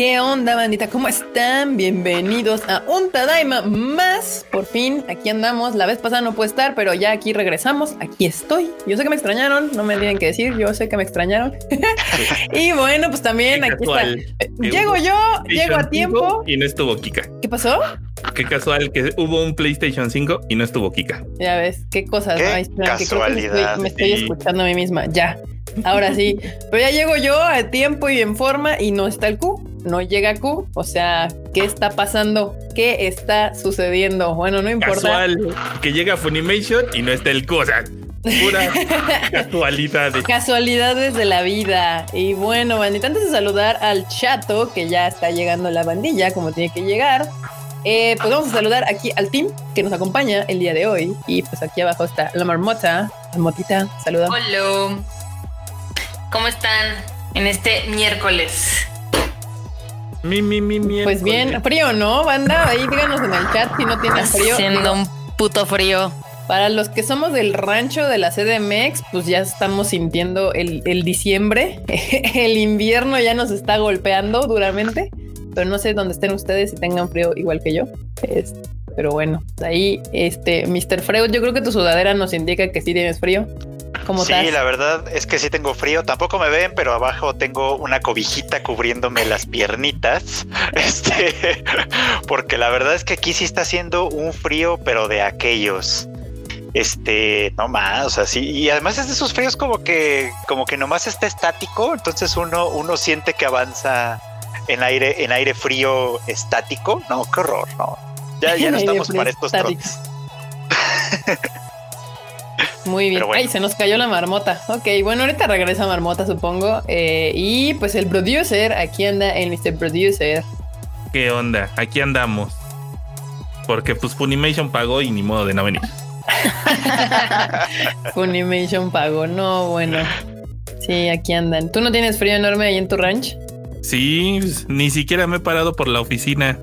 ¿Qué onda, bandita? ¿Cómo están? Bienvenidos a un Tadaima más. Por fin, aquí andamos. La vez pasada no pude estar, pero ya aquí regresamos. Aquí estoy. Yo sé que me extrañaron, no me tienen que decir. Yo sé que me extrañaron. y bueno, pues también aquí está. Llego yo, llego a tiempo. Y no estuvo Kika. ¿Qué pasó? Qué casual que hubo un PlayStation 5 y no estuvo Kika. Ya ves, qué cosas. ¿Qué? Casualidad. me estoy escuchando a mí misma. Ya. Ahora sí, pero ya llego yo a tiempo y en forma y no está el Q, no llega Q, o sea, ¿qué está pasando? ¿Qué está sucediendo? Bueno, no importa. Casual, que llega Funimation y no está el Q, o sea, pura casualidades. Casualidades de la vida. Y bueno, bandita, antes de saludar al chato, que ya está llegando la bandilla, como tiene que llegar. Eh, pues vamos a saludar aquí al team que nos acompaña el día de hoy. Y pues aquí abajo está la marmota. Marmotita, saluda. Hola. ¿Cómo están en este miércoles? Mi, mi, mi, miércoles. Pues bien, frío, ¿no, banda? Ahí díganos en el chat si no tienen frío. Haciendo un puto frío. Para los que somos del rancho de la CDMX, pues ya estamos sintiendo el, diciembre. el invierno ya nos está golpeando duramente. Pero no sé dónde estén ustedes si tengan frío igual que yo. Este, pero bueno, ahí, este, Mr. Freud, yo creo que tu sudadera nos indica que sí tienes frío sí, la verdad es que sí tengo frío. Tampoco me ven, pero abajo tengo una cobijita cubriéndome las piernitas. Este, porque la verdad es que aquí sí está haciendo un frío, pero de aquellos. Este, no más, o sea, sí, y además es de esos fríos como que, como que nomás está estático, entonces uno, uno siente que avanza en aire, en aire frío estático. No, qué horror, no. Ya, ya no estamos para estos trotes. Muy bien. Ay, se nos cayó la marmota. Ok, bueno, ahorita regresa marmota, supongo. Eh, y pues el producer, aquí anda el Mr. Producer. ¿Qué onda? Aquí andamos. Porque pues Funimation pagó y ni modo de no venir. Funimation pagó, no, bueno. Sí, aquí andan. ¿Tú no tienes frío enorme ahí en tu ranch? Sí, ni siquiera me he parado por la oficina.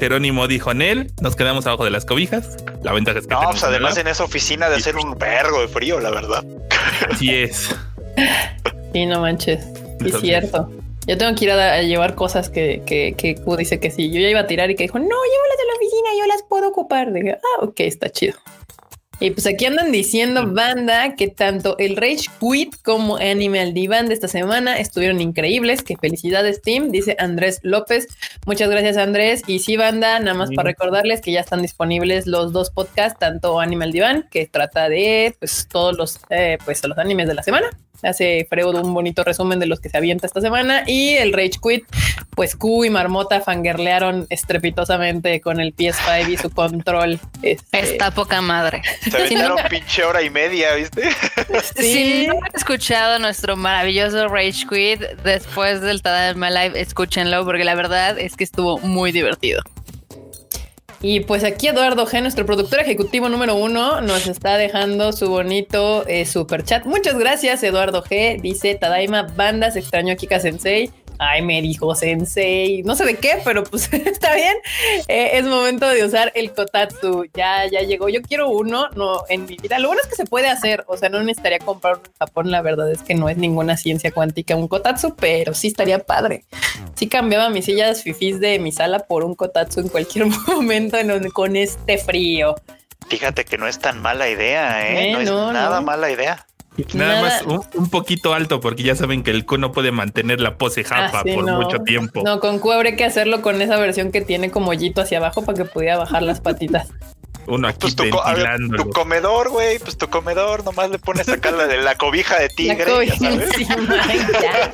Jerónimo dijo en él, nos quedamos abajo de las cobijas. La ventaja es que. No, pues además en esa oficina de hacer un vergo de frío, la verdad. Así es. Sí, no manches. es cierto. Yo tengo que ir a, llevar cosas que, que, que Q dice que sí. Yo ya iba a tirar y que dijo, no, llévalas de la oficina, yo las puedo ocupar. Dije, ah, ok, está chido. Y pues aquí andan diciendo, banda, que tanto el Rage Quit como Animal Divan de esta semana estuvieron increíbles. Que felicidades, team, dice Andrés López. Muchas gracias, Andrés. Y sí, banda, nada más para recordarles que ya están disponibles los dos podcasts, tanto Animal Divan, que trata de pues todos los, eh, pues, los animes de la semana, hace Freud un bonito resumen de los que se avienta esta semana y el Rage Quit, pues Q y Marmota fangirlearon estrepitosamente con el PS5 y su control. Este... Está poca madre. Se aventaron pinche hora y media, ¿viste? Si no han escuchado nuestro maravilloso Rage Quit después del Tadalma Live, escúchenlo porque la verdad es que estuvo muy divertido. Y pues aquí Eduardo G, nuestro productor ejecutivo número uno, nos está dejando su bonito eh, super chat. Muchas gracias, Eduardo G. Dice Tadaima, bandas extraño Kika Sensei. Ay, me dijo Sensei. No sé de qué, pero pues está bien. Eh, es momento de usar el Kotatsu. Ya, ya llegó. Yo quiero uno, no, en mi vida. Lo bueno es que se puede hacer. O sea, no necesitaría comprar en Japón. La verdad es que no es ninguna ciencia cuántica un Kotatsu, pero sí estaría padre. Sí cambiaba mis sillas fifís de mi sala por un Kotatsu en cualquier momento con este frío. Fíjate que no es tan mala idea, ¿eh? no es nada mala idea. Nada, más un, poquito alto, porque ya saben que el Q no puede mantener la pose japa ah, por mucho tiempo. No, con Q habría que hacerlo con esa versión que tiene como hoyito hacia abajo para que pudiera bajar las patitas. Uno aquí pues tu, tu, comedor, güey, pues tu comedor, nomás le pones acá la de la cobija de tigre. La cobija encima, ya.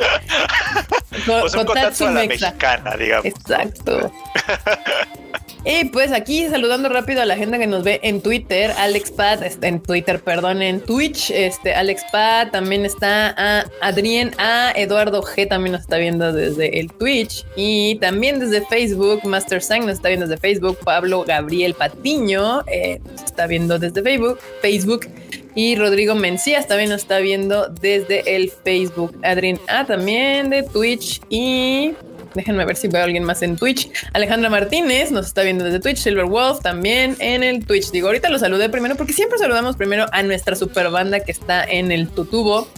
Pues un cotazo a la mexicana, digamos. Exacto. Y pues aquí saludando rápido a la gente que nos ve en Twitter, Alex Pad, este, en Twitter, perdón, en Twitch, este Alex Pad, también está a Adrián A, Eduardo G también nos está viendo desde el Twitch y también desde Facebook, Master Sang nos está viendo desde Facebook, Pablo Gabriel Patiño eh, nos está viendo desde Facebook, Facebook y Rodrigo Mencías también nos está viendo desde el Facebook, Adrián A también de Twitch y Déjenme ver si veo a alguien más en Twitch. Alejandra Martínez nos está viendo desde Twitch. Silver Wolf también en el Twitch. Digo, ahorita lo saludé primero porque siempre saludamos primero a nuestra super banda que está en el tutubo.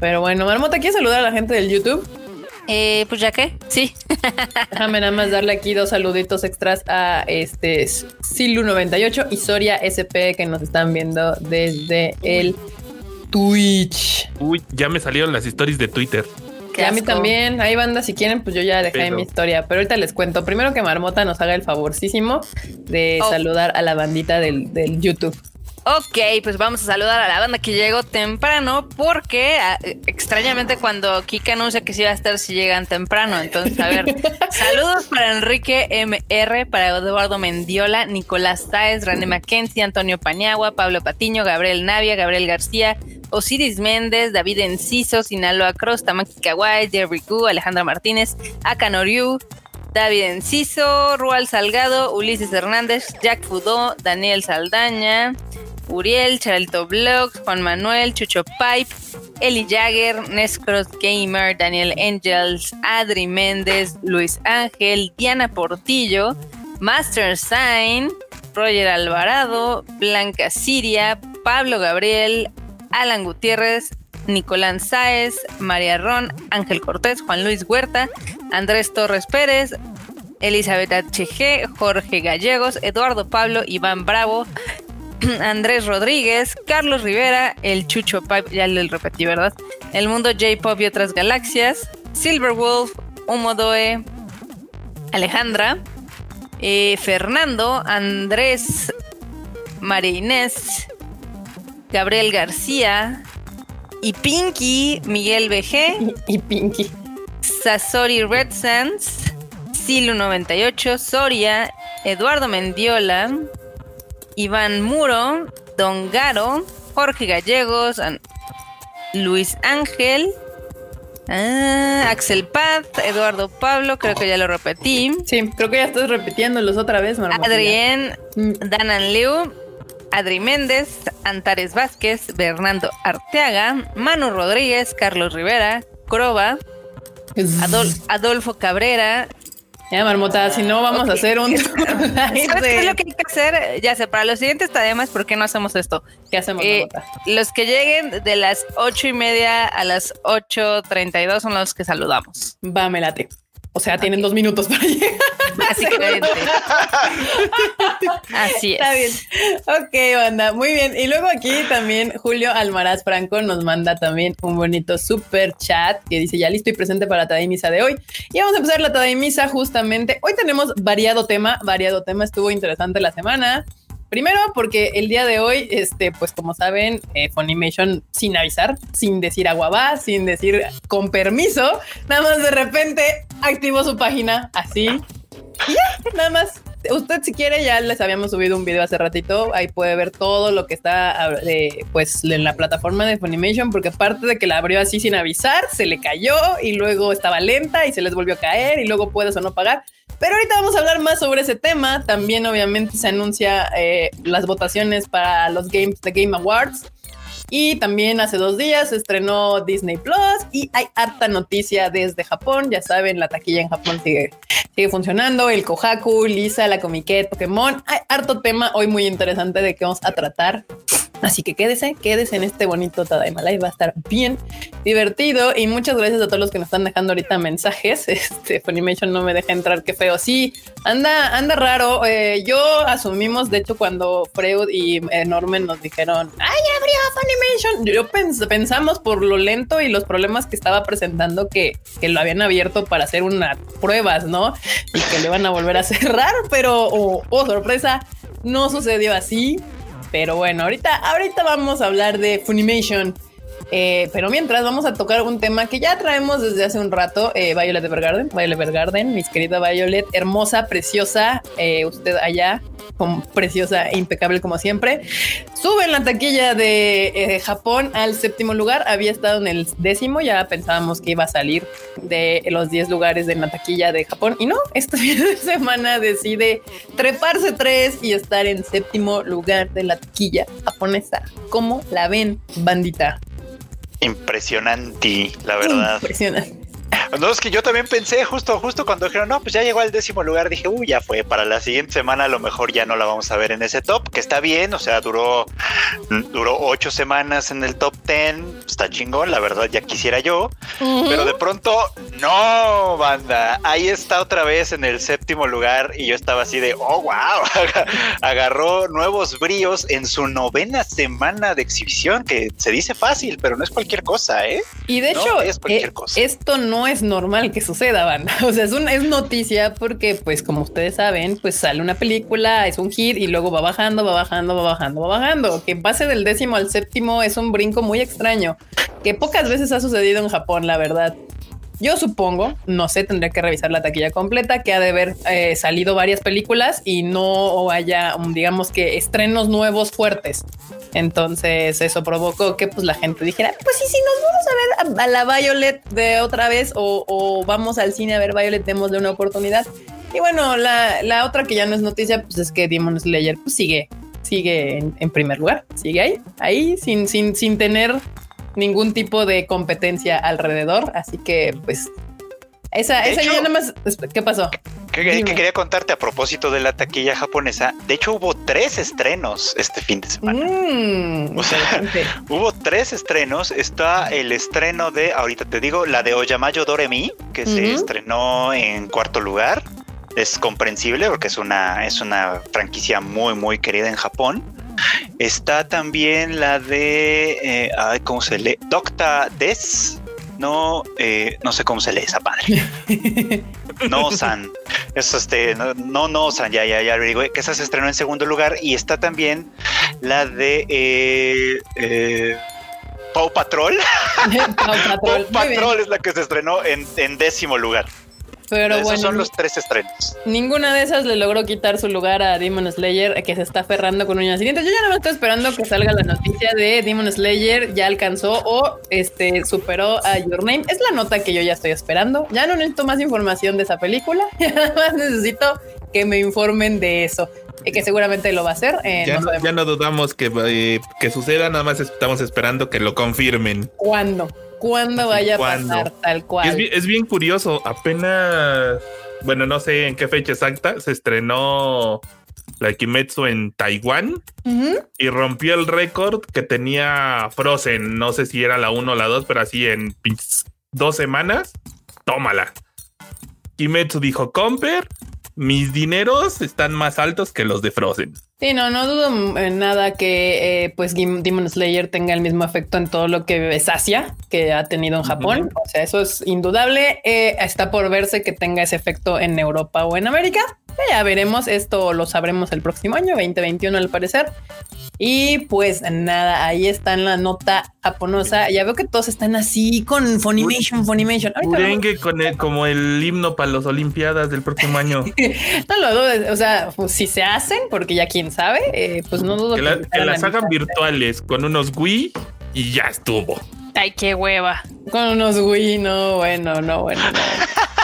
Pero bueno, Marmota, ¿quieres saludar a la gente del YouTube? Eh, pues ya que, sí. Déjame nada más darle aquí dos saluditos extras a este Silu98 y Soria SP que nos están viendo desde el Twitch. Uy, ya me salieron las stories de Twitter. Que a mí también, hay banda si quieren, pues yo ya dejé mi historia, pero ahorita les cuento. Primero que Marmota nos haga el favorcísimo de oh. saludar a la bandita del, del YouTube. Ok, pues vamos a saludar a la banda que llegó temprano porque ah, extrañamente cuando Kika anuncia que sí va a estar si llegan temprano. Entonces, a ver, saludos para Enrique MR, para Eduardo Mendiola, Nicolás Sáez, René Mackenzie, Antonio Pañagua, Pablo Patiño, Gabriel Navia, Gabriel García, Osiris Méndez, David Enciso, Sinaloa Cross, Tamaki Kawai, Jerry Gu, Alejandra Martínez, Akanoriu, David Enciso, Rual Salgado, Ulises Hernández, Jack Fudó, Daniel Saldaña, Uriel, Charalto Vlogs, Juan Manuel, Chucho Pipe, Eli Jagger, Nescross Gamer, Daniel Angels, Adri Méndez, Luis Ángel, Diana Portillo, Master Sign, Roger Alvarado, Blanca Siria, Pablo Gabriel, Alan Gutiérrez, Nicolás Sáez, María Ron, Ángel Cortés, Juan Luis Huerta, Andrés Torres Pérez, Elizabeth HG, Jorge Gallegos, Eduardo Pablo, Iván Bravo, Andrés Rodríguez, Carlos Rivera, el Chucho Pipe, ya le repetí, ¿verdad? El Mundo J-Pop y otras galaxias, Silverwolf, Humodoe, Alejandra, eh, Fernando, Andrés, María Inés, Gabriel García y Pinky, Miguel BG y Pinky, Sasori Red Sands, Silu98, Soria, Eduardo Mendiola, Iván Muro, Don Garo, Jorge Gallegos, Luis Ángel, ah, Axel Paz, Eduardo Pablo, creo que ya lo repetí. Sí, creo que ya estás repitiéndolos otra vez, Adrián, mm. Danan Liu, Adri Méndez, Antares Vázquez, Bernardo Arteaga, Manu Rodríguez, Carlos Rivera, Croba, Adolfo Cabrera, ya, Marmota, si no vamos a hacer un. ¿Sabes qué es lo que hay que hacer? Ya sé, para los siguientes tademas, ¿por qué no hacemos esto? ¿Qué hacemos, eh, Los que lleguen de las ocho y media a las ocho treinta y dos son los que saludamos. Va, me late. O sea, tienen dos minutos para llegar. Básicamente. Así es. Está bien. Ok, banda. Muy bien. Y luego aquí también Julio Almaraz Franco nos manda también un bonito super chat que dice ya listo y presente para la Tadimisa de hoy. Y vamos a empezar la Tadimisa justamente. Hoy tenemos variado tema, variado tema. Estuvo interesante la semana. Primero, porque el día de hoy, este, pues como saben, eh, Funimation sin avisar, sin decir aguabá, sin decir con permiso, nada más de repente activó su página así. Y nada más. Usted si quiere, ya les habíamos subido un video hace ratito, ahí puede ver todo lo que está eh, pues en la plataforma de Funimation, porque aparte de que la abrió así sin avisar, se le cayó y luego estaba lenta y se les volvió a caer y luego puedes o no pagar. Pero ahorita vamos a hablar más sobre ese tema. También obviamente se anuncia eh, las votaciones para los Games The Game Awards. Y también hace dos días se estrenó Disney Plus y hay harta noticia desde Japón. Ya saben, la taquilla en Japón sigue, sigue funcionando. El Kohaku, Lisa, la Comiquet, Pokémon. Hay harto tema hoy muy interesante de que vamos a tratar Así que quédese, quédese en este bonito Tadaima Live, va a estar bien divertido y muchas gracias a todos los que nos están dejando ahorita mensajes. Este Funimation no me deja entrar, qué feo. Sí, anda, anda raro. Eh, yo asumimos, de hecho, cuando Freud y eh, Norman nos dijeron, ay, abrió Funimation, yo pensamos por lo lento y los problemas que estaba presentando que, que lo habían abierto para hacer unas pruebas, ¿no? Y que le van a volver a cerrar, pero, oh, oh sorpresa, no sucedió así. Pero bueno, ahorita, ahorita vamos a hablar de Funimation. Eh, pero mientras vamos a tocar un tema que ya traemos desde hace un rato, eh, Violet Evergarden, Violet Evergarden, mis querida Violet, hermosa, preciosa, eh, usted allá, con preciosa e impecable como siempre. Sube en la taquilla de eh, Japón al séptimo lugar, había estado en el décimo, ya pensábamos que iba a salir de los 10 lugares de la taquilla de Japón y no, esta semana decide treparse tres y estar en séptimo lugar de la taquilla japonesa. ¿Cómo la ven, bandita? Impresionante, la verdad. Impresionante. No, es que yo también pensé justo, justo cuando dijeron, no, pues ya llegó al décimo lugar, dije, uy, ya fue, para la siguiente semana a lo mejor ya no la vamos a ver en ese top, que está bien, o sea, duró, duró ocho semanas en el top ten, está chingón, la verdad ya quisiera yo, pero de pronto, no, banda, ahí está otra vez en el séptimo lugar y yo estaba así de, oh, wow, agarró nuevos bríos en su novena semana de exhibición, que se dice fácil, pero no es cualquier cosa, ¿eh? Y de hecho, eh, esto no es normal que suceda, banda. O sea, es, es noticia porque, pues, como ustedes saben, pues sale una película, es un hit y luego va bajando, va bajando, va bajando, va bajando. Que pase del décimo al séptimo es un brinco muy extraño, que pocas veces ha sucedido en Japón, la verdad. Yo supongo, no sé, tendría que revisar la taquilla completa, que ha de haber eh, salido varias películas y no haya, digamos que, estrenos nuevos fuertes. Entonces eso provocó que pues la gente dijera, pues sí, sí, nos vamos a ver a, la Violet de otra vez o, vamos al cine a ver Violet, démosle una oportunidad. Y bueno, la, otra que ya no es noticia, pues es que Demon Slayer pues sigue, sigue en, en primer lugar, sigue ahí, ahí, sin, sin, sin tener ningún tipo de competencia alrededor. Así que, pues, esa, esa ya nada más. ¿Qué pasó? Que, quería contarte a propósito de la taquilla japonesa. De hecho, hubo tres estrenos este fin de semana. Mm, o sea, hubo tres estrenos. Está el estreno de, ahorita te digo, la de Oyamayo Doremi, que se estrenó en cuarto lugar. Es comprensible porque es una, es una franquicia muy, muy querida en Japón. Está también la de, eh, ¿cómo se lee? Docta Des. No, eh, no sé cómo se lee esa padre. no San. Eso este, no, no, San, ya, ya, ya digo, que esa se estrenó en segundo lugar. Y está también la de eh, eh Pau Patrol. Pau Patrol, es la que se estrenó en décimo lugar. Pero Esos son los tres estrenos. Ninguna de esas le logró quitar su lugar a Demon Slayer, que se está aferrando con uñas siguientes. Yo ya no me estoy esperando que salga la noticia de Demon Slayer ya alcanzó o este superó a Your Name. Es la nota que yo ya estoy esperando. Ya no necesito más información de esa película. Ya más necesito que me informen de eso. Y que seguramente lo va a hacer. Eh, ya, no, dudamos que, eh, que suceda, nada más estamos esperando que lo confirmen. ¿Cuándo? Cuándo vaya a pasar tal cual. Es, bien curioso, apenas, bueno, no sé en qué fecha exacta, se estrenó la Kimetsu en Taiwán y rompió el récord que tenía Frozen, no sé si era la 1 o la 2, pero así en dos semanas, tómala. Kimetsu dijo, Comper, mis dineros están más altos que los de Frozen. Sí, no, no dudo en nada que eh, pues Demon Slayer tenga el mismo efecto en todo lo que es Asia que ha tenido en Japón. O sea, eso es indudable. Eh, está por verse que tenga ese efecto en Europa o en América. Ya veremos, esto lo sabremos el próximo año, 2021 al parecer. Y pues nada, ahí está en la nota japonosa. Ya veo que todos están así con Funimation, Funimation. Merengue con el, como el himno para las Olimpiadas del próximo año. no lo dudes, o sea, pues, si se hacen, porque ya quién sabe, eh, pues no dudo que, que, las hagan virtuales con unos Wii y ya estuvo. Ay, qué hueva. Con unos Wii, no, bueno, no, bueno.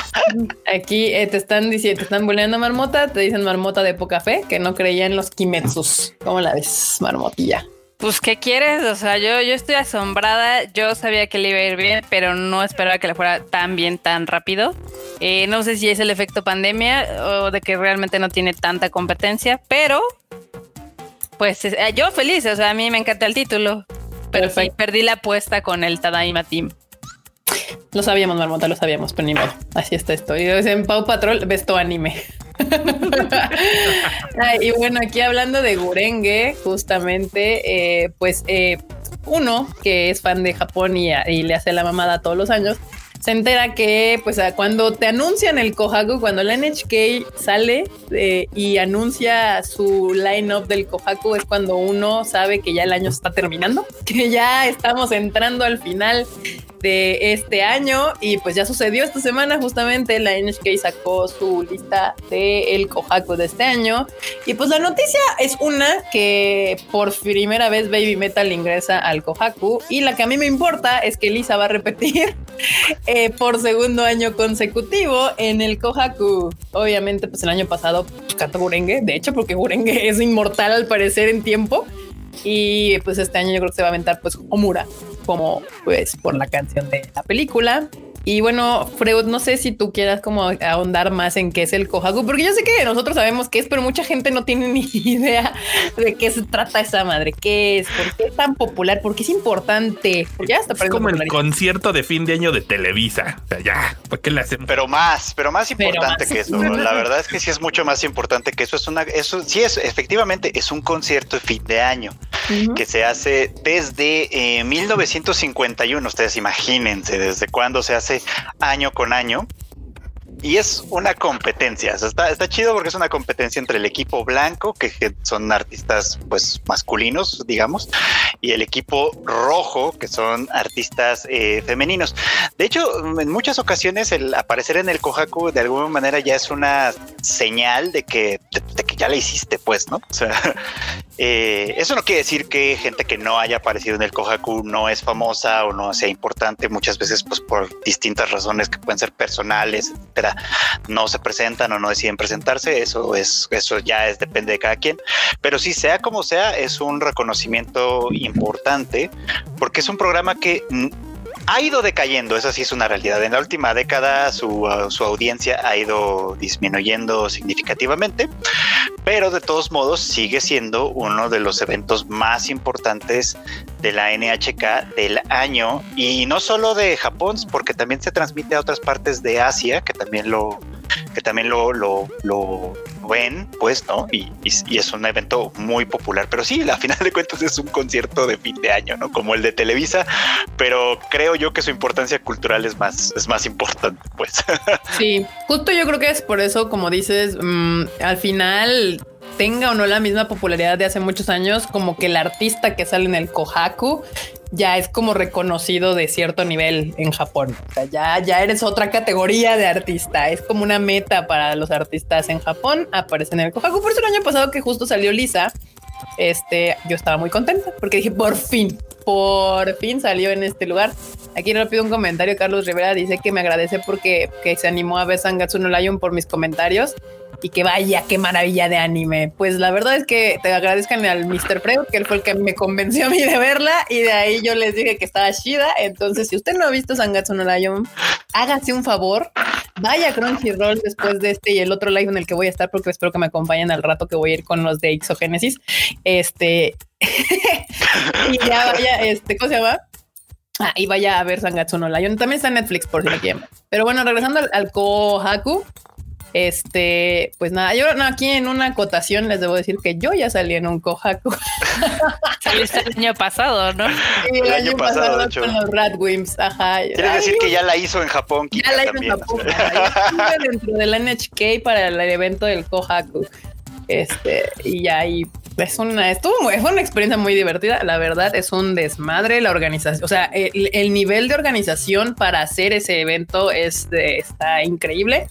Aquí eh, te están diciendo, te están bulleando marmota, te dicen marmota de poca fe, que no creía en los Kimetsus. ¿Cómo la ves, marmotilla? Pues, ¿qué quieres? O sea, yo, yo estoy asombrada. Yo sabía que le iba a ir bien, pero no esperaba que le fuera tan bien, tan rápido. Eh, no sé si es el efecto pandemia o de que realmente no tiene tanta competencia, pero pues eh, yo feliz. O sea, a mí me encanta el título, pero sí, perdí la apuesta con el Tadaima Team. Lo sabíamos, Marmota, lo sabíamos, pero ni modo. Así está esto. Y en Pau Patrol ves tu anime. y bueno, aquí hablando de Gurenge, justamente, eh, pues eh, uno que es fan de Japón y, le hace la mamada todos los años, se entera que pues cuando te anuncian el Kohaku, cuando la NHK sale eh, y anuncia su line-up del Kohaku, es cuando uno sabe que ya el año está terminando, que ya estamos entrando al final de este año y pues ya sucedió esta semana justamente la NHK sacó su lista de el Kohaku de este año y pues la noticia es una que por primera vez Baby Metal ingresa al Kohaku y la que a mí me importa es que Lisa va a repetir eh, por segundo año consecutivo en el Kohaku. Obviamente pues el año pasado pues, cantó Gurenge, de hecho porque Gurenge es inmortal al parecer en tiempo y pues este año yo creo que se va a aventar pues Omura como pues por la canción de la película. Y bueno, Freud, no sé si tú quieras como ahondar más en qué es el Kohaku, porque yo sé que nosotros sabemos qué es, pero mucha gente no tiene ni idea de qué se trata esa madre, qué es, por qué es tan popular, por qué es importante. ya está es como el concierto de fin de año de Televisa. O sea, ya, ¿por qué le hacen? Pero más, pero más importante que eso. La verdad es que sí es mucho más importante que eso. Es una, eso sí es, efectivamente, es un concierto de fin de año que se hace desde eh, 1951. Ustedes imagínense desde cuándo se hace año con año. Y es una competencia. está, está chido porque es una competencia entre el equipo blanco, que, son artistas pues masculinos, digamos, y el equipo rojo, que son artistas eh, femeninos. De hecho, en muchas ocasiones el aparecer en el Kohaku de alguna manera ya es una señal de que, de, que ya la hiciste, pues, ¿no? O sea, eh, eso no quiere decir que gente que no haya aparecido en el Kohaku no es famosa o no sea importante. Muchas veces, pues, por distintas razones que pueden ser personales, etcétera no se presentan o no deciden presentarse, eso es, eso ya es, depende de cada quien, pero sí sea como sea, es un reconocimiento importante porque es un programa que ha ido decayendo, eso sí es una realidad. En la última década su, uh, su, audiencia ha ido disminuyendo significativamente, pero de todos modos sigue siendo uno de los eventos más importantes de la NHK del año y no solo de Japón, porque también se transmite a otras partes de Asia que también lo, que también lo, lo, lo ven, pues, ¿no? Y, es un evento muy popular. Pero sí, a final de cuentas es un concierto de fin de año, ¿no? Como el de Televisa, pero creo yo que su importancia cultural es más, es más importante, pues. Sí, justo yo creo que es por eso, como dices, mmm, al final tenga o no la misma popularidad de hace muchos años, como que el artista que sale en el Kohaku ya es como reconocido de cierto nivel en Japón. O sea, ya, ya eres otra categoría de artista. Es como una meta para los artistas en Japón. Aparece en el Kohaku. Por eso el año pasado que justo salió Lisa, este, yo estaba muy contenta porque dije, por fin, por fin salió en este lugar. Aquí le pido un comentario. Carlos Rivera dice que me agradece porque que se animó a ver Sangatsu no Lion por mis comentarios y que vaya, qué maravilla de anime. Pues la verdad es que te agradezcan al Mr. Freud, que fue el que me convenció a mí de verla y de ahí yo les dije que estaba chida. Entonces, si usted no ha visto Sangatsu no Lion, hágase un favor, vaya a Crunchyroll después de este y el otro live en el que voy a estar porque espero que me acompañen al rato que voy a ir con los de Exogénesis. Este y ya vaya, este, ¿cómo se llama? Ah, y vaya a ver Sangatsu no Lion. También está Netflix por si lo quieren. Pero bueno, regresando al, al Kohaku, este, pues nada, yo no, aquí en una acotación les debo decir que yo ya salí en un Kohaku. Saliste el año pasado, ¿no? el, año, pasado, de hecho. con los Radwimps, ajá. Quiere decir que ya la hizo en Japón. Ya la hizo en Japón. dentro del NHK para el evento del Kohaku. Este, y ya ahí es una, estuvo, es una experiencia muy divertida. La verdad es un desmadre la organización. O sea, el, nivel de organización para hacer ese evento es está increíble.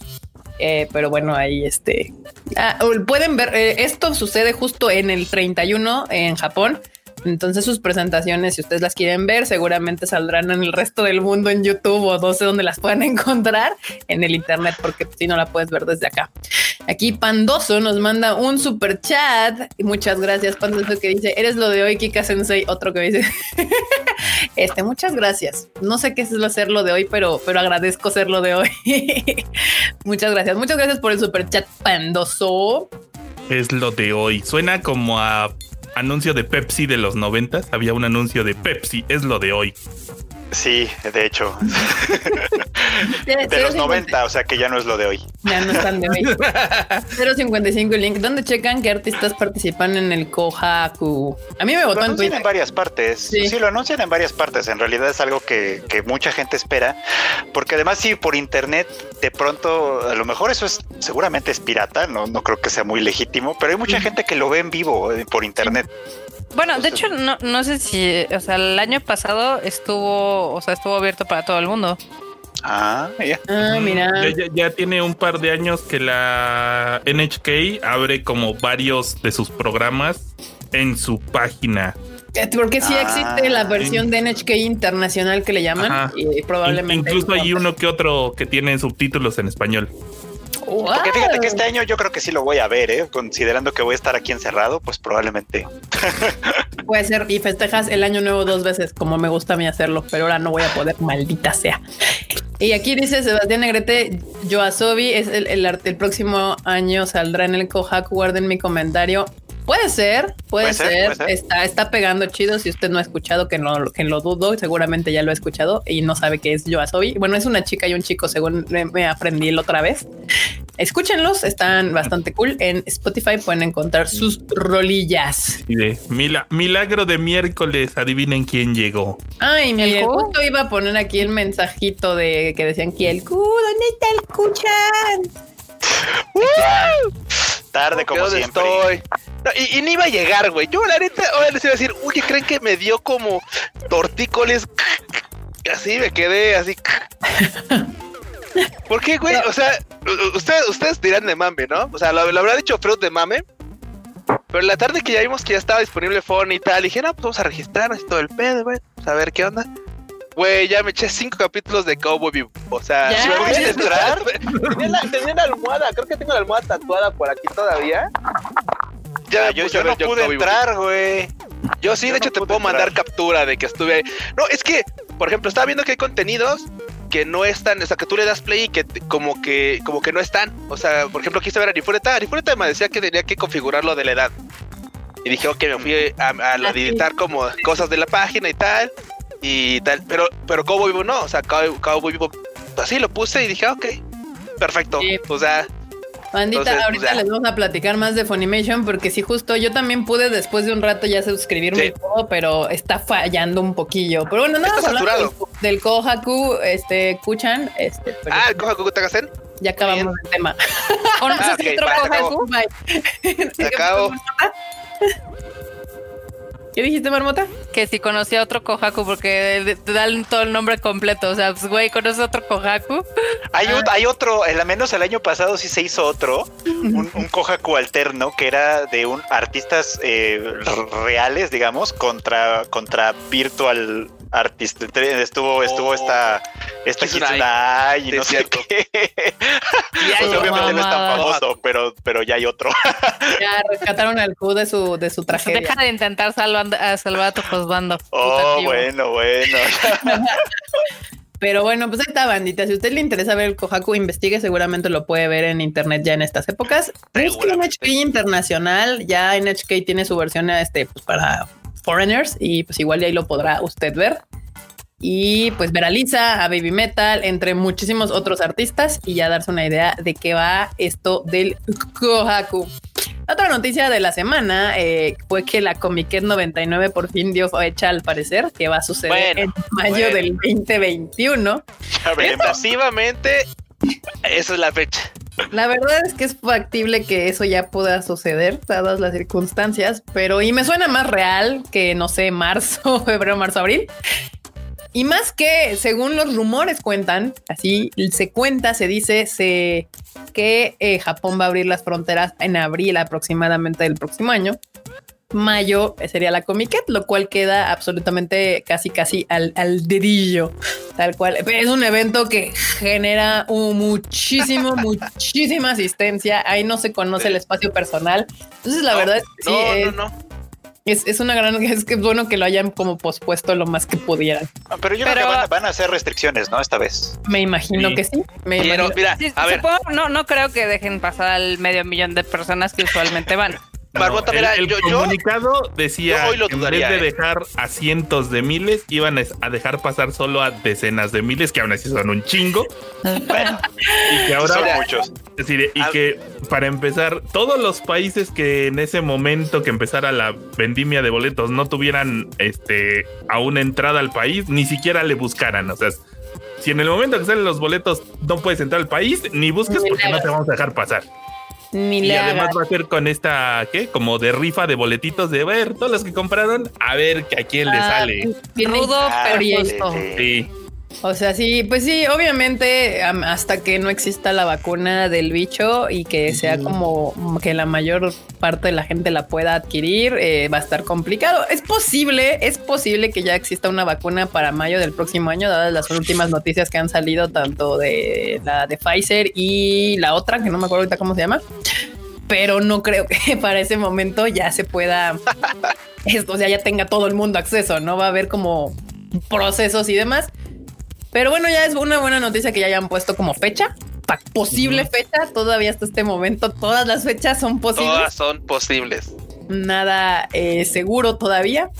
Eh, pero bueno, ahí este ah, pueden ver. Eh, esto sucede justo en el 31 en Japón. Entonces sus presentaciones, si ustedes las quieren ver, seguramente saldrán en el resto del mundo en YouTube o no sé dónde las puedan encontrar en el Internet, porque si no la puedes ver desde acá. Aquí Pandoso nos manda un super chat y muchas gracias Pandoso que dice, eres lo de hoy, Kika Sensei. Otro que dice, este, muchas gracias. No sé qué es lo hacer lo de hoy, pero, pero agradezco ser lo de hoy. muchas gracias. Muchas gracias por el super chat Pandoso. Es lo de hoy. Suena como a anuncio de Pepsi de los noventas. Había un anuncio de Pepsi, es lo de hoy. Sí, de hecho. de los 90, o sea que ya no es lo de hoy. Ya no están de hoy. 055 link. ¿Dónde checan qué artistas participan en el Kohaku? A mí me votó en Twitter. en varias partes. Sí. lo anuncian en varias partes. En realidad es algo que, mucha gente espera. Porque además, si por internet, de pronto, a lo mejor eso es seguramente es pirata. No, no creo que sea muy legítimo, pero hay mucha gente que lo ve en vivo eh, por internet. Bueno, de hecho, no, no sé si, o sea, el año pasado estuvo, o sea, estuvo abierto para todo el mundo. Ah, ya. Ah, mira. Ya, tiene un par de años que la NHK abre como varios de sus programas en su página. Eh, porque sí existe la ah, versión de NHK internacional que le llaman y probablemente. Incluso hay uno que otro que tiene subtítulos en español. Porque fíjate que este año yo creo que sí lo voy a ver, ¿eh? considerando que voy a estar aquí encerrado, pues probablemente. Puede ser, y festejas el año nuevo dos veces, como me gusta a mí hacerlo, pero ahora no voy a poder, maldita sea. Y aquí dice Sebastián Negrete, Yoasobi es el, el, el próximo año saldrá en el Kohaku. Guarden mi comentario. Puede ser, puede, ser, Está, está pegando chido. Si usted no ha escuchado, que no que lo dudo, seguramente ya lo ha escuchado y no sabe qué es Yoasobi. Bueno, es una chica y un chico, según me aprendí la otra vez. Escúchenlos, están bastante cool. En Spotify pueden encontrar sus rolillas. de milagro de miércoles, adivinen quién llegó. Ay, mi justo iba a poner aquí el mensajito de que decían que el Q, ¿dónde está el Cuchan? Tarde como siempre. Estoy? y, ni iba a llegar, güey. Yo la neta, ahora les iba a decir, uy, ¿creen que me dio como tortícoles? Así me quedé así. ¿Por qué, güey? O sea, ustedes, ustedes dirán de mame, ¿no? O sea, lo, habrá dicho Freud de mame. Pero en la tarde que ya vimos que ya estaba disponible phone y tal, dije, no, pues vamos a registrarnos y todo el pedo, güey. Pues a ver qué onda. Güey, ya me eché cinco capítulos de Cowboy Vivo. O sea, si me pudiste entrar, tenía la, tenía la almohada, creo que tengo la almohada tatuada por aquí todavía. Ya, yo, yo no pude entrar, güey. Yo sí, de hecho, te puedo mandar captura de que estuve ahí. No, es que, por ejemplo, estaba viendo que hay contenidos que no están, o sea, que tú le das play y que como que como que no están. O sea, por ejemplo, quise ver a Arifureta, Arifureta me decía que tenía que configurarlo de la edad. Y dije, ok, me fui a, a, editar como cosas de la página y tal. Y tal, pero, pero Cowboy Vivo no, o sea, Cowboy Vivo así lo puse y dije, ok, perfecto. O sea, Bandita, ahorita les vamos a platicar más de Funimation porque si justo yo también pude después de un rato ya suscribirme y todo, pero está fallando un poquillo. Pero bueno, nada más del, Kohaku, este, Kuchan, este. ah, el Kohaku Tagasen. Ya acabamos el tema. ¿Conoces ah, otro Kohaku? Se acabó. ¿Qué dijiste, Marmota? Que si conocía otro Kohaku, porque te dan todo el nombre completo. O sea, pues, güey, ¿conoces otro Kohaku? Hay, ah. hay otro, al menos el año pasado sí se hizo otro, un, un Kohaku alterno, que era de un artistas eh, reales, digamos, contra, contra virtual artist. Estuvo, estuvo oh. esta, esta Kitsuna y no sé qué. pues obviamente no es tan famoso, pero, pero ya hay otro. ya rescataron al Q de su, de su tragedia. Deja de intentar salvar a, salvar a tu juzgando. Oh, bueno, bueno. Pero bueno, pues ahí está, bandita. Si a usted le interesa ver el Kohaku, investigue, seguramente lo puede ver en internet ya en estas épocas. Es que NHK Internacional, ya NHK tiene su versión este, pues, para foreigners y pues igual ahí lo podrá usted ver. Y pues ver a Lisa, a Baby Metal, entre muchísimos otros artistas y ya darse una idea de qué va esto del Kohaku. Otra noticia de la semana eh, fue que la Comiquet 99 por fin dio fecha al parecer, que va a suceder en mayo del 2021. Pasivamente, esa es la fecha. La verdad es que es factible que eso ya pueda suceder, dadas las circunstancias, pero y me suena más real que, no sé, marzo, febrero, marzo, abril. Y más que, según los rumores cuentan, así se cuenta, se dice se, que eh, Japón va a abrir las fronteras en abril aproximadamente del próximo año. Mayo sería la Comiquet, lo cual queda absolutamente casi, casi al, al dedillo, tal cual. Es un evento que genera muchísimo, muchísima asistencia. Ahí no se conoce el espacio personal. Entonces, la verdad es que sí, no, no, no es, es, una gran, es que bueno que lo hayan como pospuesto lo más que pudieran. Ah, pero yo creo que van, a hacer restricciones, ¿no? Esta vez. Me imagino que sí. Me mira, a ver. no, no creo que dejen pasar al medio millón de personas que usualmente van el, comunicado decía que en vez de ¿eh? dejar a cientos de miles, iban a dejar pasar solo a decenas de miles, que aún así son un chingo. y que ahora. Son muchos. Decir, y que para empezar, todos los países que en ese momento que empezara la vendimia de boletos no tuvieran este aún entrada al país, ni siquiera le buscaran. O sea, si en el momento que salen los boletos no puedes entrar al país, ni busques porque no te vamos a dejar pasar y además va a ser con esta, ¿qué? Como de rifa de boletitos de ver, todos los que compraron, a ver que a quién le ah, sale. Rudo, pero Sí. O sea, sí, pues sí, obviamente hasta que no exista la vacuna del bicho y que sea como que la mayor parte de la gente la pueda adquirir, eh, va a estar complicado. Es posible, es posible que ya exista una vacuna para mayo del próximo año, dadas las últimas noticias que han salido tanto de la de Pfizer y la otra, que no me acuerdo ahorita cómo se llama, pero no creo que para ese momento ya se pueda, esto, o sea, ya tenga todo el mundo acceso, no va a haber como procesos y demás. Pero bueno, ya es una buena noticia que ya hayan puesto como fecha, posible fecha, todavía hasta este momento todas las fechas son posibles. Todas son posibles. Nada eh, seguro todavía.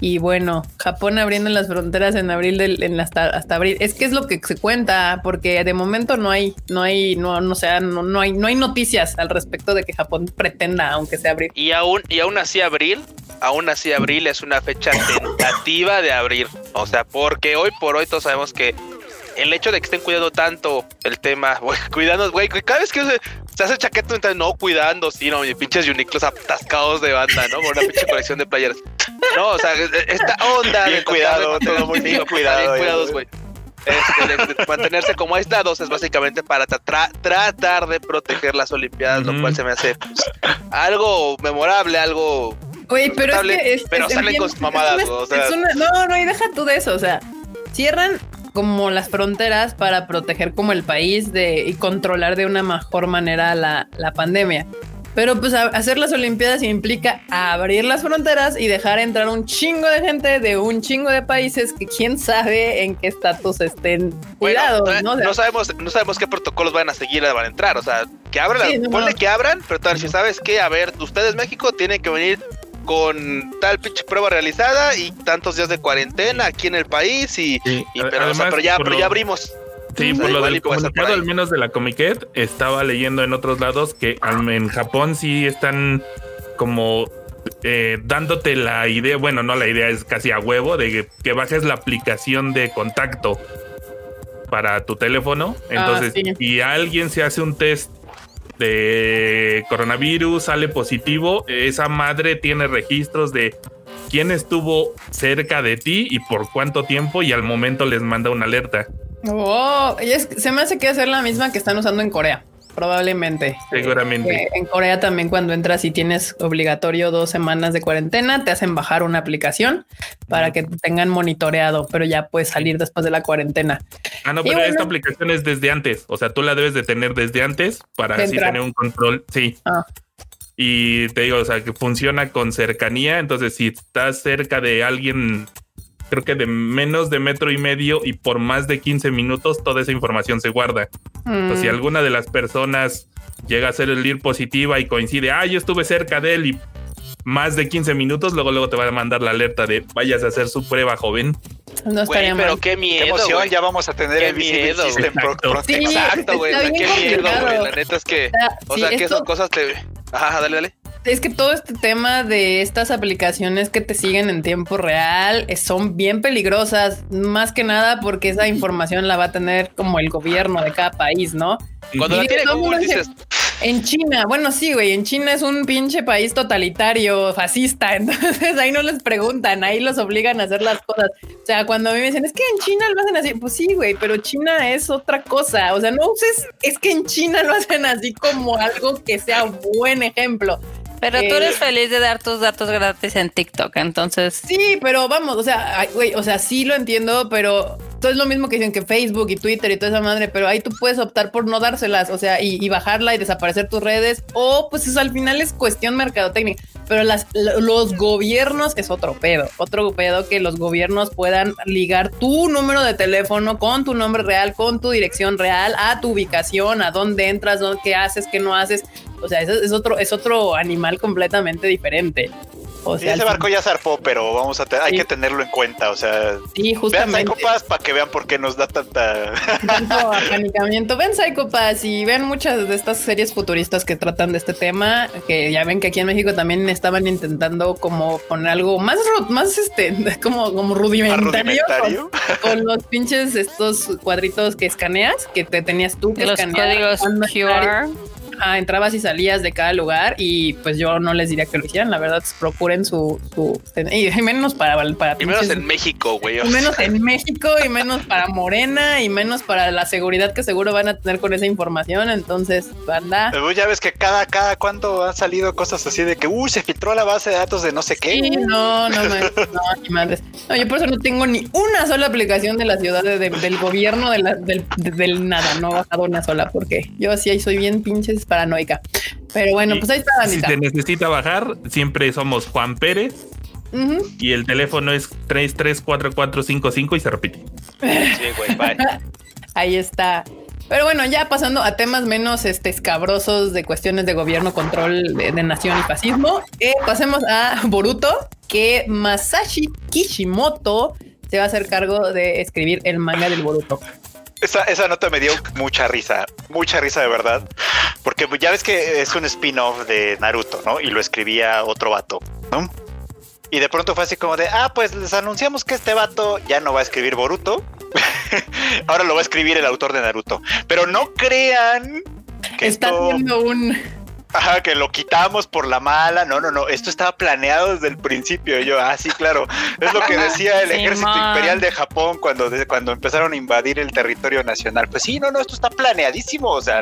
Y bueno, Japón abriendo las fronteras en abril del, en hasta, hasta abril. Es que es lo que se cuenta, porque de momento no hay, no hay, no, no sea, no, no hay, no hay noticias al respecto de que Japón pretenda, aunque sea abril. Y aún, y aún así abril, aún así abril es una fecha tentativa de abrir. O sea, porque hoy por hoy todos sabemos que el hecho de que estén cuidando tanto el tema, güey, cuidando, güey, cada vez que se, hace chaqueta, entonces no cuidando, sí, no, pinches uniclos atascados de banda, ¿no? Por una pinche colección de playeras. No, o sea, esta onda de cuidado, todo muy bien cuidado, cuidados, güey. Este, mantenerse como aislados es básicamente para tratar de proteger las Olimpiadas, lo cual se me hace pues, algo memorable, algo. Güey, pero es que es, pero salen con mamadas, o sea. no, no, y deja tú de eso, o sea, cierran como las fronteras para proteger como el país de, y controlar de una mejor manera la, la pandemia. Pero pues hacer las Olimpiadas implica abrir las fronteras y dejar entrar un chingo de gente de un chingo de países que quién sabe en qué estatus estén cuidados. no, ¿no? sabemos, no sabemos qué protocolos van a seguir van a entrar. O sea, que abran, sí, que abran, pero tal, si sabes que, a ver, ustedes México tienen que venir con tal pinche prueba realizada y tantos días de cuarentena aquí en el país y, pero, ya, abrimos. Sí, por lo del comunicado, al menos de la Comiquet, estaba leyendo en otros lados que en Japón sí están como eh, dándote la idea, bueno, no la idea es casi a huevo, de que, bajes la aplicación de contacto para tu teléfono. Ah, Entonces, si alguien se hace un test de coronavirus, sale positivo, esa madre tiene registros de quién estuvo cerca de ti y por cuánto tiempo y al momento les manda una alerta. Oh, se me hace que hacer la misma que están usando en Corea. Probablemente. Seguramente. Eh, en Corea también cuando entras y tienes obligatorio dos semanas de cuarentena, te hacen bajar una aplicación para que te tengan monitoreado, pero ya puedes salir después de la cuarentena. Ah, no, pero esta aplicación es desde antes. O sea, tú la debes de tener desde antes para así tener un control. Sí. Ah. Y te digo, o sea, que funciona con cercanía. Entonces, si estás cerca de alguien creo que de menos de metro y medio y por más de 15 minutos toda esa información se guarda. Entonces, si mm. alguna de las personas llega a ser el IR positiva y coincide, ah, yo estuve cerca de él y más de 15 minutos, luego luego te va a mandar la alerta de vayas a hacer su prueba, joven. No estaría pero qué miedo. emoción, ya vamos a tener el miedo. Exacto, güey. qué miedo, güey. La neta es que, o sea, que esas cosas te. Ajá, dale, dale es que todo este tema de estas aplicaciones que te siguen en tiempo real eh, son bien peligrosas, más que nada porque esa información la va a tener como el gobierno de cada país, ¿no? Cuando la tiene Google dices... En China, bueno, sí, güey, en China es un pinche país totalitario, fascista, entonces ahí no les preguntan, ahí los obligan a hacer las cosas. O sea, cuando a mí me dicen, es que en China lo hacen así, pues sí, güey, pero China es otra cosa, o sea, no uses, es que en China lo hacen así como algo que sea buen ejemplo. Pero tú eres eh, feliz de dar tus datos gratis en TikTok, entonces. Sí, pero vamos, o sea, güey, o sea, sí lo entiendo, pero es lo mismo que dicen que Facebook y Twitter y toda esa madre, pero ahí tú puedes optar por no dárselas, o sea, y, bajarla y desaparecer tus redes, o pues eso al final es cuestión mercadotecnia. Pero los gobiernos es otro pedo, otro pedo que los gobiernos puedan ligar tu número de teléfono con tu nombre real, con tu dirección real, a tu ubicación, a dónde entras, qué haces, qué no haces. O sea, es, otro, es otro animal completamente diferente. O sea, ese barco ya zarpó, pero vamos a hay que tenerlo en cuenta. O sea, sí, justamente. vean Psycho para que vean por qué nos da tanta tanto apanicamiento. Ven Psycho y ven muchas de estas series futuristas que tratan de este tema. Que ya ven que aquí en México también estaban intentando como poner algo más, más este, como, como rudimentario, Con, los pinches estos cuadritos que escaneas que te tenías tú que los códigos QR entrabas y salías de cada lugar y pues yo no les diría que lo hicieran, la verdad, procuren su, su y menos para, para y menos en México, güey. Y menos en México y menos para Morena y menos para la seguridad que seguro van a tener con esa información, entonces, banda. ya ves que cada, cada cuando han salido cosas así de que, uy, se filtró la base de datos de no sé qué. Sí, no, no, no, no, ni madres. No, yo por eso no tengo ni una sola aplicación de la ciudad del gobierno de del, del, nada, no he bajado una sola porque yo así ahí soy bien pinches paranoica. Pero bueno, pues ahí está. Si se necesita bajar, siempre somos Juan Pérez. Y el teléfono es 334455 y se repite. Sí, güey, bye. Ahí está. Pero bueno, ya pasando a temas menos este, escabrosos de cuestiones de gobierno, control de, de nación y fascismo, eh, pasemos a Boruto, que Masashi Kishimoto se va a hacer cargo de escribir el manga del Boruto. Esa, esa nota me dio mucha risa, mucha risa de verdad, porque ya ves que es un spin-off de Naruto, ¿no? Y lo escribía otro vato, ¿no? Y de pronto fue así como de, ah, pues les anunciamos que este vato ya no va a escribir Boruto, ahora lo va a escribir el autor de Naruto. Pero no crean que Está esto- haciendo un... Ajá, que lo quitamos por la mala. No, no, no. Esto estaba planeado desde el principio. Y yo, ah, sí, claro. Es lo que decía el ejército imperial de Japón cuando, de- cuando empezaron a invadir el territorio nacional. Pues sí, no, no, esto está planeadísimo. O sea,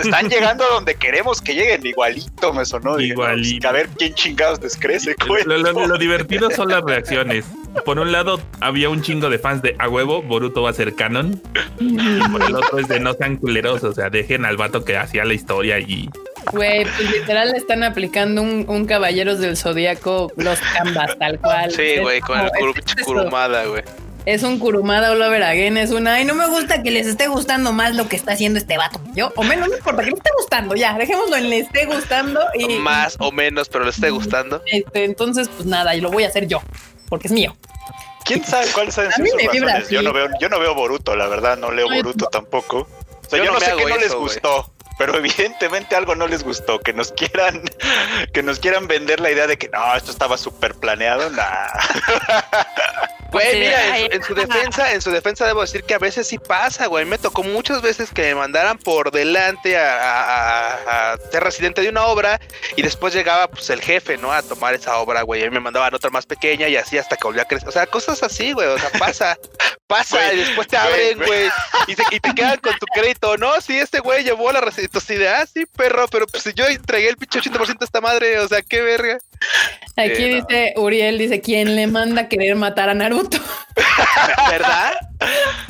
están llegando a donde queremos que lleguen. Igualito me sonó. Dije, no, pues, Igualito. a ver quién chingados les crece. Lo, lo- lo divertido son las reacciones. Por un lado, había un chingo de fans de a huevo, Boruto va a ser canon. Y por el otro es de no sean culeros, o sea, dejen al vato que hacía la historia y Güey, pues literal le están aplicando un, un Caballeros del Zodíaco, los canvas, tal cual. Sí, güey, con el es curumada, güey. Es un Kurumada all over again, es una, ay, no me gusta que les esté gustando más lo que está haciendo este vato. Yo, o menos, no importa, que le esté gustando, ya, dejémoslo en le esté gustando y... Más o menos, pero le esté gustando. Este, entonces, pues nada, y lo voy a hacer yo, porque es mío. ¿Quién sabe cuáles son A mí sus me vibra razones? Yo no veo, yo no veo Boruto, la verdad, no leo Boruto tampoco. O sea, Yo yo, no sé qué no les eso, gustó, pero evidentemente algo no les gustó, que nos quieran, que nos quieran vender la idea de que no, esto estaba súper planeado, nah. Güey, Sí, mira, en su, en su defensa, en su defensa debo decir que a veces sí pasa, güey. Me tocó muchas veces que me mandaran por delante a, a- a- a ser residente de una obra y después llegaba pues el jefe, ¿no? A tomar esa obra, güey. Y me mandaban otra más pequeña y así hasta que volvía a crecer. O sea, cosas así, güey. O sea, pasa, pasa Güey, y después te güey, abren, güey. güey. Y, se- y te quedan con tu crédito. No, sí, este güey llevó la residencia. Entonces, de, ah, sí, perro, pero pues si yo entregué el pinche 80% a esta madre, o sea, qué verga. Aquí no. dice Uriel, dice, ¿quién le manda a querer matar a Naruto? ¿Verdad?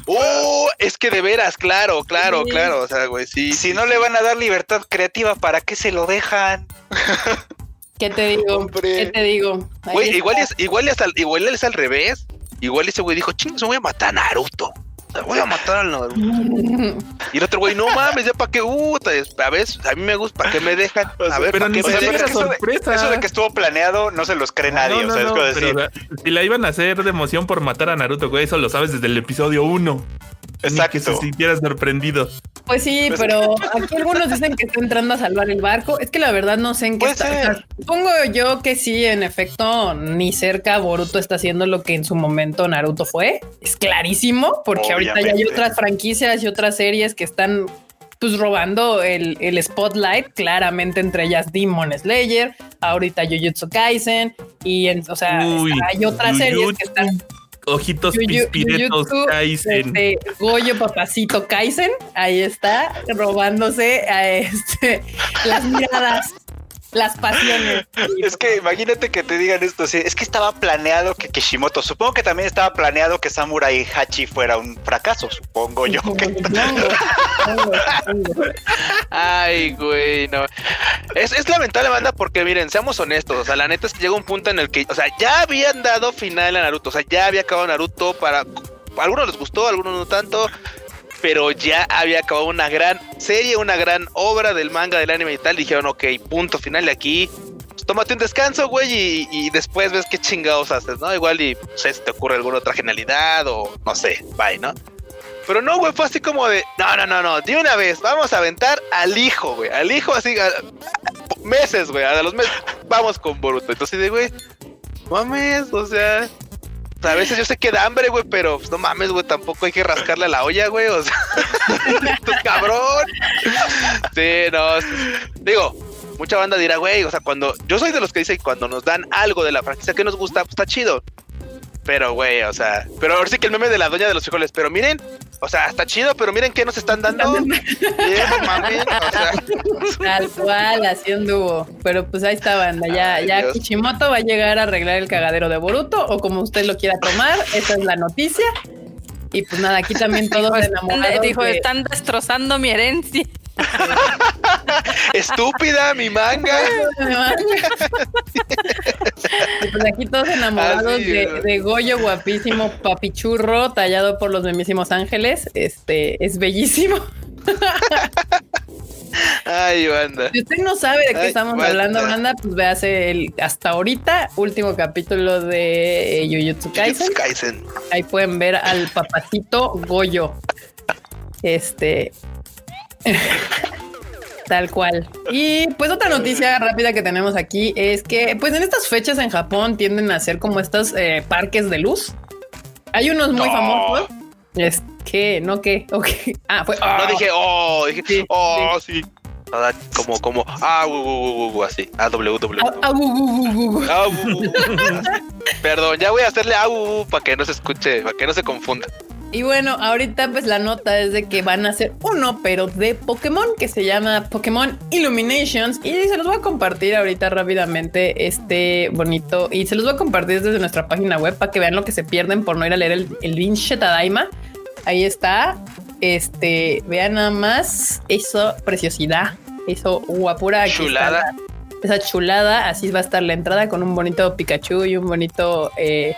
Oh, es que de veras, claro, claro, Sí. claro. O sea, güey, sí. Si no le van a dar libertad creativa, ¿para qué se lo dejan? ¿Qué te digo? Hombre. ¿Qué te digo? Güey, igual es, igual es al, igual es al revés. Igual ese güey dijo, chingos, voy a matar a Naruto. Voy a matar al Naruto. Y el otro güey, no mames, ya para qué, uh, a ver, a mí me gusta, ¿para qué me dejan? A ver, pero ¿para ni es que eso de- sorpresa. Eso de que estuvo planeado no se los cree nadie. No, o sea, no, es no, como decir, si la iban a hacer de emoción por matar a Naruto, güey, eso lo sabes desde el episodio 1. Exacto. que se sintieras sorprendido. Pues sí, pero aquí algunos dicen que está entrando a salvar el barco. Es que la verdad no sé en qué está. supongo yo que sí, en efecto, ni cerca Boruto está haciendo lo que en su momento Naruto fue. Es clarísimo, porque ahorita ya hay otras franquicias y otras series que están pues robando el, el spotlight, claramente entre ellas Demon Slayer, ahorita Jujutsu Kaisen, y en, o sea, Uy, está- hay otras series que están Ojitos pispiretos Kaisen. este, Goyo Papacito Kaisen, ahí está, robándose a este, las miradas, las pasiones. Es que imagínate que te digan esto, sí, es que estaba planeado que Kishimoto, supongo que también estaba planeado que Samurai Hachi fuera un fracaso, supongo yo. que-. Ay, güey, no. Es, es lamentable, banda, porque miren, seamos honestos. O sea, la neta es que llega un punto en el que, o sea, ya habían dado final a Naruto. O sea, ya había acabado Naruto para. A algunos les gustó, a algunos no tanto. Pero ya había acabado una gran serie, una gran obra del manga, del anime y tal. Dijeron, ok, punto final de aquí. Pues tómate un descanso, güey, y, después ves qué chingados haces, ¿no? Igual y no sé si te ocurre alguna otra genialidad o no sé, bye, ¿no? Pero no, güey, fue así como de, no, no, no, no, de una vez, vamos a aventar al hijo, güey, al hijo así, a- a- meses, güey, a los meses, vamos con Boruto. Entonces, güey, mames, o sea, a veces yo sé que da hambre, güey, pero pues, no mames, güey, tampoco hay que rascarle a la olla, güey, o sea, cabrón. Sí, no, digo, mucha banda dirá, güey, o sea, cuando, yo soy de los que dicen cuando nos dan algo de la franquicia que nos gusta, pues está chido. Pero, güey, o sea, pero ahora sí que el meme de la doña de los frijoles, pero miren, o sea, está chido, pero miren qué nos están dando. Mames, o sea, Tal cual, así anduvo. Pero pues ahí está, banda. Ya, Ay, ya Dios. Kishimoto va a llegar a arreglar el cagadero de Boruto, o como usted lo quiera tomar, esa es la noticia. Y pues nada, aquí también todos Dijo, enamorados. están, dijo, de- están destrozando mi herencia. Estúpida, mi manga. pues aquí todos enamorados de, de Goyo guapísimo, papichurro, tallado por los mismísimos ángeles. Este es bellísimo. Ay, banda. Si usted no sabe de qué Ay, estamos banda. hablando, banda, pues véase el hasta ahorita último capítulo de eh, Jujutsu Kaisen. Kaisen. Ahí pueden ver al papacito Goyo. Este. Tal cual. Y pues otra noticia rápida que tenemos aquí es que pues en estas fechas en Japón tienden a ser como estos eh, parques de luz. Hay unos muy No. famosos. Es que, no que, ok. Ah, fue. No ah, dije, oh, dije, Sí, oh, sí. Nada, Como, como, ah, uh, uh, uh, uh, así, ah, w, w, ah, ah, uh, uh, uh, uh. Ah, uh, uh, uh. Perdón, ya voy a hacerle ah, uh, uh, para que no se escuche, para que no se confunda. Y bueno, ahorita pues la nota es de que van a hacer uno, pero de Pokémon, que se llama Pokémon Illuminations. Y se los voy a compartir ahorita rápidamente este bonito. Y se los voy a compartir desde nuestra página web para que vean lo que se pierden por no ir a leer el, el Vinche Tadaima. Ahí está. Este, vean nada más eso, preciosidad. Eso, guapura. aquí está Chulada. la- esa chulada. Así va a estar la entrada con un bonito Pikachu y un bonito eh,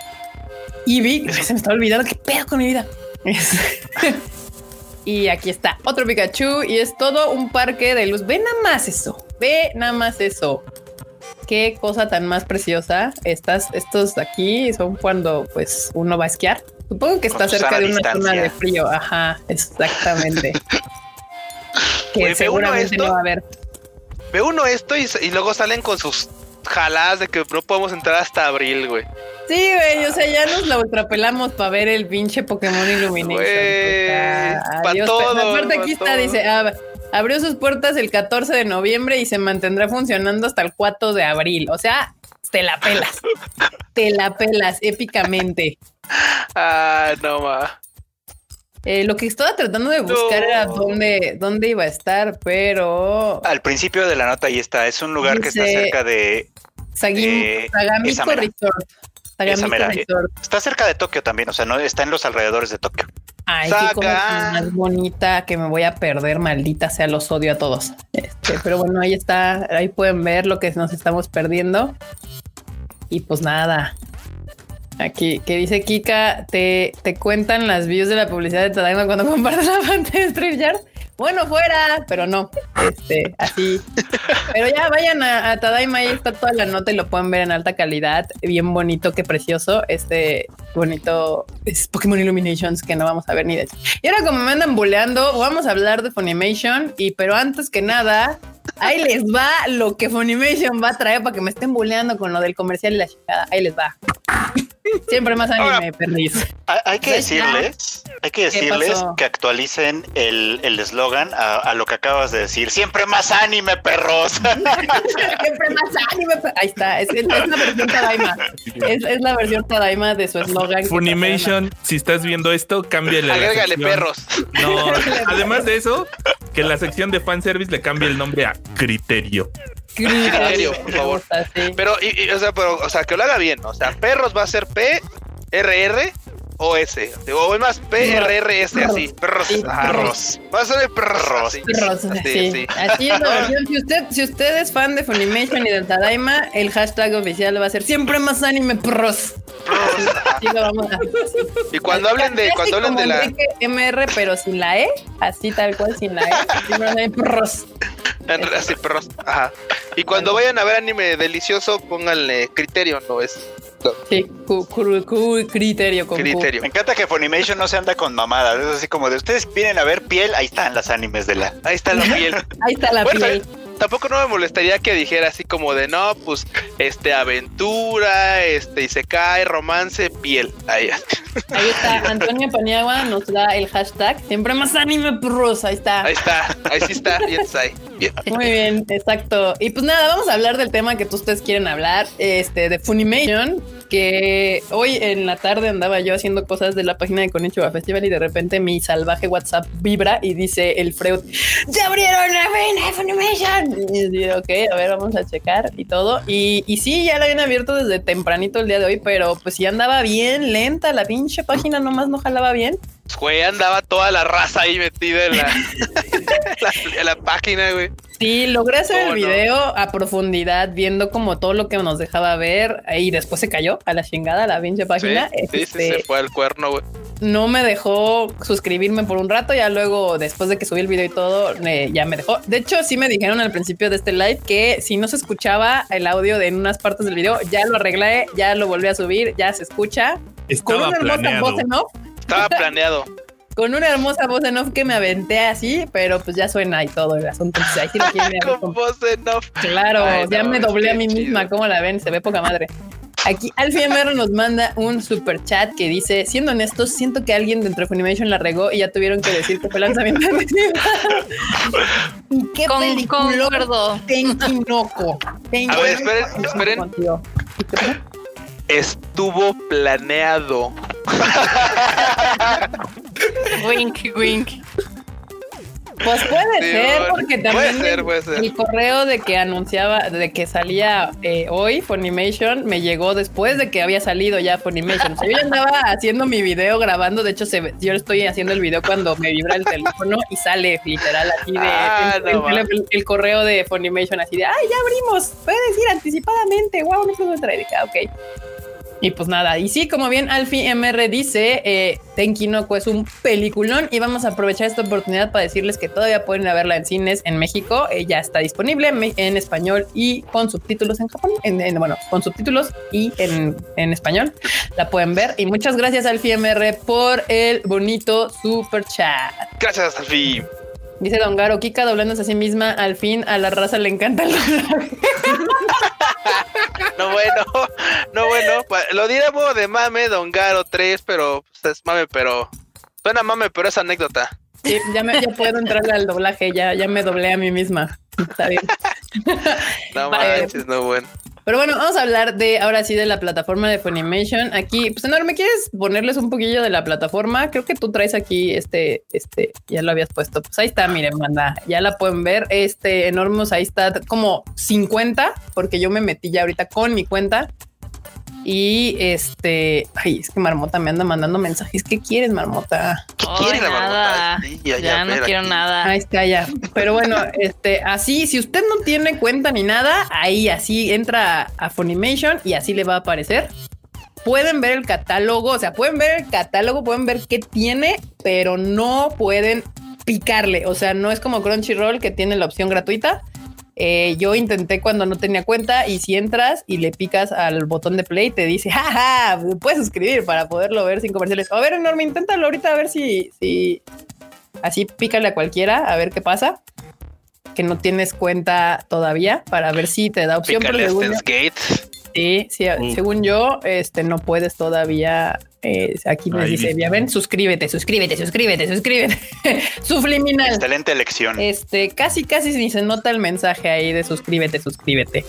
Eevee. Se me está olvidando qué pedo con mi vida. Y aquí está otro Pikachu y es todo un parque de luz. Ve nada más eso. Ve nada más eso. Qué cosa tan más preciosa. Estas, estos de aquí son cuando pues uno va a esquiar. Supongo que está cerca de una zona de frío. Ajá, exactamente. que uno seguramente esto. no va a haber. Ve uno esto y, y luego salen con sus jaladas de que no podemos entrar hasta abril, güey. Sí, güey, o sea, ya nos la ultrapelamos para ver el pinche Pokémon Illumination. Güey, O sea, pa' adiós. todo, Pero Aparte pa' aquí está, todo. dice, ah, abrió sus puertas el 14 de noviembre y se mantendrá funcionando hasta el 4 de abril. O sea, te la pelas. te la pelas épicamente. Ah, no ma. Eh, lo que estaba tratando de buscar No. era dónde, dónde iba a estar, pero Al principio de la nota ahí está. Es un lugar que está cerca de. Sagim- Eh, Sagamiko. Resort. Mera. Resort. Está cerca de Tokio también. O sea, no está en los alrededores de Tokio. Ay, qué cosa más bonita que me voy a perder, maldita sea, los odio a todos. Este, pero bueno, ahí está, ahí pueden ver lo que nos estamos perdiendo. Y pues nada. Aquí, que dice Kika, te, te cuentan las views de la publicidad de Tadaima cuando compartes la pantalla de StreamYard. Bueno, fuera, pero no. Este, así. Pero ya vayan a, a Tadaima, ahí está toda la nota y lo pueden ver en alta calidad. Bien bonito, qué precioso. Este bonito es Pokémon Illuminations que no vamos a ver ni de hecho. Y ahora, como me andan buleando, vamos a hablar de Funimation. Y pero antes que nada, ahí les va lo que Funimation va a traer para que me estén buleando con lo del comercial y la chingada. Ahí les va. Siempre más anime, Ahora- perris. Hay, que decirles, hay que ¿Qué decirles que actualicen el el eslogan a, a lo que acabas de decir. Siempre más anime, perros. Siempre más anime. Ahí está, es, es la versión Tadaima. Es, es la versión Tadaima de su eslogan. Funimation, si estás viendo esto, cámbiale Agrégale perros. No, además de eso, que la sección de fanservice le cambie el nombre a Criterio. Criterio, Criterio, por favor. Pero, y- y, o sea, pero, o sea, que lo haga bien. O sea, perros va a ser P, R, R o S. O es más P, R, R, S, así. Perros. Perros. Va a ser perros. Perros. así. Perros, sí. sí. Así es la versión. Si usted, si usted es fan de Funimation y del Tadaima, el hashtag oficial va a ser siempre más anime pros. Así lo vamos a Y cuando hablen de, cuando hablen de la, MR, pero sin la E, así tal cual, sin la E. Siempre más anime pros. así, perros. Ajá. Y cuando vayan a ver anime delicioso, pónganle criterio, no es Sí, cu- cu- cu- criterio con criterio. Me encanta que Funimation no se anda con mamadas. Es así como de ustedes vienen a ver piel, ahí están las animes de la. Ahí está la piel. Ahí está la Bueno, piel. Tampoco no me molestaría que dijera así como de no, pues este aventura, este y se cae, romance, piel. Ahí Ahí está. Antonio Paniagua nos da el hashtag siempre más anime pros. Ahí está. Ahí está, ahí sí está, bien está ahí. Bien. Muy bien, exacto. Y pues nada, vamos a hablar del tema que tú ustedes quieren hablar, este, de Funimation, que hoy en la tarde andaba yo haciendo cosas de la página de Konichiwa Festival y de repente mi salvaje WhatsApp vibra y dice el Freud, ¡Ya abrieron la de Funimation! Y digo, ok, a ver, vamos a checar y todo. Y, y sí, ya la habían abierto desde tempranito el día de hoy, pero pues sí andaba bien lenta la pinche página, nomás no jalaba bien. Güey, andaba toda la raza ahí metida en la, la, en la página, güey. Sí, logré hacer el video a profundidad, viendo como todo lo que nos dejaba ver y después se cayó a la chingada la pinche página. Sí, sí, se Este, fue al cuerno, güey. no me dejó suscribirme por un rato, ya luego, después de que subí el video y todo, eh, ya me dejó. De hecho, sí me dijeron al principio de este live que si no se escuchaba el audio de en unas partes del video, ya lo arreglé, ya lo volví a subir, ya se escucha. con Estaba una hermosa planeado. voz en off, Estaba planeado. con una hermosa voz en off que me aventé así, pero pues ya suena y todo el asunto. Entonces, ahí sí lo Con voz en off. Claro, Ay, ya no, me doblé a mí chido. misma, ¿cómo la ven? Se ve poca madre. Aquí Alfie MR nos manda un super chat que dice, siendo honestos, siento que alguien dentro de Funimation la regó y ya tuvieron que decir que fue lanzamiento. ¿Y qué Con, película? concuerdo. Tenki Noko. Tenki A ver, esperen, esperen. Estuvo planeado. Wink, wink. Pues puede Sí, ser, porque también puede ser, el- puede ser. el correo de que anunciaba, de que salía eh, hoy Funimation, me llegó después de que había salido ya Funimation. O sea, yo ya andaba haciendo mi video, grabando. De hecho, se, yo estoy haciendo el video cuando me vibra el teléfono y sale literal así de Ah, el, no el- el- el correo de Funimation, así de ay, ya abrimos, puedes ir anticipadamente. Wow, no. Y dije, "Ah, ok. Y pues nada, y sí, como bien Alfie MR dice, eh, Tenki no Ko es un peliculón y vamos a aprovechar esta oportunidad para decirles que todavía pueden ir a verla en cines en México. Eh, ya está disponible en español y con subtítulos en Japón. En, en- bueno, con subtítulos y en, en español la pueden ver. Y muchas gracias Alfie MR por el bonito super chat. Gracias, Alfie. Dice Don Garo, Kika doblándose a sí misma. Al fin a la raza le encanta el doblaje. No bueno, no bueno. Lo diríamos de mame, Don Garo 3, pero pues, es mame, pero suena mame, pero es anécdota. Sí, ya, me, ya puedo entrarle al doblaje, ya, ya me doblé a mí misma. Está bien. No manches, no bueno. Pero bueno, vamos a hablar de ahora sí de la plataforma de Funimation. Aquí, pues enorme, ¿quieres ponerles un poquillo de la plataforma? Creo que tú traes aquí este, este, ya lo habías puesto. Pues ahí está, miren, manda, ya la pueden ver. Este enormos, ahí está como 50, porque yo me metí ya ahorita con mi cuenta. Y este, ay, es que Marmota me anda mandando mensajes. ¿Qué quieres, Marmota? ¿Qué Ay, quiere la nada. marmota? Sí, ya, Ya, ya, no quiero aquí. nada. Ahí está ya. Pero bueno, este, así, si usted no tiene cuenta ni nada, ahí así entra a Funimation y así le va a aparecer. Pueden ver el catálogo, o sea, pueden ver el catálogo, pueden ver qué tiene, pero no pueden picarle. O sea, no es como Crunchyroll que tiene la opción gratuita. Eh, yo intenté cuando no tenía cuenta y si entras y le picas al botón de play, te dice, jaja, puedes suscribir para poderlo ver sin comerciales. A ver, enorme, inténtalo ahorita a ver si, si así pícale a cualquiera a ver qué pasa. Que no tienes cuenta todavía para ver si te da opción. Pícale pero según yo-. Sí, sí, Mm. según yo, este no puedes todavía. Eh, aquí me Ahí dice, ya ven, suscríbete, suscríbete, suscríbete, suscríbete. Subliminal. Excelente elección. Este, casi, casi ni se nota el mensaje ahí de suscríbete, suscríbete.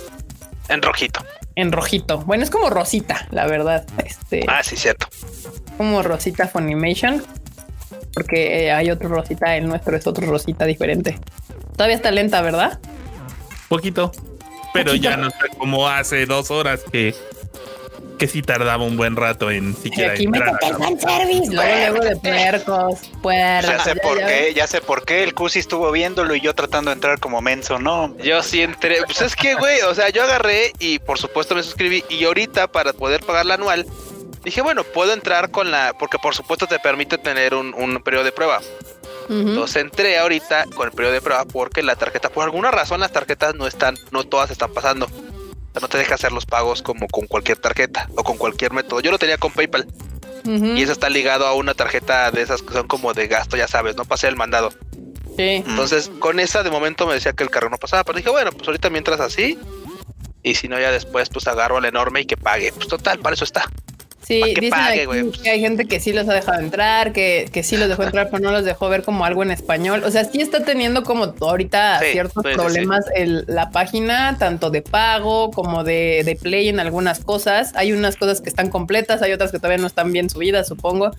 En rojito. En rojito. Bueno, es como Rosita, la verdad. Este, Ah, sí, cierto. como Rosita Funimation. Porque eh, hay otro Rosita, el nuestro es otro Rosita diferente. Todavía está lenta, ¿verdad? Poquito. Pero Poquito. ya no está como hace dos horas que, que sí tardaba un buen rato en siquiera aquí me entrar. toca el fanservice. Luego, luego de puercos. Puercos. Ya sé por ya qué, ya sé por qué. El Cusi estuvo viéndolo y yo tratando de entrar como menso, no. Yo sí entré. Pues es que, güey, o sea, yo agarré y por supuesto me suscribí. Y ahorita, para poder pagar la anual, dije, bueno, puedo entrar con la. Porque por supuesto te permite tener un, un periodo de prueba. Entonces entré ahorita con el periodo de prueba porque la tarjeta, por alguna razón, las tarjetas no están, no todas están pasando. No te deja hacer los pagos como con cualquier tarjeta o con cualquier método. Yo lo tenía con PayPal y eso está ligado a una tarjeta de esas que son como de gasto, ya sabes, no pasé el mandado. Sí. Entonces, con esa de momento me decía que el carro no pasaba, pero dije, bueno, pues ahorita mientras así, y si no, ya después, pues agarro al enorme y que pague. Pues total, para eso está. Sí, dicen pague, aquí que hay gente que sí los ha dejado entrar, que, que sí los dejó entrar, pero no los dejó ver como algo en español. O sea, sí está teniendo como ahorita Sí, ciertos sí, problemas el- la página, tanto de pago como de, de play en algunas cosas. Hay unas cosas que están completas, hay otras que todavía no están bien subidas, supongo.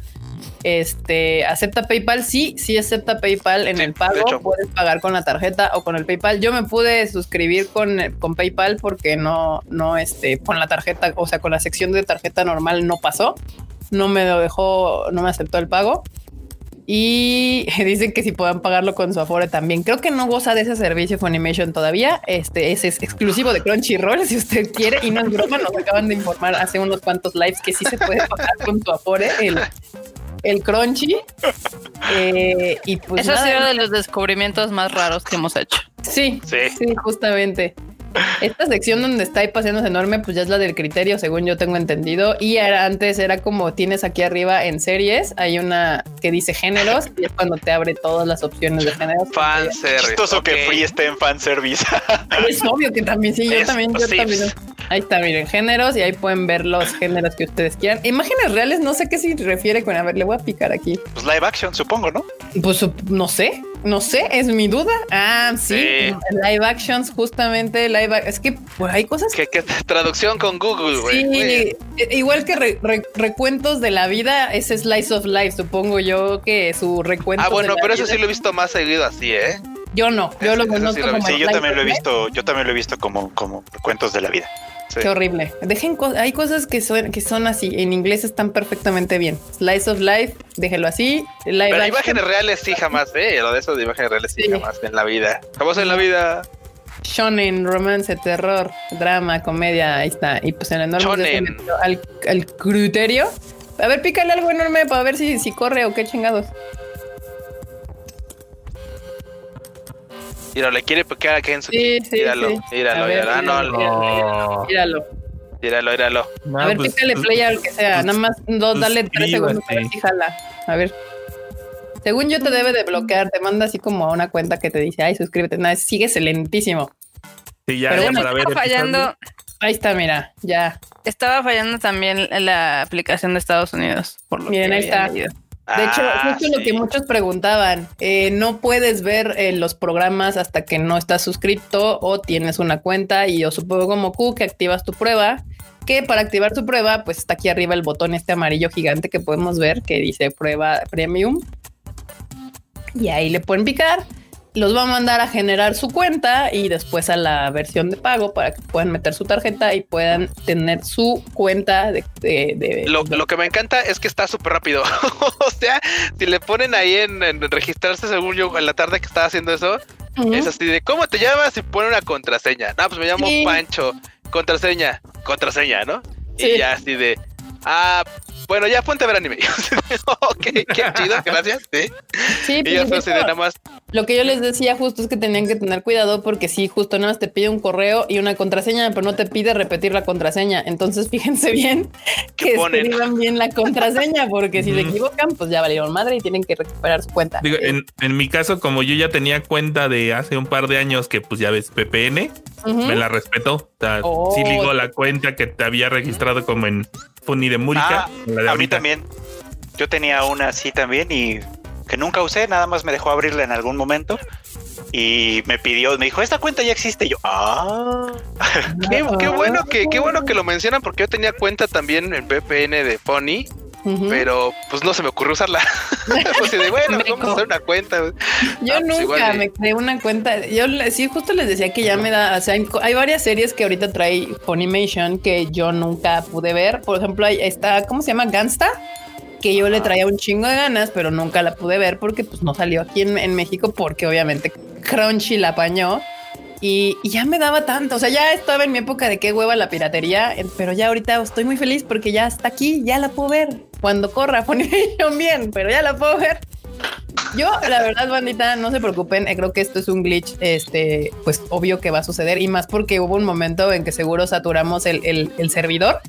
Este acepta PayPal, sí, sí acepta PayPal en Sí, el pago. Puedes pagar con la tarjeta o con el PayPal. Yo me pude suscribir con, con PayPal porque no, no, este, con la tarjeta, o sea, con la sección de tarjeta normal no pasó no me lo dejó, no me aceptó el pago. Y dicen que si puedan pagarlo con su Afore también. Creo que no goza de ese servicio Funimation todavía. Este ese es exclusivo de Crunchyroll. Si usted quiere, y no es broma, nos acaban de informar hace unos cuantos lives que sí se puede pagar con su Afore el, el Crunchy. Eh, y pues Eso ha sido de los descubrimientos más raros que hemos hecho. Sí, sí, sí, justamente. Esta sección donde está ahí paseándose enorme, pues ya es la del criterio, según yo tengo entendido. Y era, antes era como tienes aquí arriba en series, hay una que dice géneros y es cuando te abre todas las opciones de géneros. Fanservice. Chistoso que Free esté en fanservice. Es obvio que también, sí, yo también, yo también. Ahí está, miren, géneros y ahí pueden ver los géneros que ustedes quieran. Imágenes reales, no sé qué se refiere con, a ver, le voy a picar aquí. Pues live action, supongo, ¿no? Pues no sé, no sé, es mi duda. Ah, sí, live actions, justamente live. Es que pues, hay cosas. Que, traducción con Google, güey. Sí, e, igual que recuentos de la vida, ese Slice of Life, supongo yo que su recuento. Ah, bueno, pero eso sí lo he visto más seguido así, ¿eh? Yo no, yo lo conozco como. Sí, yo también lo he visto, yo también lo he visto como, como recuentos de la vida. Qué horrible. Dejen hay cosas que son, que son así. En inglés están perfectamente bien. Slice of life, déjelo así. Pero imágenes reales sí jamás ve. Lo de eso de imágenes reales sí, jamás en la vida. Jamás en la vida. Shonen, romance, terror, drama, comedia, ahí está. Y pues en el enorme al, al criterio. A ver, pícale algo enorme para ver si, si corre o qué chingados. Mira, le quiere picar a Kenzo. Sí, sí, míralo, sí. míralo, míralo. Ah, no, míralo. Míralo. Míralo, míralo. a ver, pues, pícale play a lo que sea. Nada más no, dale tres segundos a ver si jala. A ver. Según yo te debe de bloquear, te manda así como a una cuenta que te dice, ay, suscríbete. Nada, sigue excelentísimo. Sí, ya, Pero bueno, para ver fallando. Ahí está, mira, ya. Estaba fallando también la aplicación de Estados Unidos. Por lo Miren, ahí está. De hecho, ah, justo lo que muchos preguntaban, eh, no puedes ver eh, los programas hasta que no estás suscrito o tienes una cuenta y yo supongo como Q que activas tu prueba, que para activar tu prueba, pues está aquí arriba el botón este amarillo gigante que podemos ver que dice prueba premium. Y ahí le pueden picar los va a mandar a generar su cuenta y después a la versión de pago para que puedan meter su tarjeta y puedan tener su cuenta de... lo, que me encanta es que está súper rápido. o sea, si le ponen ahí en, registrarse, según yo, en la tarde que estaba haciendo eso, es así de, ¿cómo te llamas? Y pone una contraseña. No, pues me llamo Pancho. Contraseña, contraseña, ¿no? Y ya así de, ah, bueno, ya ponte a ver anime. ok, qué chido, gracias. Sí, y pues, nada más. Lo que yo les decía justo es que tenían que tener cuidado porque sí, justo nada más te pide un correo y una contraseña, pero no te pide repetir la contraseña. Entonces fíjense bien que escriban bien la contraseña, porque si se equivocan, pues ya valieron madre y tienen que recuperar su cuenta. Digo, en, en, mi caso, como yo ya tenía cuenta de hace un par de años que pues ya ves PPN, me la respeto. O sea, sí digo oh. la cuenta que te había registrado como en Funny de Múrica. Ah, a mí también. Yo tenía una así también y que nunca usé, nada más me dejó abrirla en algún momento y me pidió, me dijo, esta cuenta ya existe. yo, ah, qué, bueno que, qué bueno que lo mencionan porque yo tenía cuenta también en VPN de Pony. Pero pues no se me ocurrió usarla. pues de, bueno, vamos a hacer una cuenta. Yo ah, pues, nunca me creé una cuenta. Yo sí, justo les decía que ya me da. O sea, hay varias series que ahorita trae Funimation que yo nunca pude ver. Por ejemplo, ahí está, ¿cómo se llama? Gangsta que yo le traía un chingo de ganas, pero nunca la pude ver porque pues no salió aquí en, México porque obviamente Crunchy la apañó y, ya me daba tanto, o sea, ya estaba en mi época de qué hueva la piratería, pero ya ahorita estoy muy feliz porque ya está aquí, ya la puedo ver cuando corra Funimation bien, pero ya la puedo ver. Yo, la verdad, bandita, no se preocupen. Eh, creo que esto es un glitch, este, pues obvio que va a suceder y más porque hubo un momento en que seguro saturamos el, servidor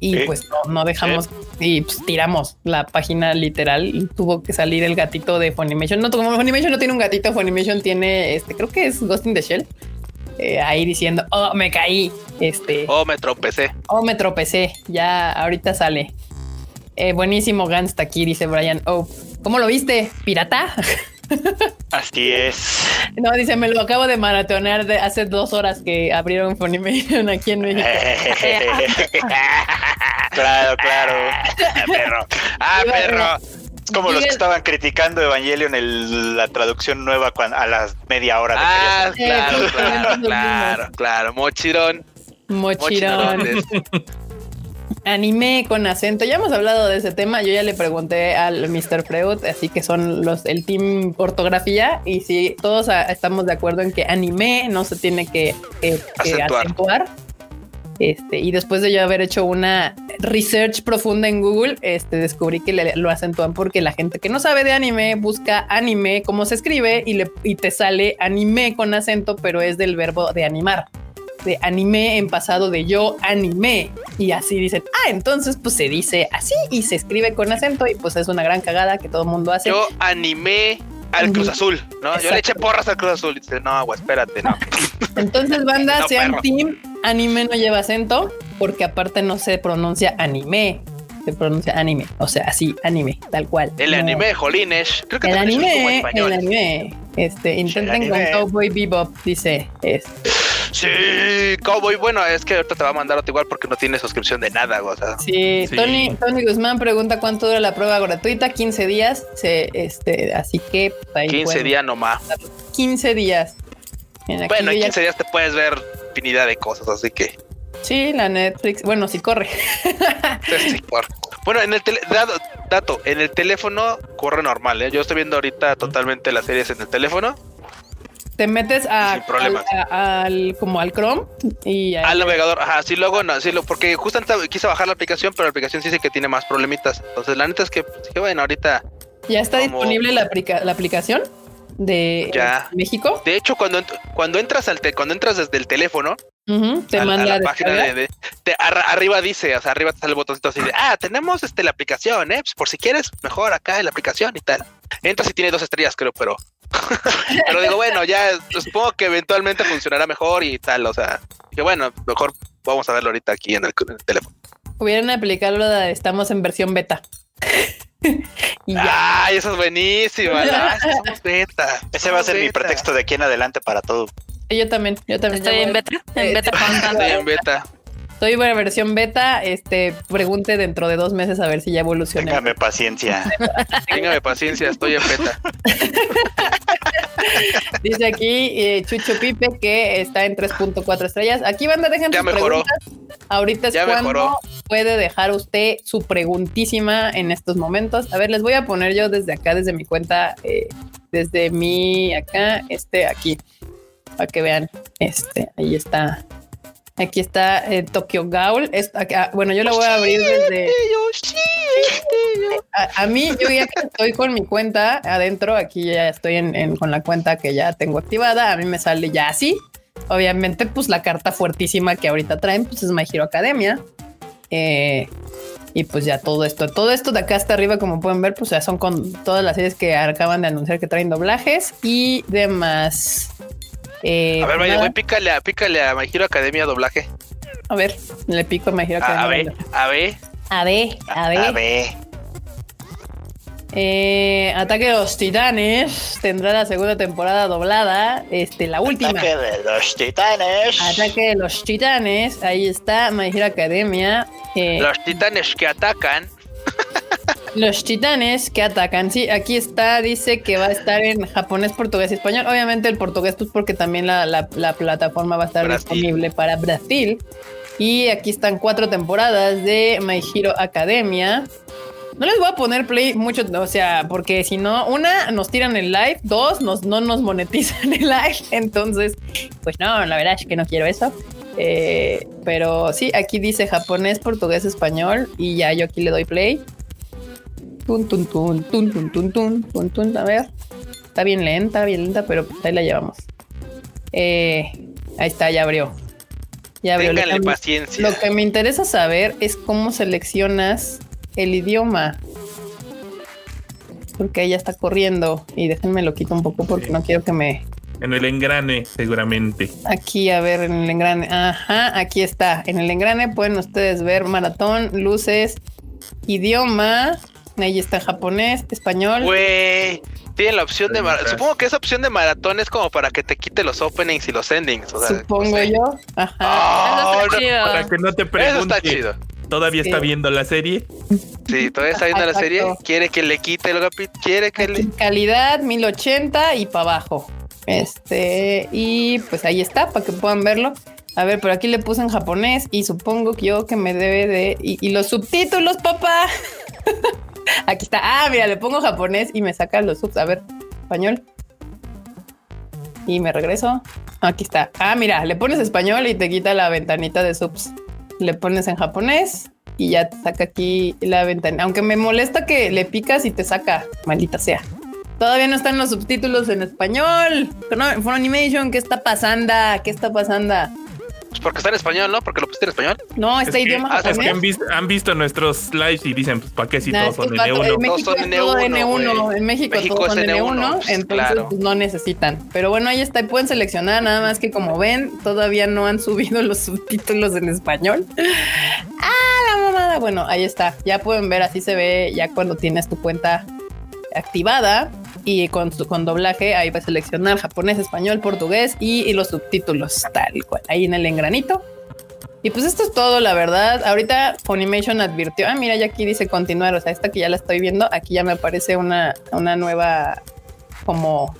y pues no, dejamos y pues, tiramos la página literal y tuvo que salir el gatito de Funimation. No, como Funimation no tiene un gatito, Funimation tiene este, creo que es Ghost in the Shell. Eh, ahí diciendo, oh, me caí. Este, oh, me tropecé. Oh, me tropecé. Ya ahorita sale. Eh, buenísimo Gans aquí, dice Brian. Oh, ¿cómo lo viste? ¿Pirata? Así es. No, dice, me lo acabo de maratonear de hace dos horas que abrieron Funimation aquí en México. claro, claro. Ah, perro. Ah, perro. Es como los que estaban criticando Evangelion en la traducción nueva a las media hora. De ah, claro, claro, claro, claro. Mochirón. Mochirón. Anime con acento. Ya hemos hablado de ese tema. Yo ya le pregunté al Mr. Freud, así que son los el team ortografía. Y si todos estamos de acuerdo en que anime no se tiene que, acentuar. Este, y después de yo haber hecho una research profunda en Google, este, descubrí que lo acentúan porque la gente que no sabe de anime busca anime, cómo se escribe, y, le, y te sale anime con acento, pero es del verbo de animar de anime en pasado de yo animé y así dicen, ah, entonces pues se dice así y se escribe con acento y pues es una gran cagada que todo el mundo hace. Yo animé al Cruz Azul, ¿no? Yo le eché porras al Cruz Azul y dice, no, agua, espérate, no. Entonces, banda, sean team, anime no lleva acento porque aparte no se pronuncia anime, se pronuncia anime, o sea, así, anime, tal cual. El anime, jolines. Creo que el anime, el anime. Este, intenten con Cowboy Bebop, dice. Este. Sí, Cowboy. Bueno, es que ahorita te va a mandar otro igual porque no tiene suscripción de nada, o sea. Sí, Tony, Tony Guzmán pregunta cuánto dura la prueba gratuita. 15 días. Se, este, así que. Ahí 15 días nomás. 15 días. bueno, en 15 días te puedes ver infinidad de cosas, así que. Sí, la Netflix. Bueno, sí corre. sí, corre. Bueno, en el dato, en el teléfono corre normal, ¿eh? Yo estoy viendo ahorita totalmente las series en el teléfono te metes a, al, como al Chrome y al navegador. Ajá, sí, luego no, sí, lo, porque justamente quise bajar la aplicación, pero la aplicación sí dice que tiene más problemitas. Entonces, la neta es que, bueno, ahorita. ¿Ya está disponible la, la aplicación de México? De hecho, cuando, cuando entras al cuando entras desde el teléfono, te manda a la página de, arriba dice, o sea, arriba te sale el botoncito así de, ah, tenemos este la aplicación, eh, pues por si quieres, mejor acá en la aplicación y tal. Entras y tiene dos estrellas, creo, pero pero digo, bueno, ya supongo que eventualmente funcionará mejor y tal. O sea, que bueno, mejor vamos a verlo ahorita aquí en el, teléfono. Hubieran aplicado lo de estamos en versión beta. Ay, eso es buenísimo. beta. Ese va a ser mi pretexto de aquí en adelante para todo. Yo también, yo también. Estoy en beta. En beta. Estoy en beta. Estoy en versión beta. Este, pregunte dentro de dos meses a ver si ya evolucionó. Téngame paciencia. Téngame paciencia, estoy en beta. Dice aquí eh, Chucho Pipe que está en 3.4 estrellas. Aquí van a dejar sus preguntas. Ahorita es cuando puede dejar usted su preguntísima en estos momentos. A ver, les voy a poner yo desde acá, desde mi cuenta, eh, desde mi acá, este aquí, para que vean. Este, ahí está Aquí está eh, Tokyo Gaul. Ah, bueno, yo lo voy a abrir desde. A, mí, yo ya que estoy con mi cuenta adentro, aquí ya estoy en, con la cuenta que ya tengo activada. A mí me sale ya así. Obviamente, pues la carta fuertísima que ahorita traen, pues es My Hero Academia. Eh, y pues ya todo esto, todo esto de acá hasta arriba, como pueden ver, pues ya son con todas las series que acaban de anunciar que traen doblajes y demás. Eh, a ver, vaya, voy, pícale, a, pícale a My Hero Academia doblaje. A ver, le pico a My Hero Academia. A ver, a ver. A ver, a ver. A ver. Eh, Ataque de los Titanes tendrá la segunda temporada doblada. Este, la última. Ataque de los Titanes. Ataque de los Titanes. Ahí está My Hero Academia. Eh, los Titanes que atacan. Los titanes que atacan. Sí, aquí está, dice que va a estar en japonés, portugués y español. Obviamente el portugués, pues porque también la, plataforma va a estar disponible para Brasil. Y aquí están cuatro temporadas de My Hero Academia. No les voy a poner play mucho, o sea, porque si no, una, nos tiran el live, dos, nos, no nos monetizan el live. Entonces, pues no, la verdad es que no quiero eso. Eh, pero sí, aquí dice japonés, portugués, español y ya yo aquí le doy play. Tun, tun, tun, tun, tun, tun, tun, tun, A ver. Está bien lenta, bien lenta, pero ahí la llevamos. Eh, ahí está, ya abrió. Ya abrió. Ténganle paciencia. Lo que me interesa saber es cómo seleccionas el idioma. Porque ella está corriendo. Y déjenme lo quito un poco porque no quiero que me. En el engrane, seguramente. Aquí, a ver, en el engrane. Ajá, aquí está. En el engrane pueden ustedes ver maratón, luces, idioma, Ahí está japonés, español. Güey, tiene la opción de maratón. Supongo que esa opción de maratón es como para que te quite los openings y los endings. Supongo yo. Ajá. Oh, para que no te pregunte. Eso está chido. ¿Todavía está viendo la serie? Sí, todavía está viendo la serie. Quiere que le quite el quiere que le. Calidad 1080 y para abajo. Este, y pues ahí está, para que puedan verlo. A ver, pero aquí le puse en japonés y supongo que yo que me debe de... Y, los subtítulos, papá. aquí está. Ah, mira, le pongo japonés y me saca los subs. A ver, español. Y me regreso. Aquí está. Ah, mira, le pones español y te quita la ventanita de subs. Le pones en japonés y ya saca aquí la ventana. Aunque me molesta que le picas y te saca, maldita sea. Todavía no están los subtítulos en español. No, Animation, ¿qué está pasando? ¿Qué está pasando? Pues porque está en español, ¿no? Porque lo pusiste en español. No, este idioma ah, es que han, visto, han visto, nuestros lives y dicen, pues, ¿para qué si todos son N1? En México son N1. En México, todos son N1, pues, entonces pues, no necesitan. Pero bueno, ahí está, pueden seleccionar, nada más que como ven, todavía no han subido los subtítulos en español. ¡Ah, la mamada! Bueno, ahí está. Ya pueden ver, así se ve ya cuando tienes tu cuenta activada y con, con doblaje ahí va a seleccionar japonés, español, portugués y, los subtítulos tal cual ahí en el engranito. Y pues esto es todo, la verdad. Ahorita Funimation advirtió, ah, mira, ya aquí dice continuar, o sea, esta que ya la estoy viendo, aquí ya me aparece una, una nueva como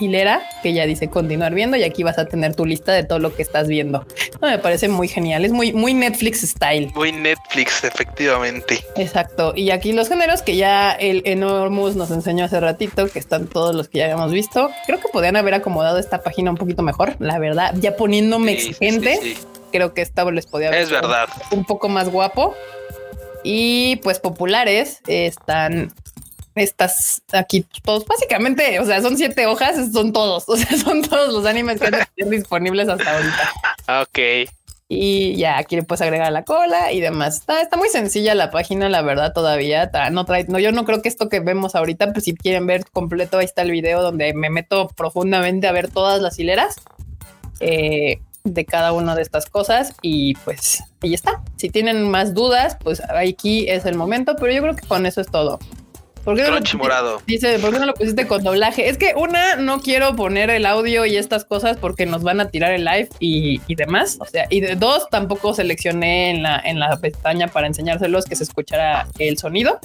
hilera que ya dice continuar viendo y aquí vas a tener tu lista de todo lo que estás viendo. me parece muy genial, es muy, muy Netflix style. Muy Netflix, efectivamente. Exacto. Y aquí los géneros que ya el Enormous nos enseñó hace ratito, que están todos los que ya habíamos visto. Creo que podrían haber acomodado esta página un poquito mejor, la verdad, ya poniéndome exigente. creo que esta les podía es verdad. un poco más guapo. Y pues populares están estas aquí todos básicamente, o sea, son siete hojas, son todos, o sea, son todos los animes que están disponibles hasta ahorita. Ok. Y ya aquí le puedes agregar la cola y demás. Está, está muy sencilla la página, la verdad, todavía. no trae, no, yo no creo que esto que vemos ahorita, pues si quieren ver completo, ahí está el video donde me meto profundamente a ver todas las hileras eh, de cada una de estas cosas. Y pues ahí está. Si tienen más dudas, pues aquí es el momento, pero yo creo que con eso es todo. ¿Por qué no morado. Dice, ¿por qué no lo pusiste con doblaje? Es que una, no quiero poner el audio y estas cosas porque nos van a tirar el live y, demás. O sea, y de dos, tampoco seleccioné en la, en la pestaña para enseñárselos que se escuchara el sonido.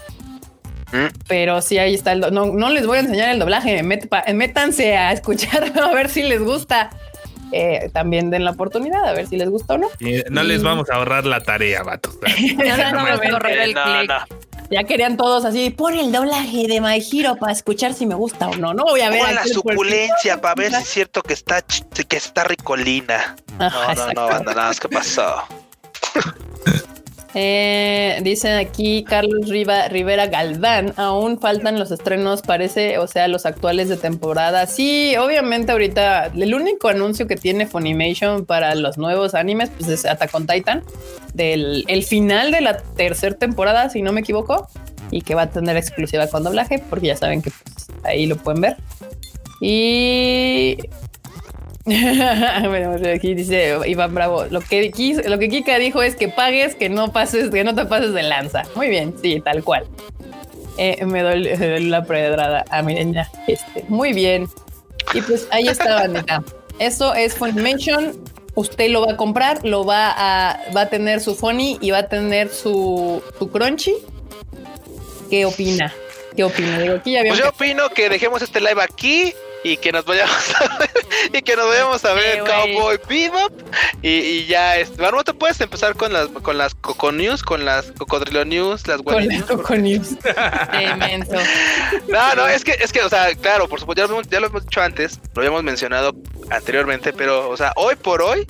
Mm. Pero sí, ahí está el no, no les voy a enseñar el doblaje. métanse a escucharlo a ver si les gusta. Eh, también den la oportunidad a ver si les gusta o no. no les vamos a ahorrar la tarea, vato. Ya querían todos así, pon el doblaje de My Hero para escuchar si me gusta o no. No voy a ver. Pon la suculencia para ver si es cierto que está, que está ricolina. no, no, no, anda nada, ¿qué pasó? Eh, dicen aquí Carlos Riva, Rivera Galván, aún faltan los estrenos, parece, o sea, los actuales de temporada. Sí, obviamente ahorita el único anuncio que tiene Funimation para los nuevos animes pues es Attack on Titan, del el final de la tercera temporada, si no me equivoco, y que va a tener exclusiva con doblaje, porque ya saben que pues, ahí lo pueden ver. Y bueno, aquí dice Iván Bravo, lo que, lo que Kika dijo es que pagues, que no pases, que no te pases de lanza. Muy bien, sí, tal cual. Eh, me, doy, la predrada. Ah, miren ya, este, muy bien. Y pues ahí está, bandita. Eso es Funimation. Usted lo va a comprar, lo va a, va a tener su Funny y va a tener su, su Crunchy. ¿Qué opina? ¿Qué opina? Digo, aquí ya pues yo opino que dejemos este live aquí y que nos vayamos a ver, y que nos vayamos a ver Cowboy Bebop y, y ya este, bueno, te puedes empezar con las con las Coco News, con las Cocodrilo News, las Con las Coco News. no, no, es que es que o sea, claro, por supuesto ya lo, ya lo hemos dicho antes, lo habíamos mencionado anteriormente, pero o sea, hoy por hoy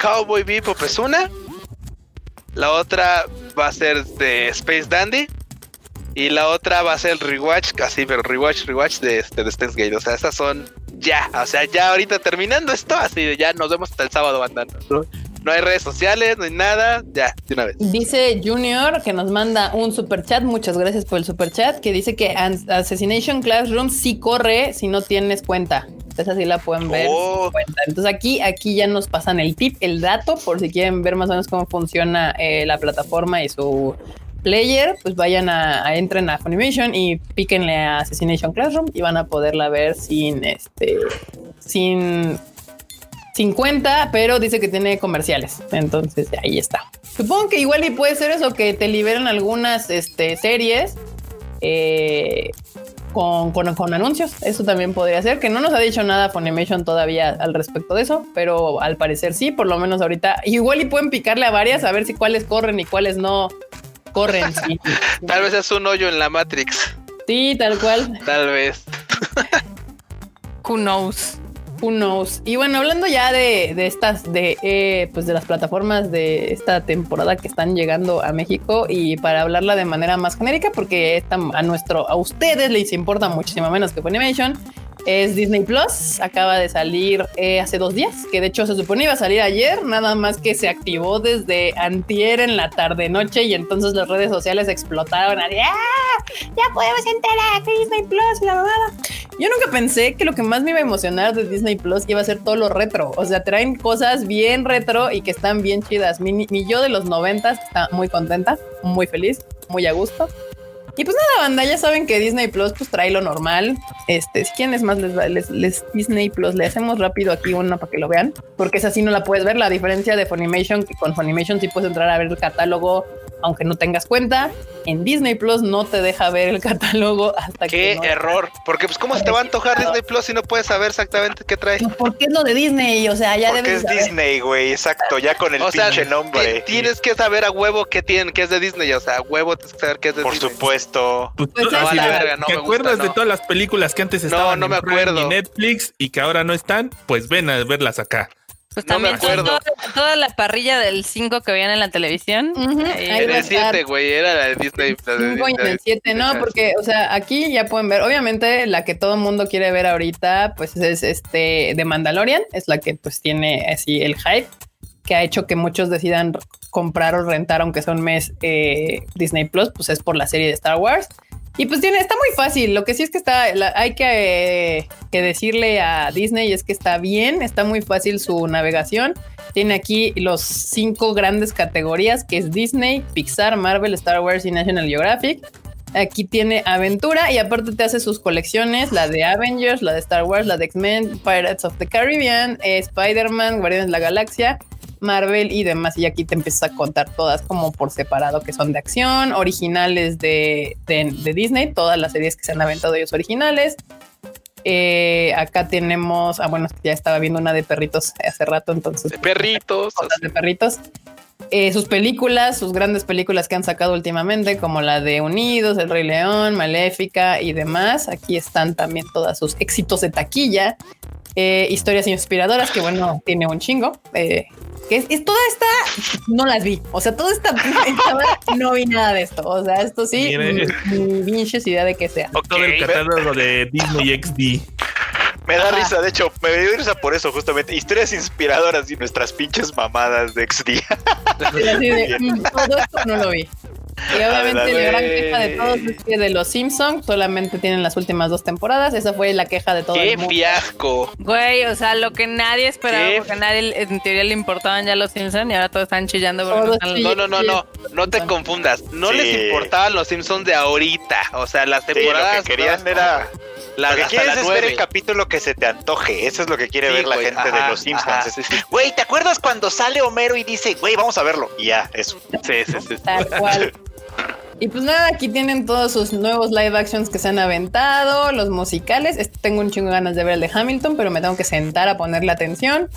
Cowboy Bebop es una la otra va a ser de Space Dandy y la otra va a ser el rewatch, casi, pero rewatch, rewatch de, este, de Gate. O sea, estas son ya. O sea, ya ahorita terminando esto, así de ya nos vemos hasta el sábado andando. ¿no? hay redes sociales, no hay nada, ya, de una vez. Dice Junior que nos manda un super chat, muchas gracias por el super chat, que dice que Assassination Classroom sí corre si no tienes cuenta. Entonces así la pueden ver. Oh. Entonces aquí, aquí ya nos pasan el tip, el dato, por si quieren ver más o menos cómo funciona eh, la plataforma y su player, pues vayan a, entren a Funimation y píquenle a Assassination Classroom y van a poderla ver sin este, sin, sin cuenta, pero dice que tiene comerciales. Entonces ahí está. Supongo que igual y puede ser eso, que te liberen algunas este, series. Eh, con, con, anuncios. Eso también podría ser, que no nos ha dicho nada Funimation todavía al respecto de eso, pero al parecer sí, por lo menos ahorita. Igual y pueden picarle a varias a ver si cuáles corren y cuáles no corren. tal vez es un hoyo en la Matrix. Sí, tal cual. Tal vez. Who knows? Who knows? Y bueno, hablando ya de, estas, de eh, pues de las plataformas de esta temporada que están llegando a México y para hablarla de manera más genérica, porque a nuestro, a ustedes les importa muchísimo menos que Funimation es Disney Plus. Acaba de salir eh, hace dos días, que de hecho se supone iba a salir ayer, nada más que se activó desde antier en la tarde noche y entonces las redes sociales explotaron. ¡Ah! Ya podemos entrar a Disney Plus, la mamada. Yo nunca pensé que lo que más me iba a emocionar de Disney Plus iba a ser todo lo retro. O sea, traen cosas bien retro y que están bien chidas. Mi, mi yo de los noventas está muy contenta, muy feliz, muy a gusto. Y pues nada, banda, ya saben que Disney Plus pues trae lo normal. Este, si quieren es más, les, les, Disney Plus, le hacemos rápido aquí uno para que lo vean, porque es así no la puedes ver. La diferencia de Funimation, que con Funimation sí puedes entrar a ver el catálogo aunque no tengas cuenta. En Disney Plus no te deja ver el catálogo hasta que. Qué error. Porque, pues, ¿cómo se te va a antojar Disney Plus si no puedes saber exactamente qué trae? Pues, porque es lo de Disney. O sea, ya Porque es Disney, güey. Exacto. Ya con el pinche nombre. Tienes que saber a huevo qué tienen, qué es de Disney. O sea, a huevo tienes que saber qué es de Por Disney. Por supuesto. Pues, pues no, ¿Te acuerdas de todas las películas que antes estaban no, no me acuerdo. en Netflix y que ahora no están? Pues ven a verlas acá. Pues también toda, toda, la parrilla del 5 que veían en la televisión. Era el 7, güey, era la de Disney. el 7, no, porque, o sea, aquí ya pueden ver, obviamente la que todo el mundo quiere ver ahorita, pues es este de Mandalorian, es la que pues tiene así el hype que ha hecho que muchos decidan comprar o rentar, aunque sea un mes, eh, Disney Plus, pues es por la serie de Star Wars. Y pues tiene, está muy fácil. Lo que sí es que está, hay que, decirle a Disney es que está bien, está muy fácil su navegación. Tiene aquí los cinco grandes categorías que es Disney, Pixar, Marvel, Star Wars y National Geographic. Aquí tiene aventura y aparte te hace sus colecciones, la de Avengers, la de Star Wars, la de X-Men, Pirates of the Caribbean, Spider-Man, Guardianes de la Galaxia, Marvel y demás. Y aquí te empiezas a contar todas como por separado, que son de acción, originales de, Disney, todas las series que se han aventado ellos originales. Eh, acá tenemos, ah, bueno, ya estaba viendo una de perritos hace rato, entonces. De perritos. de perritos. Eh, sus películas, sus grandes películas que han sacado últimamente, como la de Unidos, El Rey León, Maléfica y demás. Aquí están también todos sus éxitos de taquilla. Eh, historias inspiradoras, que bueno, tiene un chingo. Eh, que es, toda esta, no las vi. O sea, toda esta no vi nada de esto. O sea, esto sí, ni, ni idea de que sea. Todo el catálogo de Disney XD. Me da risa, de hecho, me dio risa por eso, justamente. Historias inspiradoras y nuestras pinches mamadas de XD. Mm, todo esto no lo vi. Y obviamente la gran queja de todos es que de los Simpsons solamente tienen las últimas dos temporadas. Esa fue la queja de todo ¡Qué el mundo. fiasco! Güey, o sea, lo que nadie esperaba, porque a nadie en teoría le importaban ya los Simpsons y ahora todos están chillando. no, no, no, no, no te confundas. No les importaban los Simpsons de ahorita. O sea, las temporadas. lo que querían era. La, lo que quieres es ver el capítulo que se te antoje. Eso es lo que quiere ver la gente de los Simpsons. Güey, ¿te acuerdas cuando sale Homero y dice, güey, vamos a verlo? Y ya, eso. Sí, sí, sí. Tal cual. Y pues nada, aquí tienen todos sus nuevos live actions que se han aventado, los musicales. Este, tengo un chingo de ganas de ver el de Hamilton, pero me tengo que sentar a ponerle atención.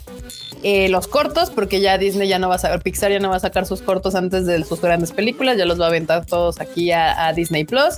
Eh, los cortos, porque ya Disney ya no va a sacar, Pixar ya no va a sacar sus cortos antes de sus grandes películas, ya los va a aventar todos aquí a, Disney Plus.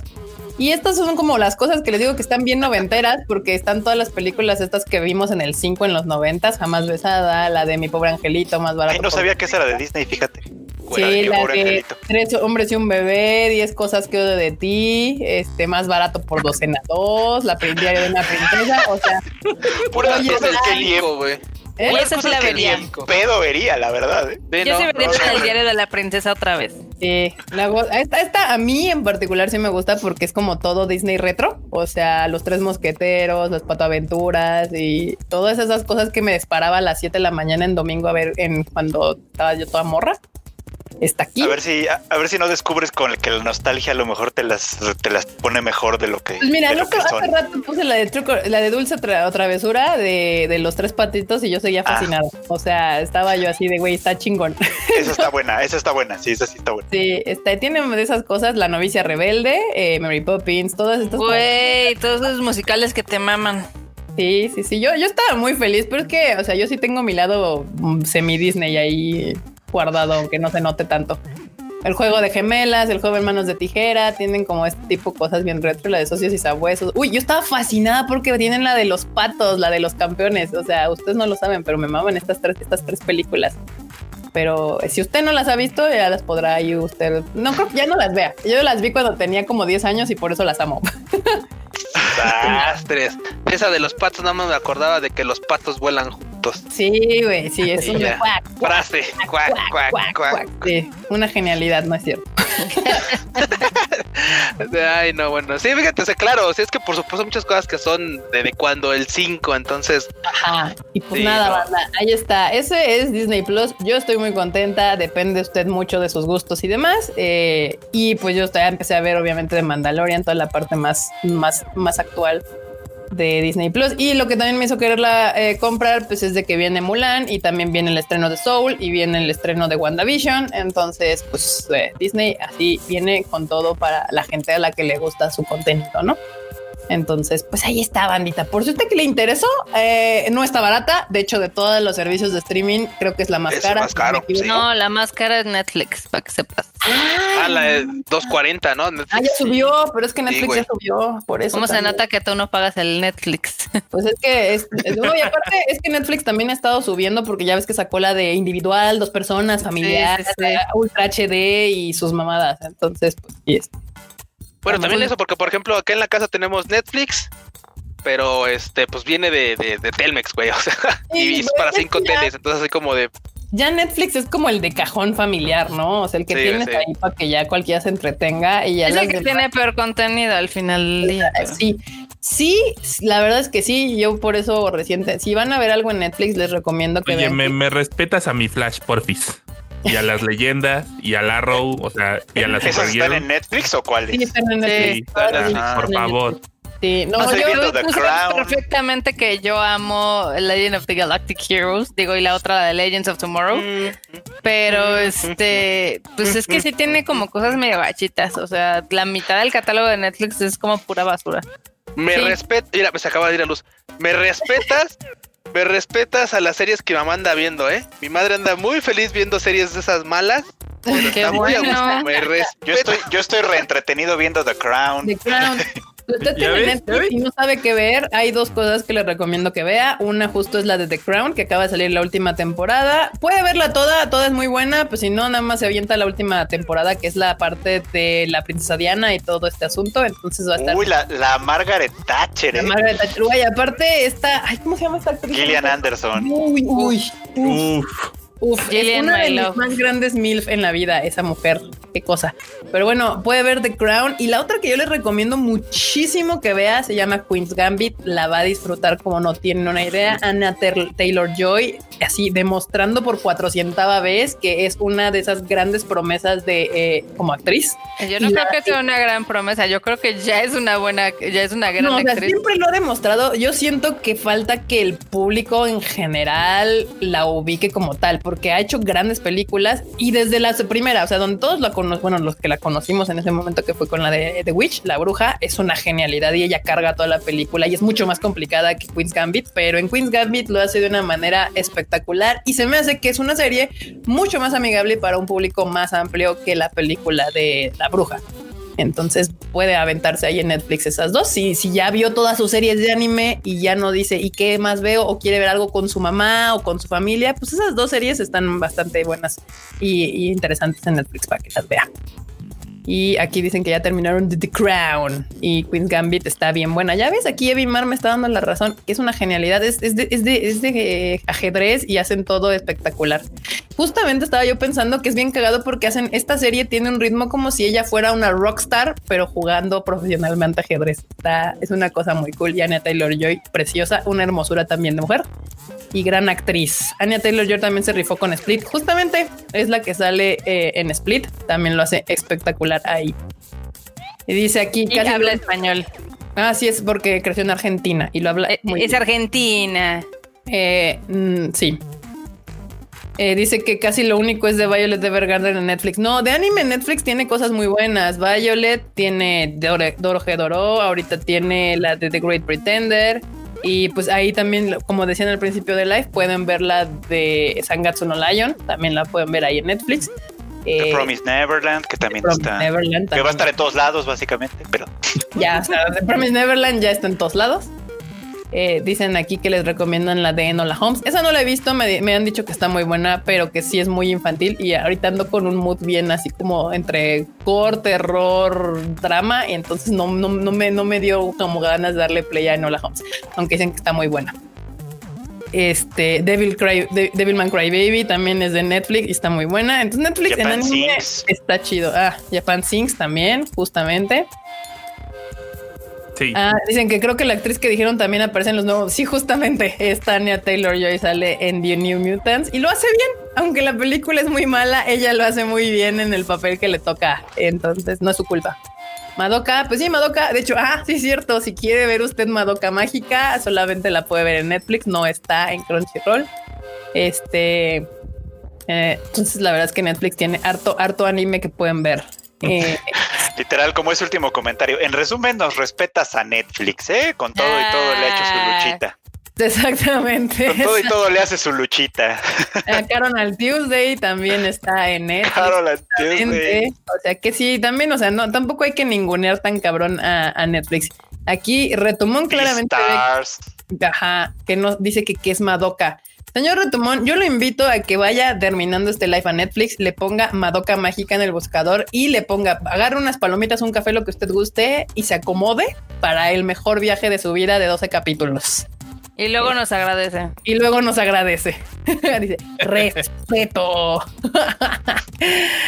Y estas son como las cosas que les digo que están bien noventeras, porque están todas las películas estas que vimos en el 5 en los noventas, jamás besada, la de mi pobre angelito, más barato. Ay, no sabía que esa era de Disney, fíjate. Sí, la de tres hombres y un bebé, diez cosas que odio de ti, este, más barato por docena dos, la diario de una princesa, o sea. Puras cosas que liego, güey. ¿Eh? Esa sí la vería. Pedo vería, la verdad. ¿eh? Yo sí vería el diario de la princesa otra vez. Sí, esta, esta, a mí en particular sí me gusta porque es como todo Disney retro. O sea, los tres mosqueteros, las patoaventuras y todas esas cosas que me disparaba a las 7 de la mañana en domingo a ver en cuando estaba yo toda morra. Está aquí. A ver si, a, ver si no descubres con el que la nostalgia a lo mejor te las, te las pone mejor de lo que. Pues mira, no, hace rato puse la de truco, la de dulce tra travesura de, de, los tres patitos y yo seguía ah. fascinado. O sea, estaba yo así de güey, está chingón. Esa está buena, esa está buena, sí, esa sí está buena. Sí, está, tiene de esas cosas, la novicia rebelde, eh, Mary Poppins, todas estas Güey, todos esos musicales que te maman. Sí, sí, sí. Yo, yo estaba muy feliz, pero es que, o sea, yo sí tengo mi lado mm, semi-Disney ahí guardado, aunque no se note tanto. El juego de gemelas, el juego de manos de tijera, tienen como este tipo de cosas bien retro, la de socios y sabuesos. Uy, yo estaba fascinada porque tienen la de los patos, la de los campeones. O sea, ustedes no lo saben, pero me maman estas tres, estas tres películas. Pero si usted no las ha visto, ya las podrá y usted. No creo que ya no las vea. Yo las vi cuando tenía como 10 años y por eso las amo. Esa de los patos, nada más me acordaba de que los patos vuelan juntos. Sí, güey, sí, es una frase. Cuac, cuac, cuac, Sí, una genialidad, no es cierto. Ay, no, bueno. Sí, fíjate, claro, sí, es que por supuesto muchas cosas que son de, cuando el 5, entonces. Ajá. Y pues nada, banda, ahí está. Ese es Disney Plus. Yo estoy muy contenta, depende usted mucho de sus gustos y demás. Eh, y pues yo ya empecé a ver, obviamente, de Mandalorian, toda la parte más, más, más actual de Disney Plus. Y lo que también me hizo quererla eh, comprar, pues es de que viene Mulan y también viene el estreno de Soul y viene el estreno de WandaVision. Entonces, pues eh, Disney así viene con todo para la gente a la que le gusta su contenido, ¿no? Entonces, pues ahí está, bandita. Por si usted que le interesó, eh, no está barata. De hecho, de todos los servicios de streaming, creo que es la más cara. No, la más cara es Netflix, para que sepas. Ah, la de 240, ¿no? Ah, ya subió, pero es que Netflix ya subió. Por eso. ¿Cómo se nota que tú no pagas el Netflix? Pues es que es, no, y aparte es que Netflix también ha estado subiendo porque ya ves que sacó la de individual, dos personas, familiar, Ultra HD y sus mamadas. Entonces, pues, y es. Bueno, también eso, porque por ejemplo, acá en la casa tenemos Netflix, pero este, pues viene de, de, Telmex, güey. O sea, y es para cinco teles, entonces así como de. Ya Netflix es como el de cajón familiar, ¿no? O sea, el que tienes ahí para que ya cualquiera se entretenga y ya. Es el que tiene peor contenido al final del día. Sí, sí, la verdad es que sí. Yo por eso reciente, si van a ver algo en Netflix, les recomiendo que Oye, Me, me respetas a mi Flash, porfis y a las leyendas y al Arrow, o sea, y a las ¿Esos están en Netflix o cuáles? Sí, están en Netflix. por favor. Sí, no, yo tú sabes perfectamente que yo amo Legend of the Galactic Heroes, digo, y la otra de Legends of Tomorrow, mm. pero este, pues es que sí tiene como cosas medio gachitas, o sea, la mitad del catálogo de Netflix es como pura basura. Me respeto, mira, me se acaba de ir a luz. ¿Me respetas? Me respetas a las series que mamá anda viendo, ¿eh? Mi madre anda muy feliz viendo series de esas malas. Qué bueno. Me yo estoy, yo estoy reentretenido viendo The Crown. The Crown. usted tiene Netflix y no sabe qué ver, hay dos cosas que le recomiendo que vea. Una justo es la de The Crown, que acaba de salir la última temporada. Puede verla toda, toda es muy buena, pues si no, nada más se avienta la última temporada, que es la parte de la princesa Diana y todo este asunto. Entonces va a estar. Uy, la, la Margaret Thatcher, ¿eh? La Margaret Thatcher. Uy, aparte esta. Ay, ¿cómo se llama esta actriz? Gillian Anderson. Uy, uy. Uf. Uf, es una de las más grandes MILF en la vida, esa mujer. Qué cosa. Pero bueno, puede ver The Crown. Y la otra que yo les recomiendo muchísimo que vea se llama Queen's Gambit. La va a disfrutar como no tienen una idea. Anna Taylor Joy, así demostrando por cuatrocientava vez que es una de esas grandes promesas de eh, como actriz. Yo no creo que sea una gran promesa. Yo creo que ya es una buena, ya es una gran no, actriz. siempre lo ha demostrado. Yo siento que falta que el público en general la ubique como tal porque ha hecho grandes películas y desde la primera, o sea, donde todos la conocen, bueno, los que la conocimos en ese momento que fue con la de The Witch, la bruja, es una genialidad y ella carga toda la película y es mucho más complicada que Queen's Gambit, pero en Queen's Gambit lo hace de una manera espectacular y se me hace que es una serie mucho más amigable para un público más amplio que la película de la bruja. Entonces puede aventarse ahí en Netflix esas dos. Si, si ya vio todas sus series de anime y ya no dice y qué más veo o quiere ver algo con su mamá o con su familia, pues esas dos series están bastante buenas y, y interesantes en Netflix para que las vea. Y aquí dicen que ya terminaron The Crown y Queen's Gambit está bien buena. Ya ves, aquí Evie Mar me está dando la razón, es una genialidad, es, de, de, ajedrez y hacen todo espectacular. Justamente estaba yo pensando que es bien cagado porque hacen esta serie tiene un ritmo como si ella fuera una rockstar, pero jugando profesionalmente ajedrez. Está, es una cosa muy cool. Y Taylor Joy, preciosa, una hermosura también de mujer. Y gran actriz. Anya Taylor Joy también se rifó con Split. Justamente es la que sale eh, en Split. También lo hace espectacular ahí. Y dice aquí que habla español. Ah, sí, es porque creció en Argentina y lo habla. Eh, es Argentina. Eh, mm, sí. dice que casi lo único es de Violet Evergarden en Netflix. No, de anime Netflix tiene cosas muy buenas. Violet tiene Doro Doro, ahorita tiene la de The Great Pretender. Y pues ahí también, como decían al principio de live, pueden ver la de Sangatsu no Lion, también la pueden ver ahí en Netflix. The eh, Promise Neverland, que también está. Que va a estar en todos lados, básicamente, pero. Ya, o sea, The Promise Neverland ya está en todos lados. Eh, dicen aquí que les recomiendan la de Enola Holmes. Esa no la he visto, me, han dicho que está muy buena, pero que sí es muy infantil. Y ahorita ando con un mood bien así como entre core, terror, drama. Y entonces no, no, me, no me dio como ganas de darle play a Enola Holmes, aunque dicen que está muy buena. Este Devil Cry, Devilman Crybaby también es de Netflix y está muy buena. Entonces Netflix en anime está chido. Ah, Japan Sings también, justamente. Ah, dicen que creo que la actriz que dijeron también aparece en los nuevos. Sí, justamente es Tanya Taylor Joy sale en The New Mutants y lo hace bien. Aunque la película es muy mala, ella lo hace muy bien en el papel que le toca. Entonces no es su culpa. Madoka, pues sí, Madoka. De hecho, ah, sí, es cierto. Si quiere ver usted Madoka Mágica, solamente la puede ver en Netflix, no está en Crunchyroll. Este. Eh, entonces, la verdad es que Netflix tiene harto, harto anime que pueden ver. Eh, Literal, como ese último comentario. En resumen, nos respetas a Netflix, ¿eh? Con todo y todo le ha hecho su ah. luchita. Exactamente. Con todo y todo le hace su luchita. Eh, Carol Tuesday también está en Netflix. Carol Tuesday. O sea que sí, también, o sea, no, tampoco hay que ningunear tan cabrón a, Netflix. Aquí Retomón claramente. Ajá, que nos dice que, que es Madoka. Señor Retumón, yo lo invito a que vaya terminando este live a Netflix, le ponga Madoka Mágica en el buscador y le ponga, agarre unas palomitas, un café, lo que usted guste y se acomode para el mejor viaje de su vida de 12 capítulos. Y luego nos agradece. Y luego nos agradece. Dice, respeto.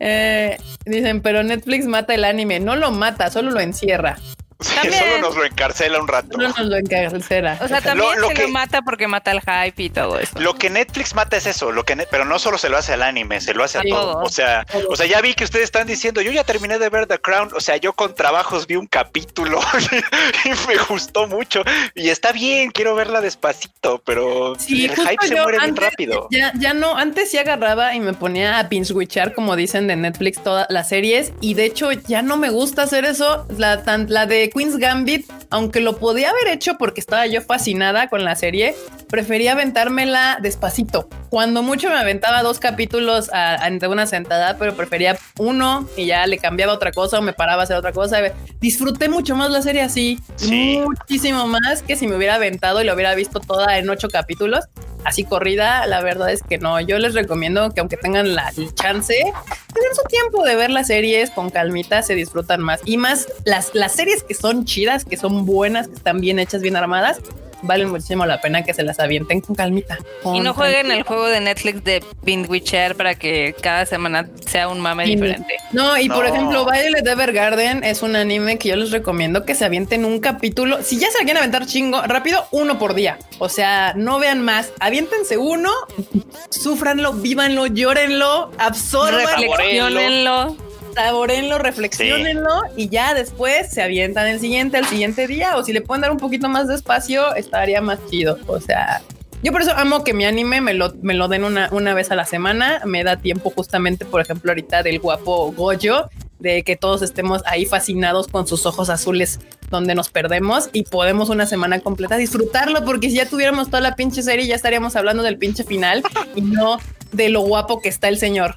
Eh, dicen, pero Netflix mata el anime. No lo mata, solo lo encierra. solo nos lo encarcela un rato. No nos lo encarcela. O sea, también lo, se que, lo mata porque mata el hype y todo eso. Lo que Netflix mata es eso, lo que pero no solo se lo hace al anime, se lo hace a, todo. O sea, o sea, ya vi que ustedes están diciendo, yo ya terminé de ver The Crown, o sea, yo con trabajos vi un capítulo y me gustó mucho y está bien, quiero verla despacito, pero el hype se muere bien rápido. Ya, ya no, antes sí agarraba y me ponía a binge witchar, como dicen de Netflix, todas las series y de hecho ya no me gusta hacer eso, la, la de Queen's Gambit, aunque lo podía haber hecho porque estaba yo fascinada con la serie, prefería aventármela despacito. Cuando mucho me aventaba dos capítulos ante una sentada, pero prefería uno y ya le cambiaba otra cosa o me paraba a hacer otra cosa. Disfruté mucho más la serie así, muchísimo más que si me hubiera aventado y lo hubiera visto toda en ocho capítulos así corrida, la verdad es que no. Yo les recomiendo que aunque tengan la chance, tengan su tiempo de ver las series con calmita, se disfrutan más. Y más las, las series que son chidas, que son buenas, que están bien hechas, bien armadas, valen muchísimo la pena que se las avienten con calmita. y no jueguen el juego de Netflix de Witcher para que cada semana sea un mame diferente. No, y por ejemplo, Violet Evergarden es un anime que yo les recomiendo que se avienten un capítulo. Si ya se quieren aventar chingo, rápido, uno por día. O sea, no vean más. Aviéntense uno, sufranlo, vívanlo, llórenlo, absorbanlo saborenlo, reflexionenlo y ya después se avientan el siguiente, el siguiente día. O si le pueden dar un poquito más de espacio, estaría más chido. O sea, yo por eso amo que mi anime me lo, me lo den una, una vez a la semana. Me da tiempo justamente, por ejemplo, ahorita del guapo Goyo, de que todos estemos ahí fascinados con sus ojos azules donde nos perdemos y podemos una semana completa disfrutarlo, porque si ya tuviéramos toda la pinche serie, ya estaríamos hablando del pinche final y no de lo guapo que está el señor.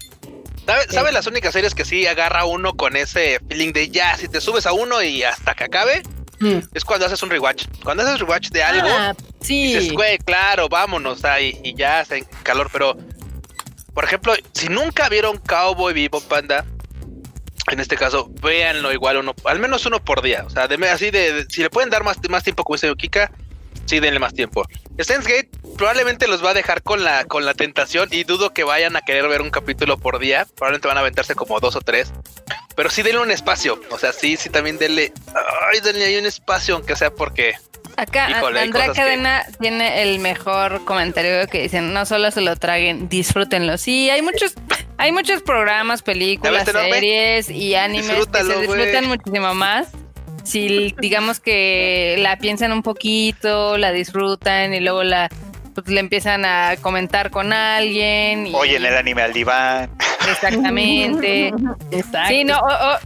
¿Sabes las únicas series que sí agarra uno con ese feeling de ya, si te subes a uno y hasta que acabe? Mm. Es cuando haces un rewatch. Cuando haces rewatch de algo, ah, sí. dices, güey, claro, vámonos ahí y ya está en calor. Pero, por ejemplo, si nunca vieron Cowboy Vivo Panda, en este caso, véanlo igual uno, al menos uno por día. O sea, de, así de, si le pueden dar más, más tiempo como dice Kika, sí denle más tiempo. Steins Gate probablemente los va a dejar con la, con la tentación y dudo que vayan a querer ver un capítulo por día. Probablemente van a aventarse como dos o tres. Pero sí denle un espacio. O sea, sí, sí también denle. Ay, denle ahí un espacio, aunque sea porque Acá Andrea Cadena tiene el mejor comentario que dicen, no solo se lo traguen, disfrútenlo. Sí, hay muchos, hay muchos programas, películas, series y animes que se disfrutan muchísimo más. Si digamos que la piensan un poquito, la disfrutan y luego la pues, le empiezan a comentar con alguien. Y... en el anime al diván. Exactamente. Sí, no,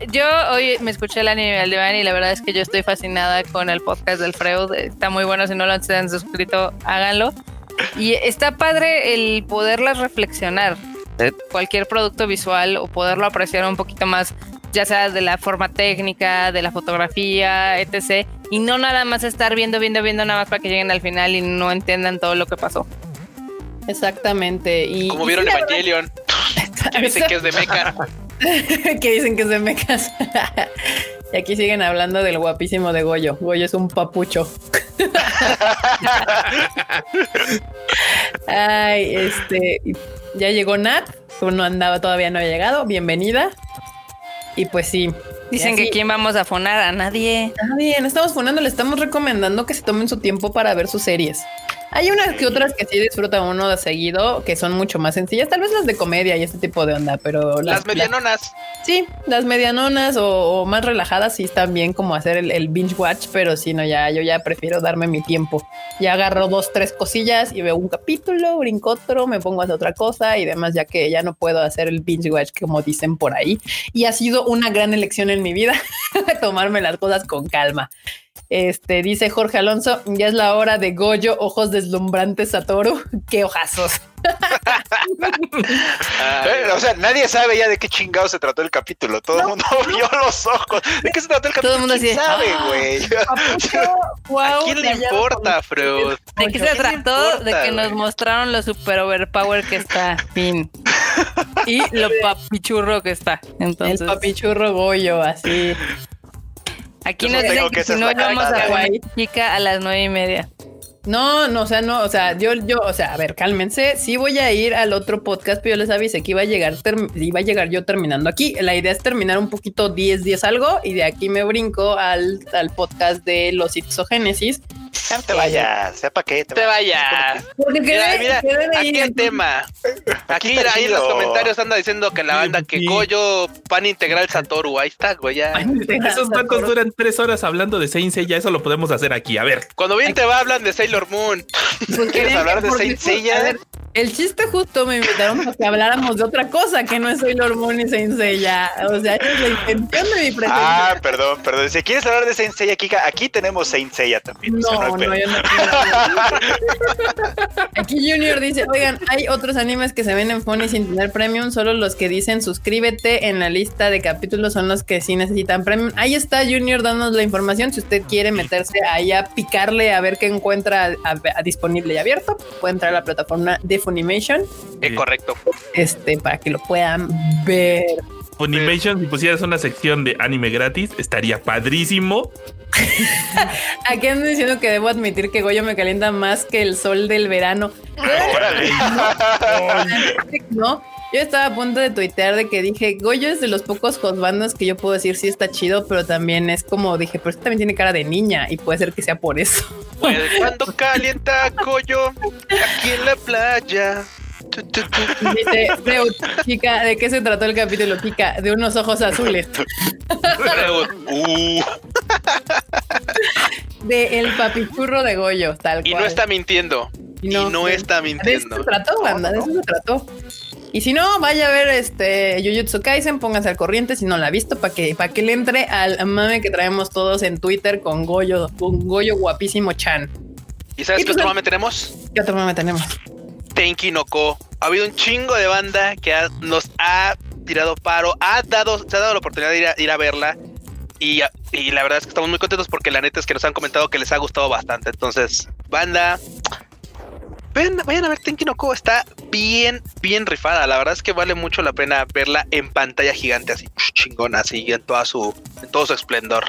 yo hoy me escuché el anime al diván y la verdad es que yo estoy fascinada con el podcast del Freud. Está muy bueno, si no lo han suscrito, háganlo. Y está padre el poderlas reflexionar de cualquier producto visual o poderlo apreciar un poquito más ya sea de la forma técnica, de la fotografía, etc. Y no nada más estar viendo, viendo, viendo nada más para que lleguen al final y no entiendan todo lo que pasó. Exactamente. Y, Como vieron Evangelion, que dicen que es de mecha. que dicen que es de mechas. y aquí siguen hablando del guapísimo de Goyo. Goyo es un papucho. Ay, este, ya llegó Nat, no andaba todavía, no había llegado. Bienvenida. Y pues sí. Dicen que quién vamos a fonar a nadie. Nadie, no estamos fonando, le estamos recomendando que se tomen su tiempo para ver sus series. Hay unas que otras que sí disfruta uno de seguido, que son mucho más sencillas, tal vez las de comedia y este tipo de onda, pero las, medianonas. sí, las medianonas o, más relajadas sí están bien como hacer el, binge watch, pero si no, ya yo ya prefiero darme mi tiempo. Ya agarro dos, tres cosillas y veo un capítulo, brinco otro, me pongo a hacer otra cosa y demás, ya que ya no puedo hacer el binge watch como dicen por ahí. Y ha sido una gran elección en mi vida tomarme las cosas con calma. Este dice Jorge Alonso, ya es la hora de Goyo, ojos deslumbrantes Satoru. Qué ojazos. o sea, nadie sabe ya de qué chingado se trató el capítulo. Todo el mundo vio los ojos. ¿De qué se trató el capítulo? Todo el mundo ¿Quién sabe, ah, güey? ¿A quién le importa, Freud? ¿De qué se trató? de que nos mostraron lo super overpower que está. Fin. y lo papichurro que está. Entonces. El papichurro Goyo, así. Aquí nos dicen que, si no vamos a chica a las nueve y media. No, no, o sea, no, o sea, yo, yo, o sea, a ver, cálmense. Sí voy a ir al otro podcast, pero yo les avisé que iba a llegar, iba a llegar yo terminando aquí. La idea es terminar un poquito 10, 10 algo y de aquí me brinco al, al podcast de los No te vayas, sepa qué. Te, vayas. mira, mira, aquí el tema. Aquí, ahí en los comentarios anda diciendo que la banda que Goyo pan integral Satoru. Ahí está, güey. Ya. Esos tacos duran tres horas hablando de Saint Seiya. Eso lo podemos hacer aquí. A ver. Cuando bien te va, hablan de Sailor Moon. ¿Quieres hablar de Saint Seiya? El chiste justo me invitaron a que habláramos de otra cosa que no es Sailor Moon y Saint Seiya. O sea, es la intención de mi presencia. Ah, perdón, perdón. Si quieres hablar de Saint Seiya, Kika, aquí tenemos Saint Seiya también. No, no, no, yo no Aquí Junior dice, oigan, hay otros animes que se ven en Funny sin tener premium, solo los que dicen suscríbete en la lista de capítulos son los que sí necesitan premium. Ahí está Junior dándonos la información. Si usted quiere meterse ahí a picarle a ver qué encuentra disponible y abierto, puede entrar a la plataforma de Funimation. Es correcto. Este, para que lo puedan ver. Funimation, si pusieras una sección de anime gratis, estaría padrísimo. Aquí ando diciendo que debo admitir que Goyo me calienta más que el sol del verano. no, yo estaba a punto de tuitear de que dije, Goyo es de los pocos hostbandos que yo puedo decir sí está chido, pero también es como dije, pero este también tiene cara de niña y puede ser que sea por eso. Pues cuando calienta Goyo aquí en la playa. Dice, chica, ¿de qué se trató el capítulo, chica? De unos ojos azules. Uh. De el papichurro de Goyo, tal cual. Y no está mintiendo. Y no, está mintiendo. De eso se trató, banda, de eso se trató. Y si no, vaya a ver este Jujutsu Kaisen, pónganse al corriente si no la ha visto, para que, para que le entre al mame que traemos todos en Twitter con Goyo, con Goyo guapísimo Chan. ¿Y sabes qué pues otro mame tenemos? ¿Qué otro mame tenemos? Tenki no Ko. Ha habido un chingo de banda que nos ha tirado paro, ha dado, se ha dado la oportunidad de ir a, verla. Y, la verdad es que estamos muy contentos porque la neta es que nos han comentado que les ha gustado bastante. Entonces, banda, vayan, vayan a ver Tenki no Ko. Está bien, bien rifada. La verdad es que vale mucho la pena verla en pantalla gigante, así chingona, así en toda su, en todo su esplendor.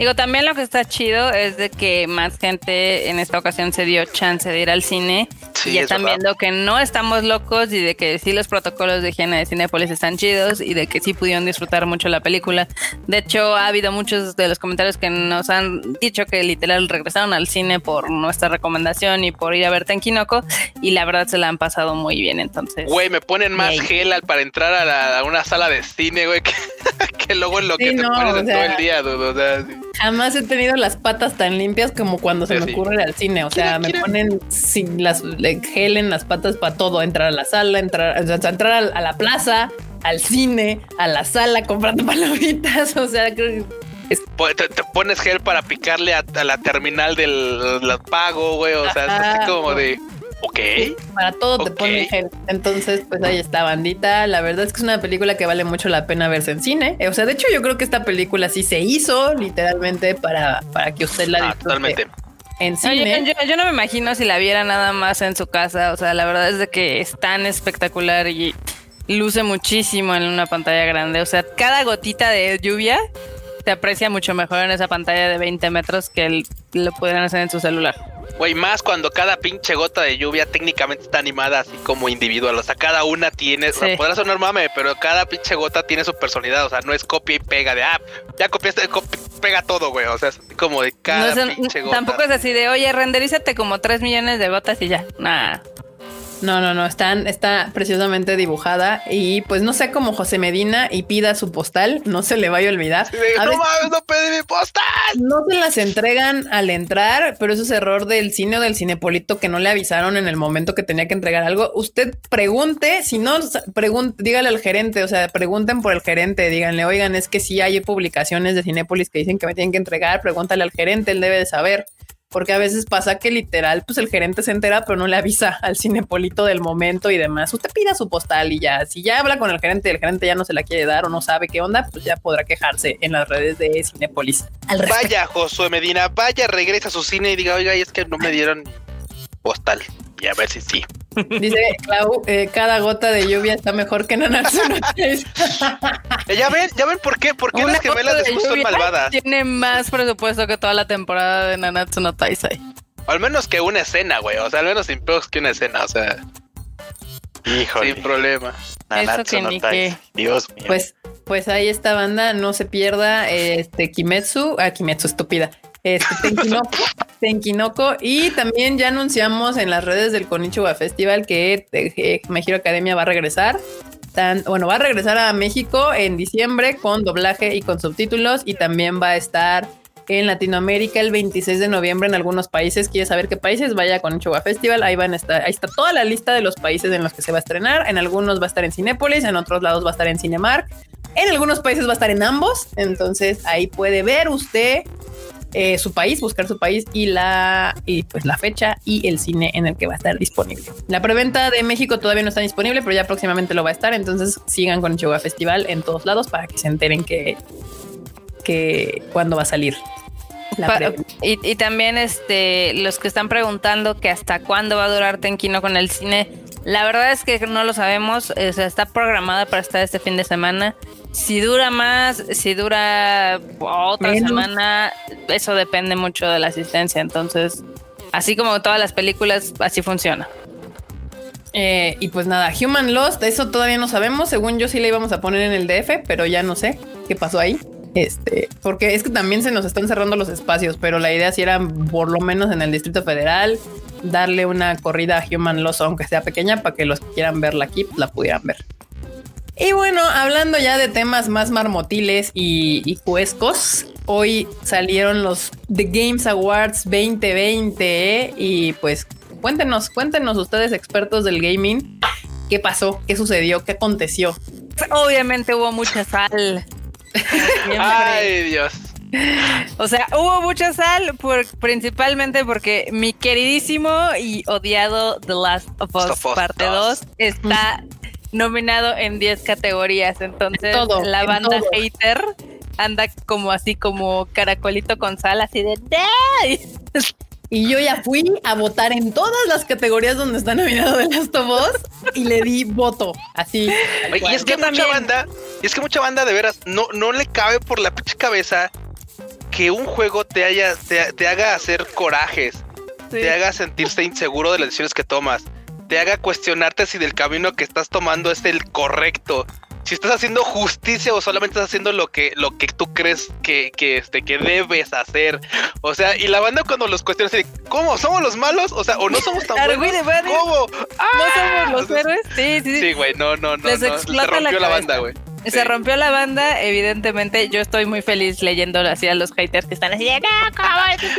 Digo, también lo que está chido es de que más gente en esta ocasión se dio chance de ir al cine y ya están viendo que no estamos locos y de que sí los protocolos de higiene de Cinepolis están chidos y de que sí pudieron disfrutar mucho la película. De hecho, ha habido muchos de los comentarios que nos han dicho que literal regresaron al cine por nuestra recomendación y por ir a ver Tenkinoko y la verdad se la han pasado muy bien. Entonces, güey, me ponen más gel para entrar a, una sala de cine, güey, que, luego en lo que te pones todo el día, dudo. Jamás he tenido las patas tan limpias como cuando se me ocurre al cine. O sea, me ponen sin las gel en las patas para todo, entrar a la sala, entrar, entrar a, la plaza, al cine, a la sala, comprando palomitas. O sea, te, pones gel para picarle a, la terminal del, pago, güey. O sea, es así como de. Ok. Para todo te pone gel. Entonces, pues ahí está, bandita. La verdad es que es una película que vale mucho la pena verse en cine. O sea, de hecho, yo creo que esta película sí se hizo literalmente para, para que usted la ah, disfrute. totalmente. En cine. yo, no me imagino si la viera nada más en su casa. O sea, la verdad es de que es tan espectacular y luce muchísimo en una pantalla grande. O sea, cada gotita de lluvia se aprecia mucho mejor en esa pantalla de 20 metros que lo pueden hacer en su celular. Güey, más cuando cada pinche gota de lluvia técnicamente está animada así como individual. O sea, cada una tiene, podrá sonar mame, pero cada pinche gota tiene su personalidad. O sea, no es copia y pega de, ah, ya copiaste, pega todo, güey. O sea, es como de cada pinche gota. Tampoco es así de, oye, renderízate como 3 millones de gotas y ya. Nada. No, no, no, están, está preciosamente dibujada y pues no sé cómo José Medina y pida su postal, no se le vaya a olvidar. no mames, no pedí mi postal. No se las entregan al entrar, pero eso es error del cine o del cinepolito que no le avisaron en el momento que tenía que entregar algo. Usted pregunte, si no, pregunte, dígale al gerente, o sea, pregunten por el gerente, díganle, oigan, es que si hay publicaciones de Cinépolis que dicen que me tienen que entregar, pregúntale al gerente, él debe de saber porque a veces pasa que literal, pues el gerente se entera, pero no le avisa al cinepolito del momento y demás. Usted pida su postal y ya, si ya habla con el gerente y el gerente ya no se la quiere dar o no sabe qué onda, pues ya podrá quejarse en las redes de Cinepolis. vaya, Josué Medina, vaya, regresa a su cine y diga, oiga, y es que no me dieron postal y a ver si sí. Dice Clau, eh, cada gota de lluvia está mejor que Nanatsu no ya ven, ya ven por qué, por qué las gemelas de son malvadas. Tiene más presupuesto que toda la temporada de Nanatsu no Taisai. al menos que una escena, güey. O sea, al menos sin peos que una escena, o sea. Híjole. Sin problema. Nanatsu no Taisai. Dios mío. Pues, pues ahí esta banda, no se pierda este Kimetsu, ah, Kimetsu estúpida. Este Tenkinoko, y también ya anunciamos en las redes del Konichiwa Festival que eh, Mejiro Academia va a regresar. bueno, va a regresar a México en diciembre con doblaje y con subtítulos y también va a estar en Latinoamérica el 26 de noviembre en algunos países. ¿Quieres saber qué países? Vaya con Chihuahua Festival. Ahí van ahí está toda la lista de los países en los que se va a estrenar. En algunos va a estar en Cinépolis, en otros lados va a estar en Cinemark. En algunos países va a estar en ambos. Entonces ahí puede ver usted eh, su país, buscar su país y la, y pues la fecha y el cine en el que va a estar disponible. La preventa de México todavía no está disponible, pero ya próximamente lo va a estar. Entonces sigan con Chihuahua Festival en todos lados para que se enteren que, que cuándo va a salir. y, también este los que están preguntando que hasta cuándo va a durar Tenquino con el cine, la verdad es que no lo sabemos. O sea, está programada para estar este fin de semana. Si dura más, si dura otra semana, eso depende mucho de la asistencia. Entonces, así como todas las películas, así funciona. Eh, y pues nada, Human Lost, eso todavía no sabemos. Según yo sí le íbamos a poner en el DF, pero ya no sé qué pasó ahí. Este, porque es que también se nos están cerrando los espacios, pero la idea sí era por lo menos en el Distrito Federal darle una corrida a Human Lost, aunque sea pequeña, para que los que quieran verla aquí la pudieran ver. Y bueno, hablando ya de temas más marmotiles y, y cuescos, hoy salieron los The Games Awards 2020 y pues cuéntenos, cuéntenos ustedes expertos del gaming, qué pasó, qué sucedió, qué aconteció. Obviamente hubo mucha sal. Ay, Dios. O sea, hubo mucha sal, por, principalmente porque mi queridísimo y odiado The Last of Us, parte 2 está nominado en 10 categorías. Entonces, la banda hater anda como así, como caracolito con sal, así de. Y yo ya fui a votar en todas las categorías donde está nominado The Last of Us y le di voto. Así. y es que mucha banda, y es que mucha banda de veras no, no le cabe por la pinche cabeza que un juego te haya, te, haga hacer corajes, te haga sentirse inseguro de las decisiones que tomas, te haga cuestionarte si del camino que estás tomando es el correcto, si estás haciendo justicia o solamente estás haciendo lo que, lo que tú crees que, que, este, que debes hacer. O sea, y la banda cuando los cuestiona, ¿cómo? ¿Somos los malos? O sea, o no somos tan buenos. ¿Cómo? ¿No somos los héroes? Sí, sí. Sí, güey, no, no, no. no. Se rompió la, banda, güey. Se rompió la banda, evidentemente. Yo estoy muy feliz leyendo así a los haters que están así.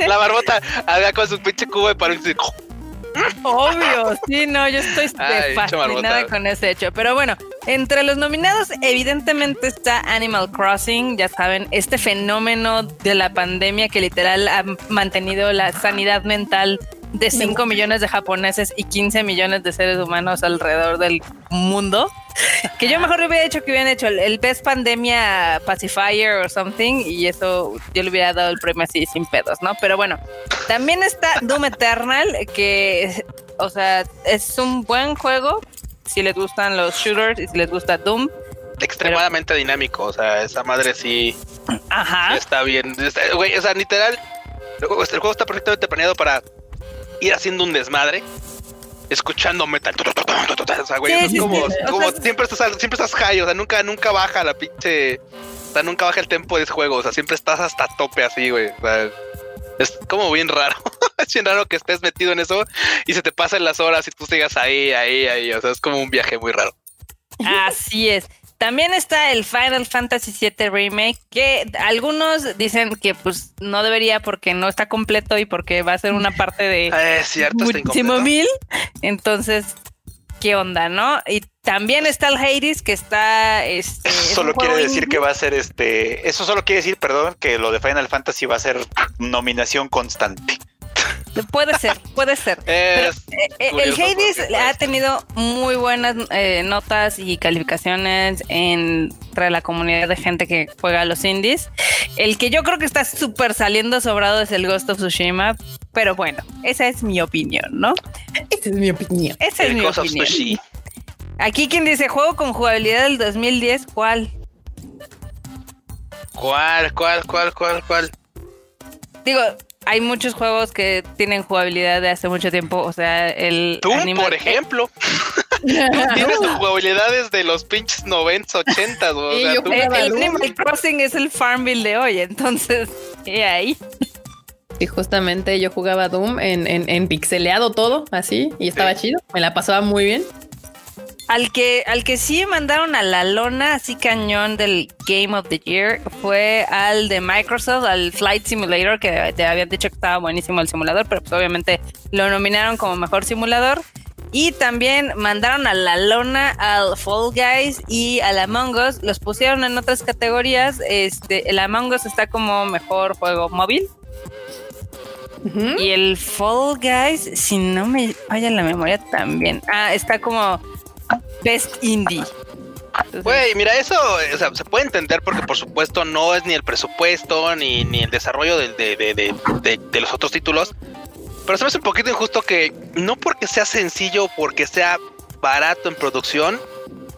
La barbota haga con su pinche cubo de paréntesis. Obvio, sí, no, yo estoy fascinada con ese hecho. Pero bueno, entre los nominados, evidentemente está Animal Crossing, ya saben, este fenómeno de la pandemia que literal ha mantenido la sanidad mental de 5 millones de japoneses y 15 millones de seres humanos alrededor del mundo. Que yo mejor hubiera dicho que hubieran hecho el, Best Pandemia Pacifier o something y eso yo le hubiera dado el premio así sin pedos, ¿no? Pero bueno, también está Doom Eternal, que, o sea, es un buen juego si les gustan los shooters y si les gusta Doom. Extremadamente dinámico, o sea, esa madre sí, Ajá. está bien. Güey, o sea, literal, el juego está perfectamente planeado para ir haciendo un desmadre escuchando metal. O sea, güey, es como, siempre estás siempre estás high, o sea, nunca nunca baja la pinche o sea, nunca baja el tempo de ese juego, o sea, siempre estás hasta tope así, güey. O sea, es como bien raro. es bien raro que estés metido en eso y se te pasen las horas y tú sigas ahí, ahí, ahí, o sea, es como un viaje muy raro. Así es. También está el Final Fantasy VII Remake, que algunos dicen que pues no debería porque no está completo y porque va a ser una parte de eh, cierto, muchísimo mil. Entonces, ¿qué onda, no? Y también está el Hades que está. Este, eso solo quiere decir que va a ser este. Eso solo quiere decir, perdón, que lo de Final Fantasy va a ser nominación constante. Puede ser, puede ser. Eh, el Hades ha tenido muy buenas eh, notas y calificaciones entre la comunidad de gente que juega a los indies. El que yo creo que está súper saliendo sobrado es el Ghost of Tsushima, pero bueno, esa es mi opinión, ¿no? Esa es mi opinión. Esa es mi opinión. Aquí quien dice juego con jugabilidad del 2010, ¿cuál? ¿Cuál, cuál, cuál, cuál, cuál? Digo, hay muchos juegos que tienen jugabilidad de hace mucho tiempo. O sea, el. Tú, por ejemplo. tienes jugabilidades de los pinches 90, 80. O sea, el, Animal Crossing es el Farmville de hoy. Entonces, ¿qué ahí? Y justamente yo jugaba Doom en, en, pixeleado todo, así, y estaba chido. Me la pasaba muy bien. Al que, al que sí mandaron a la lona así cañón del Game of the Year fue al de Microsoft, al Flight Simulator, que te habían dicho que estaba buenísimo el simulador, pero pues obviamente lo nominaron como mejor simulador. Y también mandaron a la lona al Fall Guys y al Among Us. Los pusieron en otras categorías. Este, el Among Us está como mejor juego móvil. Y el Fall Guys, si no me falla la memoria también. Ah, está como Best Indie. Güey, mira, eso se puede entender porque por supuesto no es ni el presupuesto ni, ni el desarrollo de, de, los otros títulos. Pero se me hace un poquito injusto que no porque sea sencillo, porque sea barato en producción,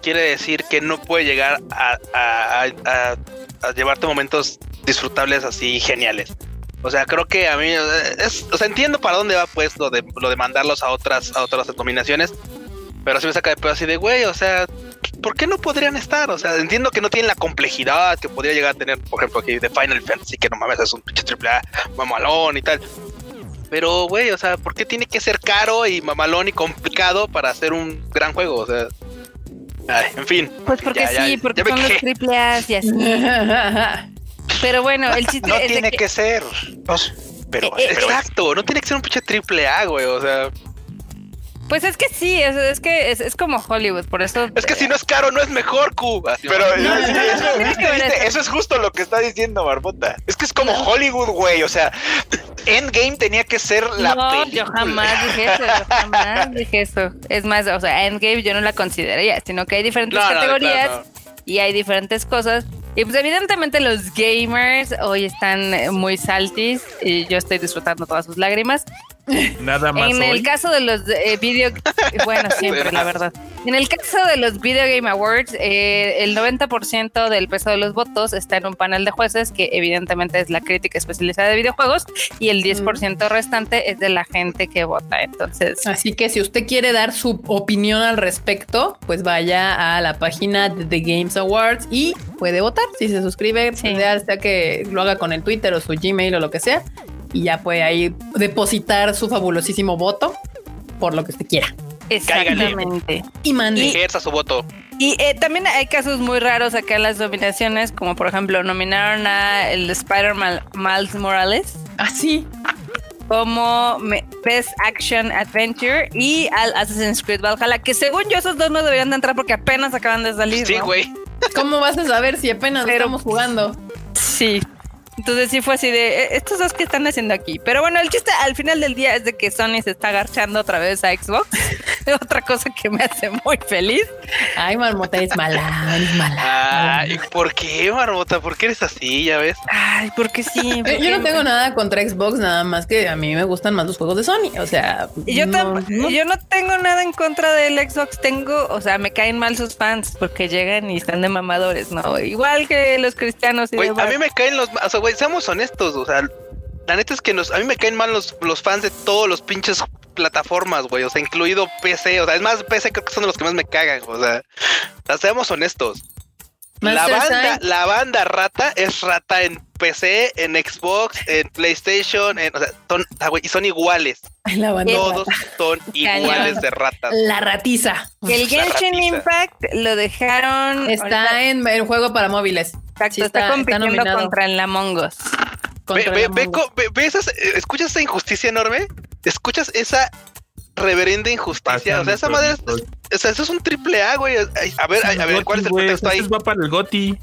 quiere decir que no puede llegar a, a, llevarte momentos disfrutables así geniales. O sea, creo que a mí es, o sea, entiendo para dónde va pues lo de lo de mandarlos a otras a otras denominaciones, pero así me saca de pedo así de, güey, o sea, ¿por qué no podrían estar? O sea, entiendo que no tienen la complejidad que podría llegar a tener, por ejemplo, aquí de Final Fantasy, que no mames, es un pinche triple A mamalón y tal. Pero, güey, o sea, ¿por qué tiene que ser caro y mamalón y complicado para hacer un gran juego? O sea, ay, en fin. Pues porque sí, porque son los triple A y así. pero bueno, el chiste no tiene que... ser. pero, eh, exacto, no tiene que ser un pinche triple A, güey, o sea. Pues es que sí, es, es que es, como Hollywood, por eso. Es que si no es caro, no es mejor, Q. Pero eso, es justo lo que está diciendo Barbota. Es que es como Hollywood, güey. O sea, Endgame tenía que ser la no, Yo jamás dije eso, yo jamás dije eso. Es más, o sea, Endgame yo no la consideraría, sino que hay diferentes categorías y hay diferentes cosas. Y pues evidentemente los gamers hoy están muy saltis y yo estoy disfrutando todas sus lágrimas. Nada más. En el caso de los eh, video, bueno, siempre, la verdad. En el caso de los Video Game Awards, eh, el 90% del peso de los votos está en un panel de jueces, que evidentemente es la crítica especializada de videojuegos, y el 10% restante es de la gente que vota. Entonces, así que si usted quiere dar su opinión al respecto, pues vaya a la página de The Games Awards y puede votar. Si se suscribe, sí. sea que lo haga con el Twitter o su Gmail o lo que sea, y ya puede ahí depositar su fabulosísimo voto por lo que usted quiera. Exactamente. Y mande. Ejerza su voto. Y eh, también hay casos muy raros acá en las nominaciones, como por ejemplo nominaron a el Spider-Man Miles Morales. Ah, sí. Como Best Action Adventure y al Assassin's Creed Valhalla, que según yo esos dos no deberían de entrar porque apenas acaban de salir. Sí, güey. ¿Cómo vas a saber si apenas estamos jugando? Sí, entonces sí fue así de e-, estos dos que están haciendo aquí. Pero bueno, el chiste al final del día es de que Sony se está agarchando otra vez a Xbox. Otra cosa que me hace muy feliz. Ay, Marmota es mala, es mala. Ay, ¿por qué, Marmota? ¿Por qué eres así? Ya ves. Ay, porque sí. Porque yo no tengo nada contra Xbox, nada más que a mí me gustan más los juegos de Sony. O sea, yo, no, no. yo no tengo nada en contra del Xbox. Tengo, o sea, me caen mal sus fans porque llegan y están de mamadores, ¿no? Igual que los cristianos. Y Wey, a mí me caen los. O sea, güey, seamos honestos, o sea, la neta es que nos, a mí me caen mal los, los fans de todos los pinches plataformas, güey, o sea, incluido PC, o sea, es más, PC creo que son los que más me cagan, o sea, o sea seamos honestos. La banda, la banda rata es rata en PC, en Xbox, en PlayStation, en, o sea, son, wey, y son iguales. La banda Todos son iguales de ratas. La ratiza. El Genshin Impact lo dejaron. Está en el juego para móviles. Exacto, sí está, está, compitiendo está contra el Among Us. Ve, ve, ve, ve, esas, ¿Escuchas esa injusticia enorme? ¿Escuchas esa reverenda injusticia? O sea, esa madre, o sea, eso es un triple A, güey. A ver, a, a ver, ¿cuál es el pretexto ahí? va para el GOTI.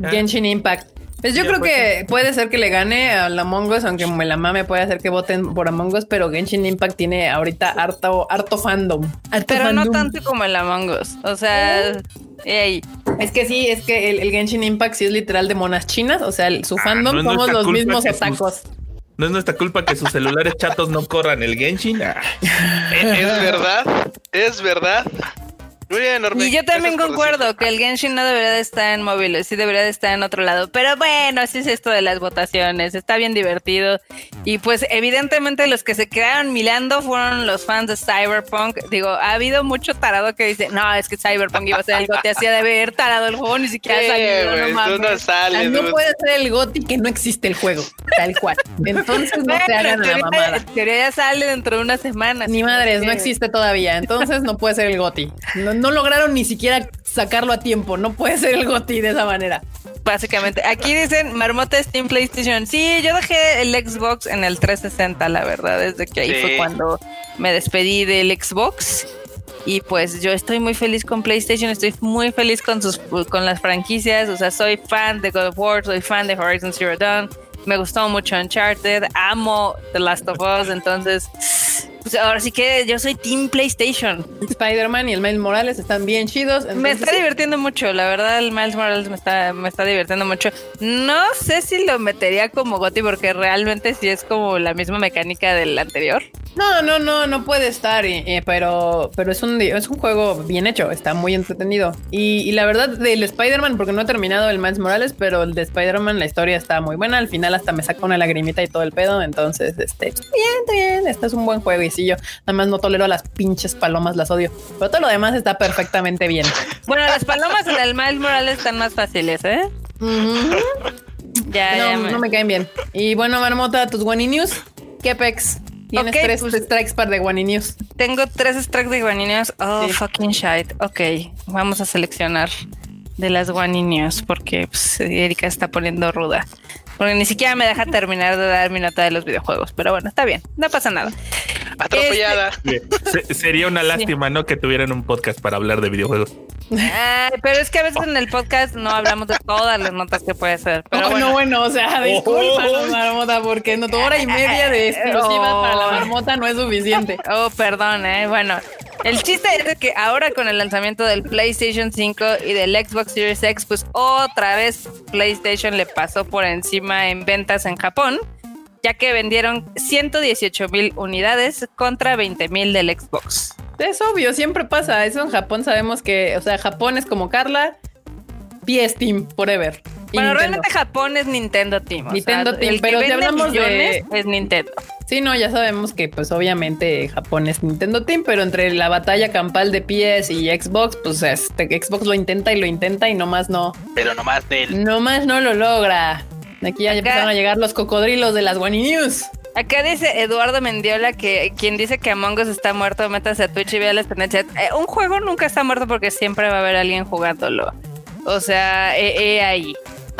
Genshin Impact. Pues yo Ya, creo pues, que puede ser que le gane a la Among Us, aunque me la mame puede hacer que voten por Among Us, pero Genshin Impact tiene ahorita harto, harto fandom. Harto Pero no tanto como el Among Us. O sea, ey, Es que sí, es que el, el Genshin Impact sí es literal de monas chinas, o sea, el- su fandom no es somos nuestra los culpa mismos que sus- otacos. No es nuestra culpa que sus celulares chatos no corran el Genshin. Ah, Es, es verdad, es verdad. Muy bien. Y yo también concuerdo que el Genshin no debería de estar en móviles, sí debería de estar en otro lado. Pero bueno, así es esto de las votaciones, está bien divertido. Y pues evidentemente los que se quedaron milando fueron los fans de Cyberpunk. Digo, ha habido mucho tarado que dice, no, es que Cyberpunk iba a ser algo, te hacía de ver tarado el juego, ni siquiera güey, no mames. no sales, no puede ser el GOTI que no existe el juego, tal cual. Entonces no se Bueno, hagan en la mamada. en teoría ya sale dentro de unas semanas. Ni madres, no existe todavía. Entonces no puede ser el GOTI. No, no lograron ni siquiera sacarlo a tiempo. No puede ser el GOTI de esa manera. Básicamente, aquí dicen Marmota Steam PlayStation. Sí, yo dejé el Xbox en el 360, la verdad, desde que ahí Sí. fue cuando me despedí del Xbox. Y pues yo estoy muy feliz con PlayStation, estoy muy feliz con sus con las franquicias, o sea, soy fan de God of War, soy fan de Horizon Zero Dawn, me gustó mucho Uncharted, amo The Last of Us, entonces pues ahora sí que yo soy Team PlayStation. Spider-Man y el Miles Morales están bien chidos. Me está divirtiendo mucho, la verdad el Miles Morales me está, me está divirtiendo mucho. No sé si lo metería como Goti porque realmente sí es como la misma mecánica del anterior. No, no, no, no puede estar, pero, pero es un, es un juego bien hecho, está muy entretenido. Y, y la verdad, del Spider-Man, porque no he terminado el Miles Morales, pero el de Spider-Man, la historia está muy buena. Al final hasta me saca una lagrimita y todo el pedo. Entonces, este, bien, está bien, este es un buen juego. Y yo nada más no tolero a las pinches palomas, las odio. Pero todo lo demás está perfectamente bien. Bueno, las palomas en el Miles Morales están más fáciles, ¿eh? Ya, ya No, me- no me caen bien. Y bueno, Marmota, tus Wani News. ¿Qué pex? Tienes tres pues- strikes para de News. Tengo tres strikes de guaninios. Oh, Sí. fucking shit. Ok, vamos a seleccionar de las guaninios porque pues, Erika está poniendo ruda. Porque ni siquiera me deja terminar de dar mi nota de los videojuegos. Pero bueno, está bien, no pasa nada. Atropellada. se- sería una lástima, ¿no? Que tuvieran un podcast para hablar de videojuegos. Ay, pero es que a veces en el podcast no hablamos de todas las notas que puede ser. Pero Oh, bueno, no, bueno, o sea, discúlpanos, marmota, porque no, tu hora y media de exclusiva Oh. para la marmota no es suficiente. Oh, perdón, eh. Bueno, el chiste es de que ahora con el lanzamiento del PlayStation 5 y del Xbox Series X, pues otra vez PlayStation le pasó por encima en ventas en Japón, ya que vendieron 118 mil unidades contra 20 mil del Xbox. Es obvio, siempre pasa. Eso en Japón sabemos que, o sea, Japón es como Carla, PS Team, forever. Bueno, realmente Japón es Nintendo Team. Nintendo Team, pero si hablamos de es Nintendo. Sí, no, ya sabemos que pues obviamente Japón es Nintendo Team, pero entre la batalla campal de PS y Xbox, pues este, Xbox lo intenta y lo intenta y nomás no. Pero nomás de él. Nomás no lo logra. Aquí ya empezaron a llegar los cocodrilos de las One News. Acá dice Eduardo Mendiola que quien dice que Among Us está muerto, métase a Twitch y véales en el chat. Eh, un juego nunca está muerto porque siempre va a haber alguien jugándolo. O sea, he, ahí.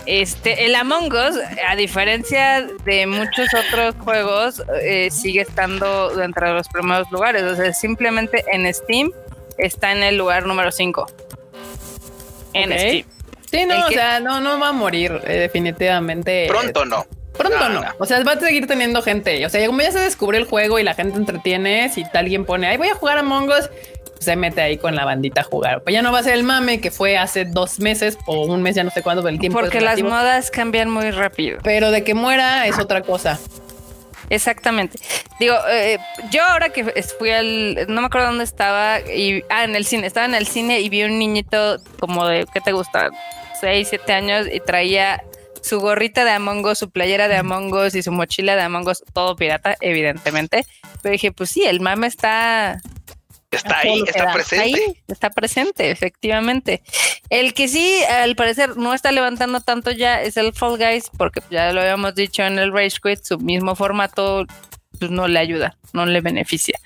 Este, el Among Us, a diferencia de muchos otros juegos, eh, sigue estando dentro de los primeros lugares. O sea, simplemente en Steam está en el lugar número 5. En Steam. Sí, no, o sea, no, no va a morir, eh, definitivamente. Pronto no. Pronto no. O sea, va a seguir teniendo gente. O sea, como ya se descubre el juego y la gente entretiene, si alguien pone, ay, voy a jugar a Mongos, se mete ahí con la bandita a jugar. Pues ya no va a ser el mame que fue hace dos meses o un mes, ya no sé cuándo, el tiempo. Porque las modas cambian muy rápido. Pero de que muera es otra cosa. Exactamente. Digo, eh, yo ahora que fui al, no me acuerdo dónde estaba, y, ah, en el cine, estaba en el cine y vi un niñito como de, ¿qué te gusta? 6, 7 años y traía su gorrita de Among Us, su playera de Among Us y su mochila de Among Us, todo pirata, evidentemente. Pero dije, pues sí, el mame está... Está ahí, está presente. está presente, efectivamente. El que sí, al parecer, no está levantando tanto ya es el Fall Guys, porque ya lo habíamos dicho en el Rage Quit, su mismo formato pues no le ayuda, no le beneficia.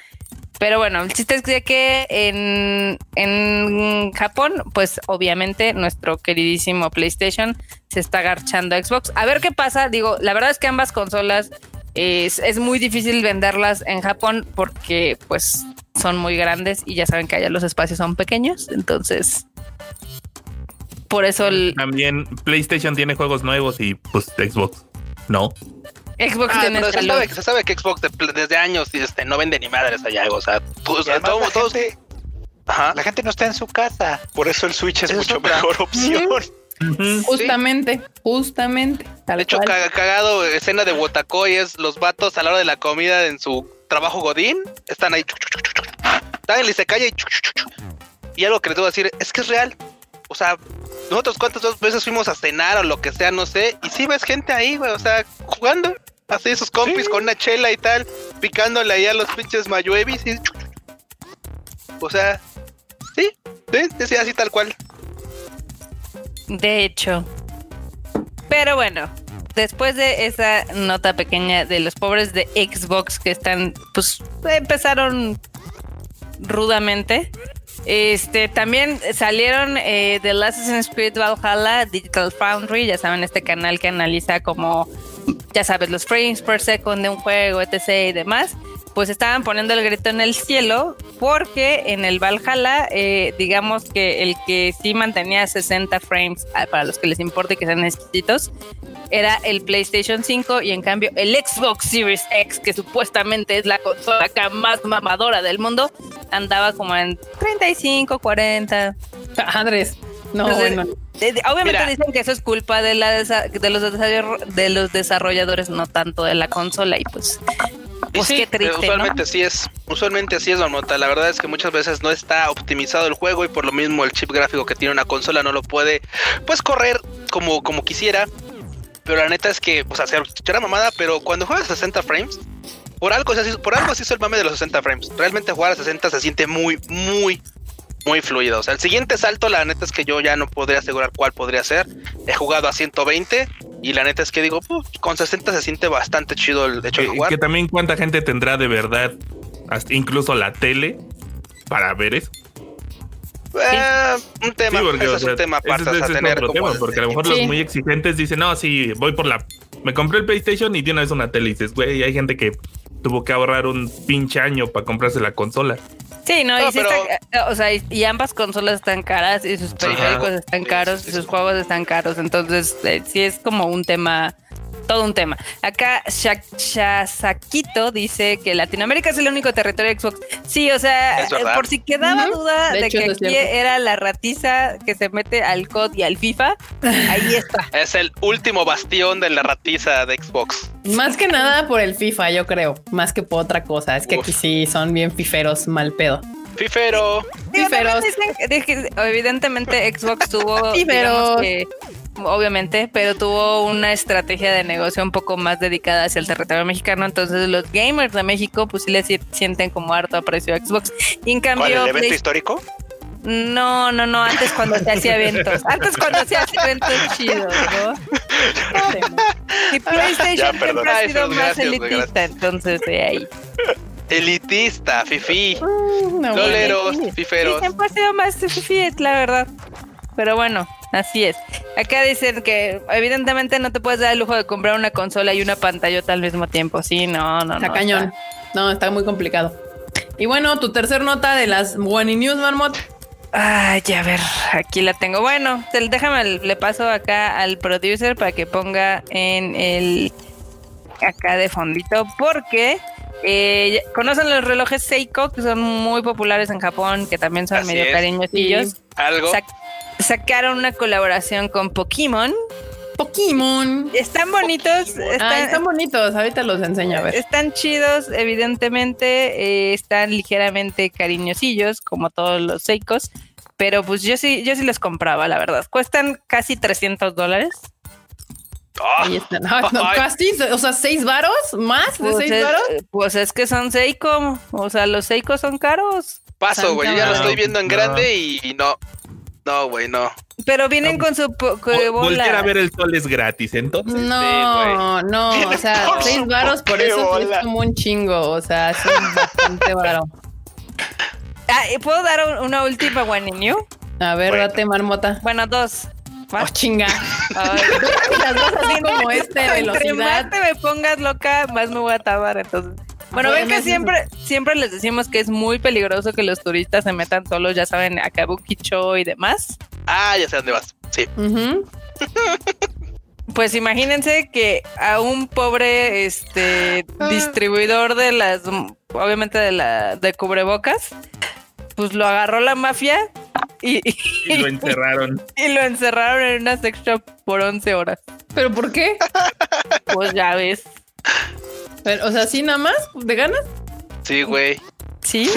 Pero bueno, el chiste es que en, en Japón, pues obviamente nuestro queridísimo PlayStation se está agarchando a Xbox. A ver qué pasa. Digo, la verdad es que ambas consolas es, es muy difícil venderlas en Japón porque pues son muy grandes y ya saben que allá los espacios son pequeños. Entonces, por eso el... También PlayStation tiene juegos nuevos y pues Xbox no. Xbox ah, tiene se sabe, se sabe, que Xbox desde años este, no vende ni madres allá. O sea, pues, todo, la, gente, la gente no está en su casa. Por eso el Switch es, mucho mejor opción. Justamente, justamente. De hecho, cagado, escena de Wotakoy es los vatos a la hora de la comida en su trabajo Godín. Están ahí. Dale, se calla y. Y algo que les debo decir es que es real. O sea, nosotros cuántas veces fuimos a cenar o lo que sea, no sé, y sí ves gente ahí, güey, o sea, jugando, así sus compis con una chela y tal, picándole ahí a los pinches mayuevis y... O sea, sí, sí, sí, así tal cual. De hecho. Pero bueno, después de esa nota pequeña de los pobres de Xbox que están, pues empezaron rudamente. Este también salieron eh, The Last Assassin's Creed Valhalla, Digital Foundry, ya saben, este canal que analiza como, ya sabes, los frames per second de un juego, etc. y demás. Pues estaban poniendo el grito en el cielo porque en el Valhalla, eh, digamos que el que sí mantenía 60 frames, ah, para los que les importe que sean exquisitos, era el PlayStation 5 y en cambio el Xbox Series X, que supuestamente es la consola más mamadora del mundo, andaba como en 35, 40. Andrés, no, bueno. obviamente dicen que eso es culpa de, la de, los de los desarrolladores, no tanto de la consola y pues pues qué triste, usualmente sí es, usualmente así es la nota. La verdad es que muchas veces no está optimizado el juego y por lo mismo el chip gráfico que tiene una consola no lo puede pues correr como, como quisiera. Pero la neta es que, o sea, será mamada, pero cuando juegas a 60 frames, por algo, por algo se hizo el mame de los 60 frames. Realmente jugar a 60 se siente muy, muy, muy fluido. O sea, el siguiente salto, la neta es que yo ya no podría asegurar cuál podría ser. He jugado a 120 y la neta es que digo, con 60 se siente bastante chido el hecho de jugar. Que también cuánta gente tendrá de verdad, incluso la tele, para ver eso. Eh, un tema, porque, es un tema aparte a tener porque a lo mejor los muy exigentes dicen, no, sí, voy por la... Me compré el PlayStation y de una vez una tele y dices, güey, hay gente que tuvo que ahorrar un pinche año para comprarse la consola. Sí, no, y, o sea, y, ambas consolas están caras y sus periféricos están caros y sus juegos están caros, entonces eh, sí es como un tema todo un tema. Acá Shazakito dice que Latinoamérica es el único territorio de Xbox. Sí, o sea, eh, por si quedaba duda de, que aquí era la ratiza que se mete al COD y al FIFA, ahí está. Es el último bastión de la ratiza de Xbox. Más que nada por el FIFA, yo creo, más que por otra cosa. Es que aquí sí son bien fiferos mal pedo. Fifero. Fiferos. Evidentemente Xbox tuvo, digamos que, obviamente, pero tuvo una estrategia de negocio un poco más dedicada hacia el territorio mexicano. Entonces los gamers de México pues sí les sienten como harto aprecio a Xbox. Y en cambio... ¿Cuál, el evento histórico? No, no, no, antes cuando se hacía eventos. Antes cuando se hacía eventos chidos, ¿no? Y PlayStation siempre ha sido más elitista, entonces de ahí. Elitista, fifi. Uh, Loleros, fiferos. siempre ha sido más fifi, la verdad. Pero bueno, así es. Acá dicen que evidentemente no te puedes dar el lujo de comprar una consola y una pantallota al mismo tiempo. Sí, no, no, está cañón. No, está muy complicado. Y bueno, tu tercer nota de las One News, Marmot. Ay, a ver, aquí la tengo. Bueno, déjame, le paso acá al producer para que ponga en el acá de fondito, porque eh, conocen los relojes Seiko, que son muy populares en Japón, que también son medio cariñosillos. algo. Sacaron una colaboración con Pokémon. Pokémon. Están bonitos. Están, bonitos. Ahorita los enseño a ver. Están chidos, evidentemente. Eh, están ligeramente cariñosillos, como todos los Seikos. Pero pues yo sí, yo sí los compraba, la verdad. Cuestan casi 300 dólares. Ahí están. casi, o sea, seis varos más de pues seis varos. Pues es que son Seiko, o sea, los Seiko son caros. Paso, güey, ya lo estoy viendo en grande y, no. No, güey, no. Pero vienen con su Volver a ver el sol es gratis, entonces. No, no, o sea, seis varos por eso es como un chingo, o sea, es bastante varo. Ah, ¿Puedo dar una última one A ver, date marmota. Bueno, dos. Oh, chinga. las dos así como este velocidad. Entre más te me pongas loca, más me voy a tabar, entonces. Bueno, ven que siempre, siempre les decimos que es muy peligroso que los turistas se metan solos, ya saben, a Kabukicho y demás. Ah, ya sé dónde vas. Sí. pues imagínense que a un pobre este ah. distribuidor de las obviamente de la de cubrebocas pues lo agarró la mafia y, lo encerraron. Y lo encerraron en una sex shop por 11 horas. ¿Pero por qué? Pues ya ves. O sea, ¿sí nada más? ¿De ganas? Sí, güey. Sí.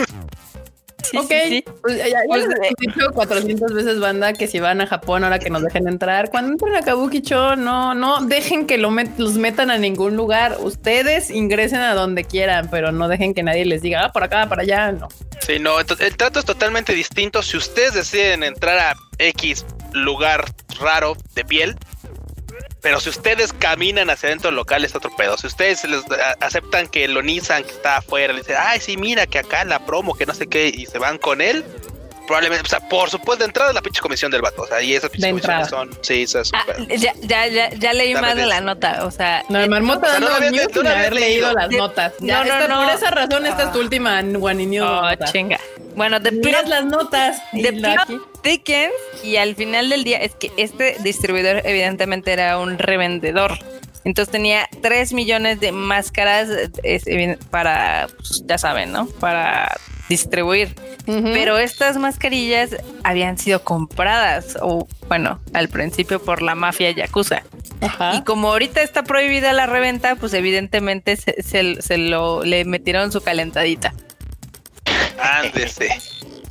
Sí, ok, sí, pues ya, pues, he dicho 400 veces banda que si van a Japón ahora que nos dejen entrar, cuando entren a Kabukicho no, no dejen que lo los metan a ningún lugar. Ustedes ingresen a donde quieran, pero no dejen que nadie les diga, ah, por acá, para allá, no. Sí, no, entonces el trato es totalmente distinto. Si ustedes deciden entrar a X lugar raro de piel, pero si ustedes caminan hacia dentro del local es otro pedo. Si ustedes les aceptan que lo Nissan que está afuera, le dicen, ay, sí, mira que acá la promo, que no sé qué, y se van con él, probablemente, o sea, por supuesto, de entrada la pinche comisión del vato. O sea, y esas pinches comisiones son, sí, esas ah, ya, ya, ya, ya, leí más de la nota, o sea. No, el marmota dando no, news sin haber leído las notas. Ya, no, no, Por esa razón, esta es tu última One News. Oh, chinga. Bueno, de las notas. De Dickens y al final del día es que este distribuidor evidentemente era un revendedor. Entonces tenía 3 millones de máscaras para, pues, ya saben, ¿no? Para distribuir. Pero estas mascarillas habían sido compradas, o bueno, al principio por la mafia yakuza. Y como ahorita está prohibida la reventa, pues evidentemente se, lo le metieron su calentadita. Ándese.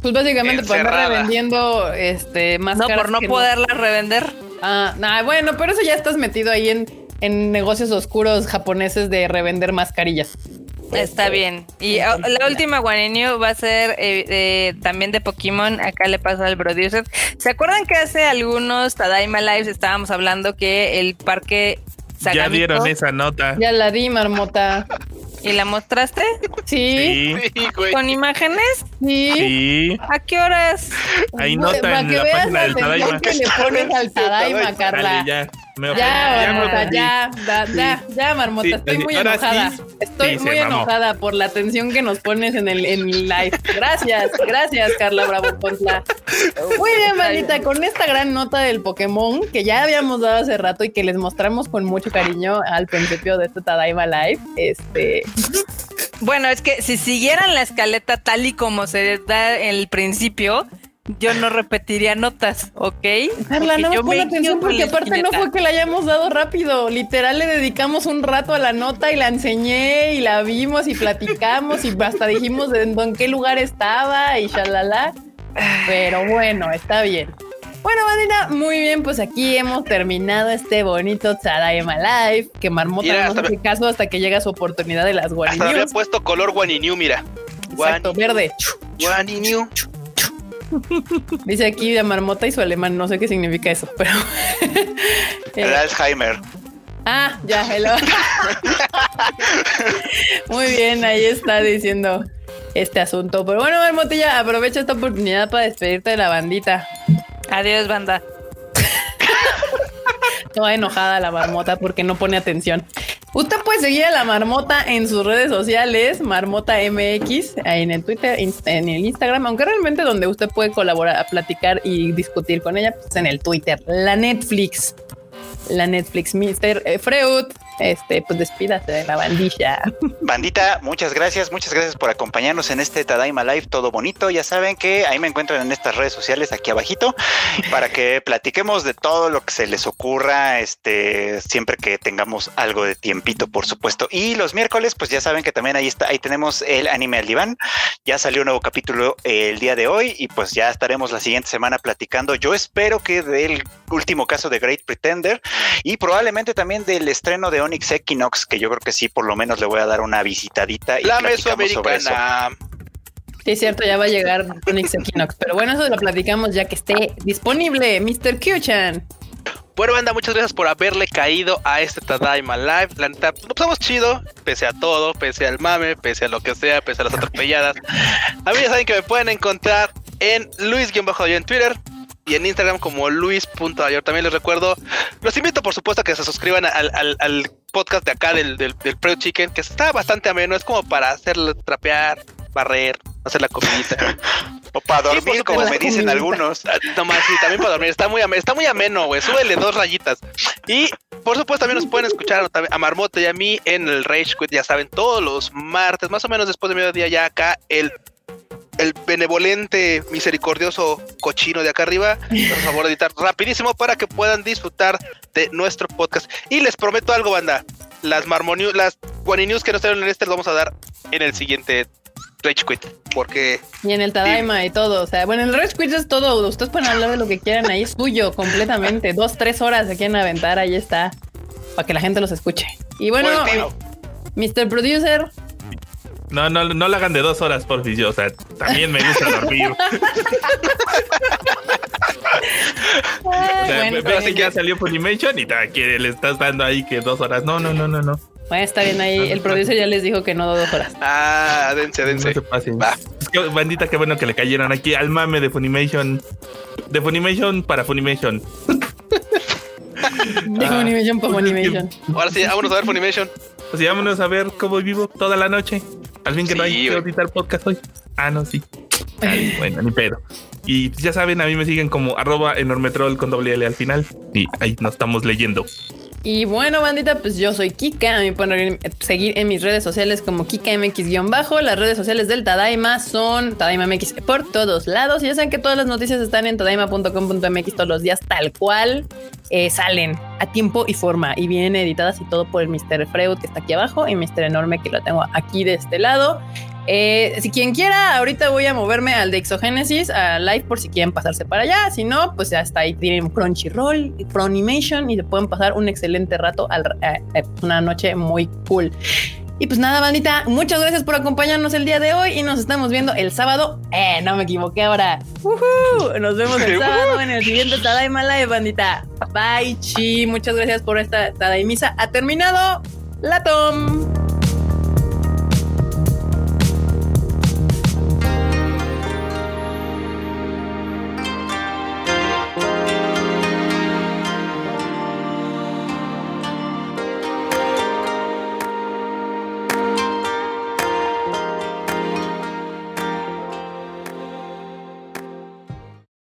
Pues básicamente por andar revendiendo este máscaras. No, por no poderlas revender. Ah, nah, bueno, pero eso ya estás metido ahí en, en negocios oscuros japoneses de revender mascarillas. Está este, bien. Y la última One va a ser eh, también de Pokémon. Acá le paso al producer. ¿Se acuerdan que hace algunos Tadaima Lives estábamos hablando que el parque ya dieron esa nota. Ya la di, marmota. ¿Y la mostraste? Sí. ¿Con imágenes? Sí. ¿A qué horas? Hay nota en la página del Tadaima. que le pones al Tadaima, Carla. ya. Ya, marmota, ya, ya, ya, marmota, estoy muy enojada. estoy muy enojada por la atención que nos pones en el en live. Gracias, gracias, Carla Bravo Pontla. Muy bien, manita, con esta gran nota del Pokémon que ya habíamos dado hace rato y que les mostramos con mucho cariño al principio de este Tadaima Live. Este. Bueno, es que si siguieran la escaleta tal y como se da en el principio, yo no repetiría notas, ¿ok? Carla, no me pone atención porque aparte no fue que la hayamos dado rápido. Literal le dedicamos un rato a la nota y la enseñé y la vimos y platicamos y hasta dijimos en, en qué lugar estaba y shalala. Pero bueno, está bien. Bueno, bandita, muy bien, pues aquí hemos terminado este bonito Tadaima Live, que Marmota no hace caso hasta que llega su oportunidad de las Guaninius. Hasta había puesto color Guaniniu, mira. Exacto, verde. Guaniniu. Dice aquí de Marmota y su alemán, no sé qué significa eso, pero... El Alzheimer. Ah, ya, hello. Muy bien, ahí está diciendo este asunto. Pero bueno, Marmotilla, aprovecha esta oportunidad para despedirte de la bandita. Adiós, banda. Toda enojada la marmota porque no pone atención. Usted puede seguir a la marmota en sus redes sociales, Marmota MX, en el Twitter, en el Instagram, aunque realmente donde usted puede colaborar, platicar y discutir con ella, pues en el Twitter, la Netflix, la Netflix Mister eh, Freud este, pues despídase de la bandilla. Bandita, muchas gracias, muchas gracias por acompañarnos en este Tadaima Live, todo bonito. Ya saben que ahí me encuentran en estas redes sociales aquí abajito para que platiquemos de todo lo que se les ocurra, este, siempre que tengamos algo de tiempito, por supuesto. Y los miércoles, pues ya saben que también ahí está, ahí tenemos el anime al diván. Ya salió un nuevo capítulo el día de hoy y pues ya estaremos la siguiente semana platicando. Yo espero que del último caso de Great Pretender y probablemente también del estreno de Onyx Equinox, que yo creo que sí, por lo menos le voy a dar una visitadita. Y la mesoamericana. Sí, es cierto, ya va a llegar Onyx Equinox, pero bueno, eso lo platicamos ya que esté disponible, Mr. Q-Chan. Bueno, banda, muchas gracias por haberle caído a este Tadaima Live. La neta, lo pasamos chido, pese a todo, pese al mame, pese a lo que sea, pese a las atropelladas. A mí ya saben que me pueden encontrar en Luis-Yo en Twitter, y en Instagram como luis.ayor. También les recuerdo, los invito por supuesto a que se suscriban al, podcast de acá del, del, Chicken, que está bastante ameno, es como para hacerle trapear, barrer, hacer la comidita. o para dormir, como me dicen algunos. Ah, no más, sí, también para dormir. Está muy, ameno, está muy ameno, güey. Súbele dos rayitas. Y por supuesto, también nos pueden escuchar a Marmota y a mí en el Rage Quit, ya saben, todos los martes, más o menos después de mediodía, ya acá el el benevolente, misericordioso cochino de acá arriba. Por favor, editar rapidísimo para que puedan disfrutar de nuestro podcast. Y les prometo algo, banda. Las Marmonius, las News que nos traen en este, los vamos a dar en el siguiente Rage Quit. Porque. Y en el Tadaima y todo. O sea, bueno, el Rage Quit es todo. Ustedes pueden hablar de lo que quieran ahí. Es tuyo completamente. Dos, tres horas se quieren aventar. Ahí está. Para que la gente los escuche. Y bueno, Mr. Producer, no, no, no la hagan de dos horas, por fin. O sea, también me gusta dormir. o sea, bueno, que ya salió Funimation y que le estás dando ahí que dos horas. No, no, no, no, no. Bueno, está bien ahí. el producer ya les dijo que no dos horas. Ah, dense, dense. No se pasen. Es que, bandita, qué bueno que le cayeron aquí al mame de Funimation. De Funimation para Funimation. de Funimation para Funimation. Ahora sí, vámonos a ver Funimation. Pues vámonos a ver cómo vivo toda la noche. Al fin que no hay que editar podcast hoy. Ah, no, sí. bueno, ni pedo. Y ya saben, a mí me siguen como arroba enormetrol con doble L al final. Y ahí nos estamos leyendo. Y bueno, bandita, pues yo soy Kika. Mí pueden seguir en mis redes sociales como KikaMX-bajo. Las redes sociales del Tadaima son TadaimaMX por todos lados. Y ya saben que todas las noticias están en tadaima.com.mx todos los días, tal cual eh, salen a tiempo y forma. Y vienen editadas y todo por el Mr. Freud que está aquí abajo y Mr. Enorme que lo tengo aquí de este lado. Eh, si quien quiera, ahorita voy a moverme al de Exogénesis, a live por si quieren pasarse para allá. Si no, pues ya está ahí. Tienen Crunchyroll, Pronimation y se pueden pasar un excelente rato, al, eh, eh, una noche muy cool. Y pues nada, bandita, muchas gracias por acompañarnos el día de hoy y nos estamos viendo el sábado. Eh, no me equivoqué ahora. Nos vemos el sábado en el siguiente Tadaima Live, bandita. Bye, chi. Muchas gracias por esta Tadaimisa. Ha terminado la Tom.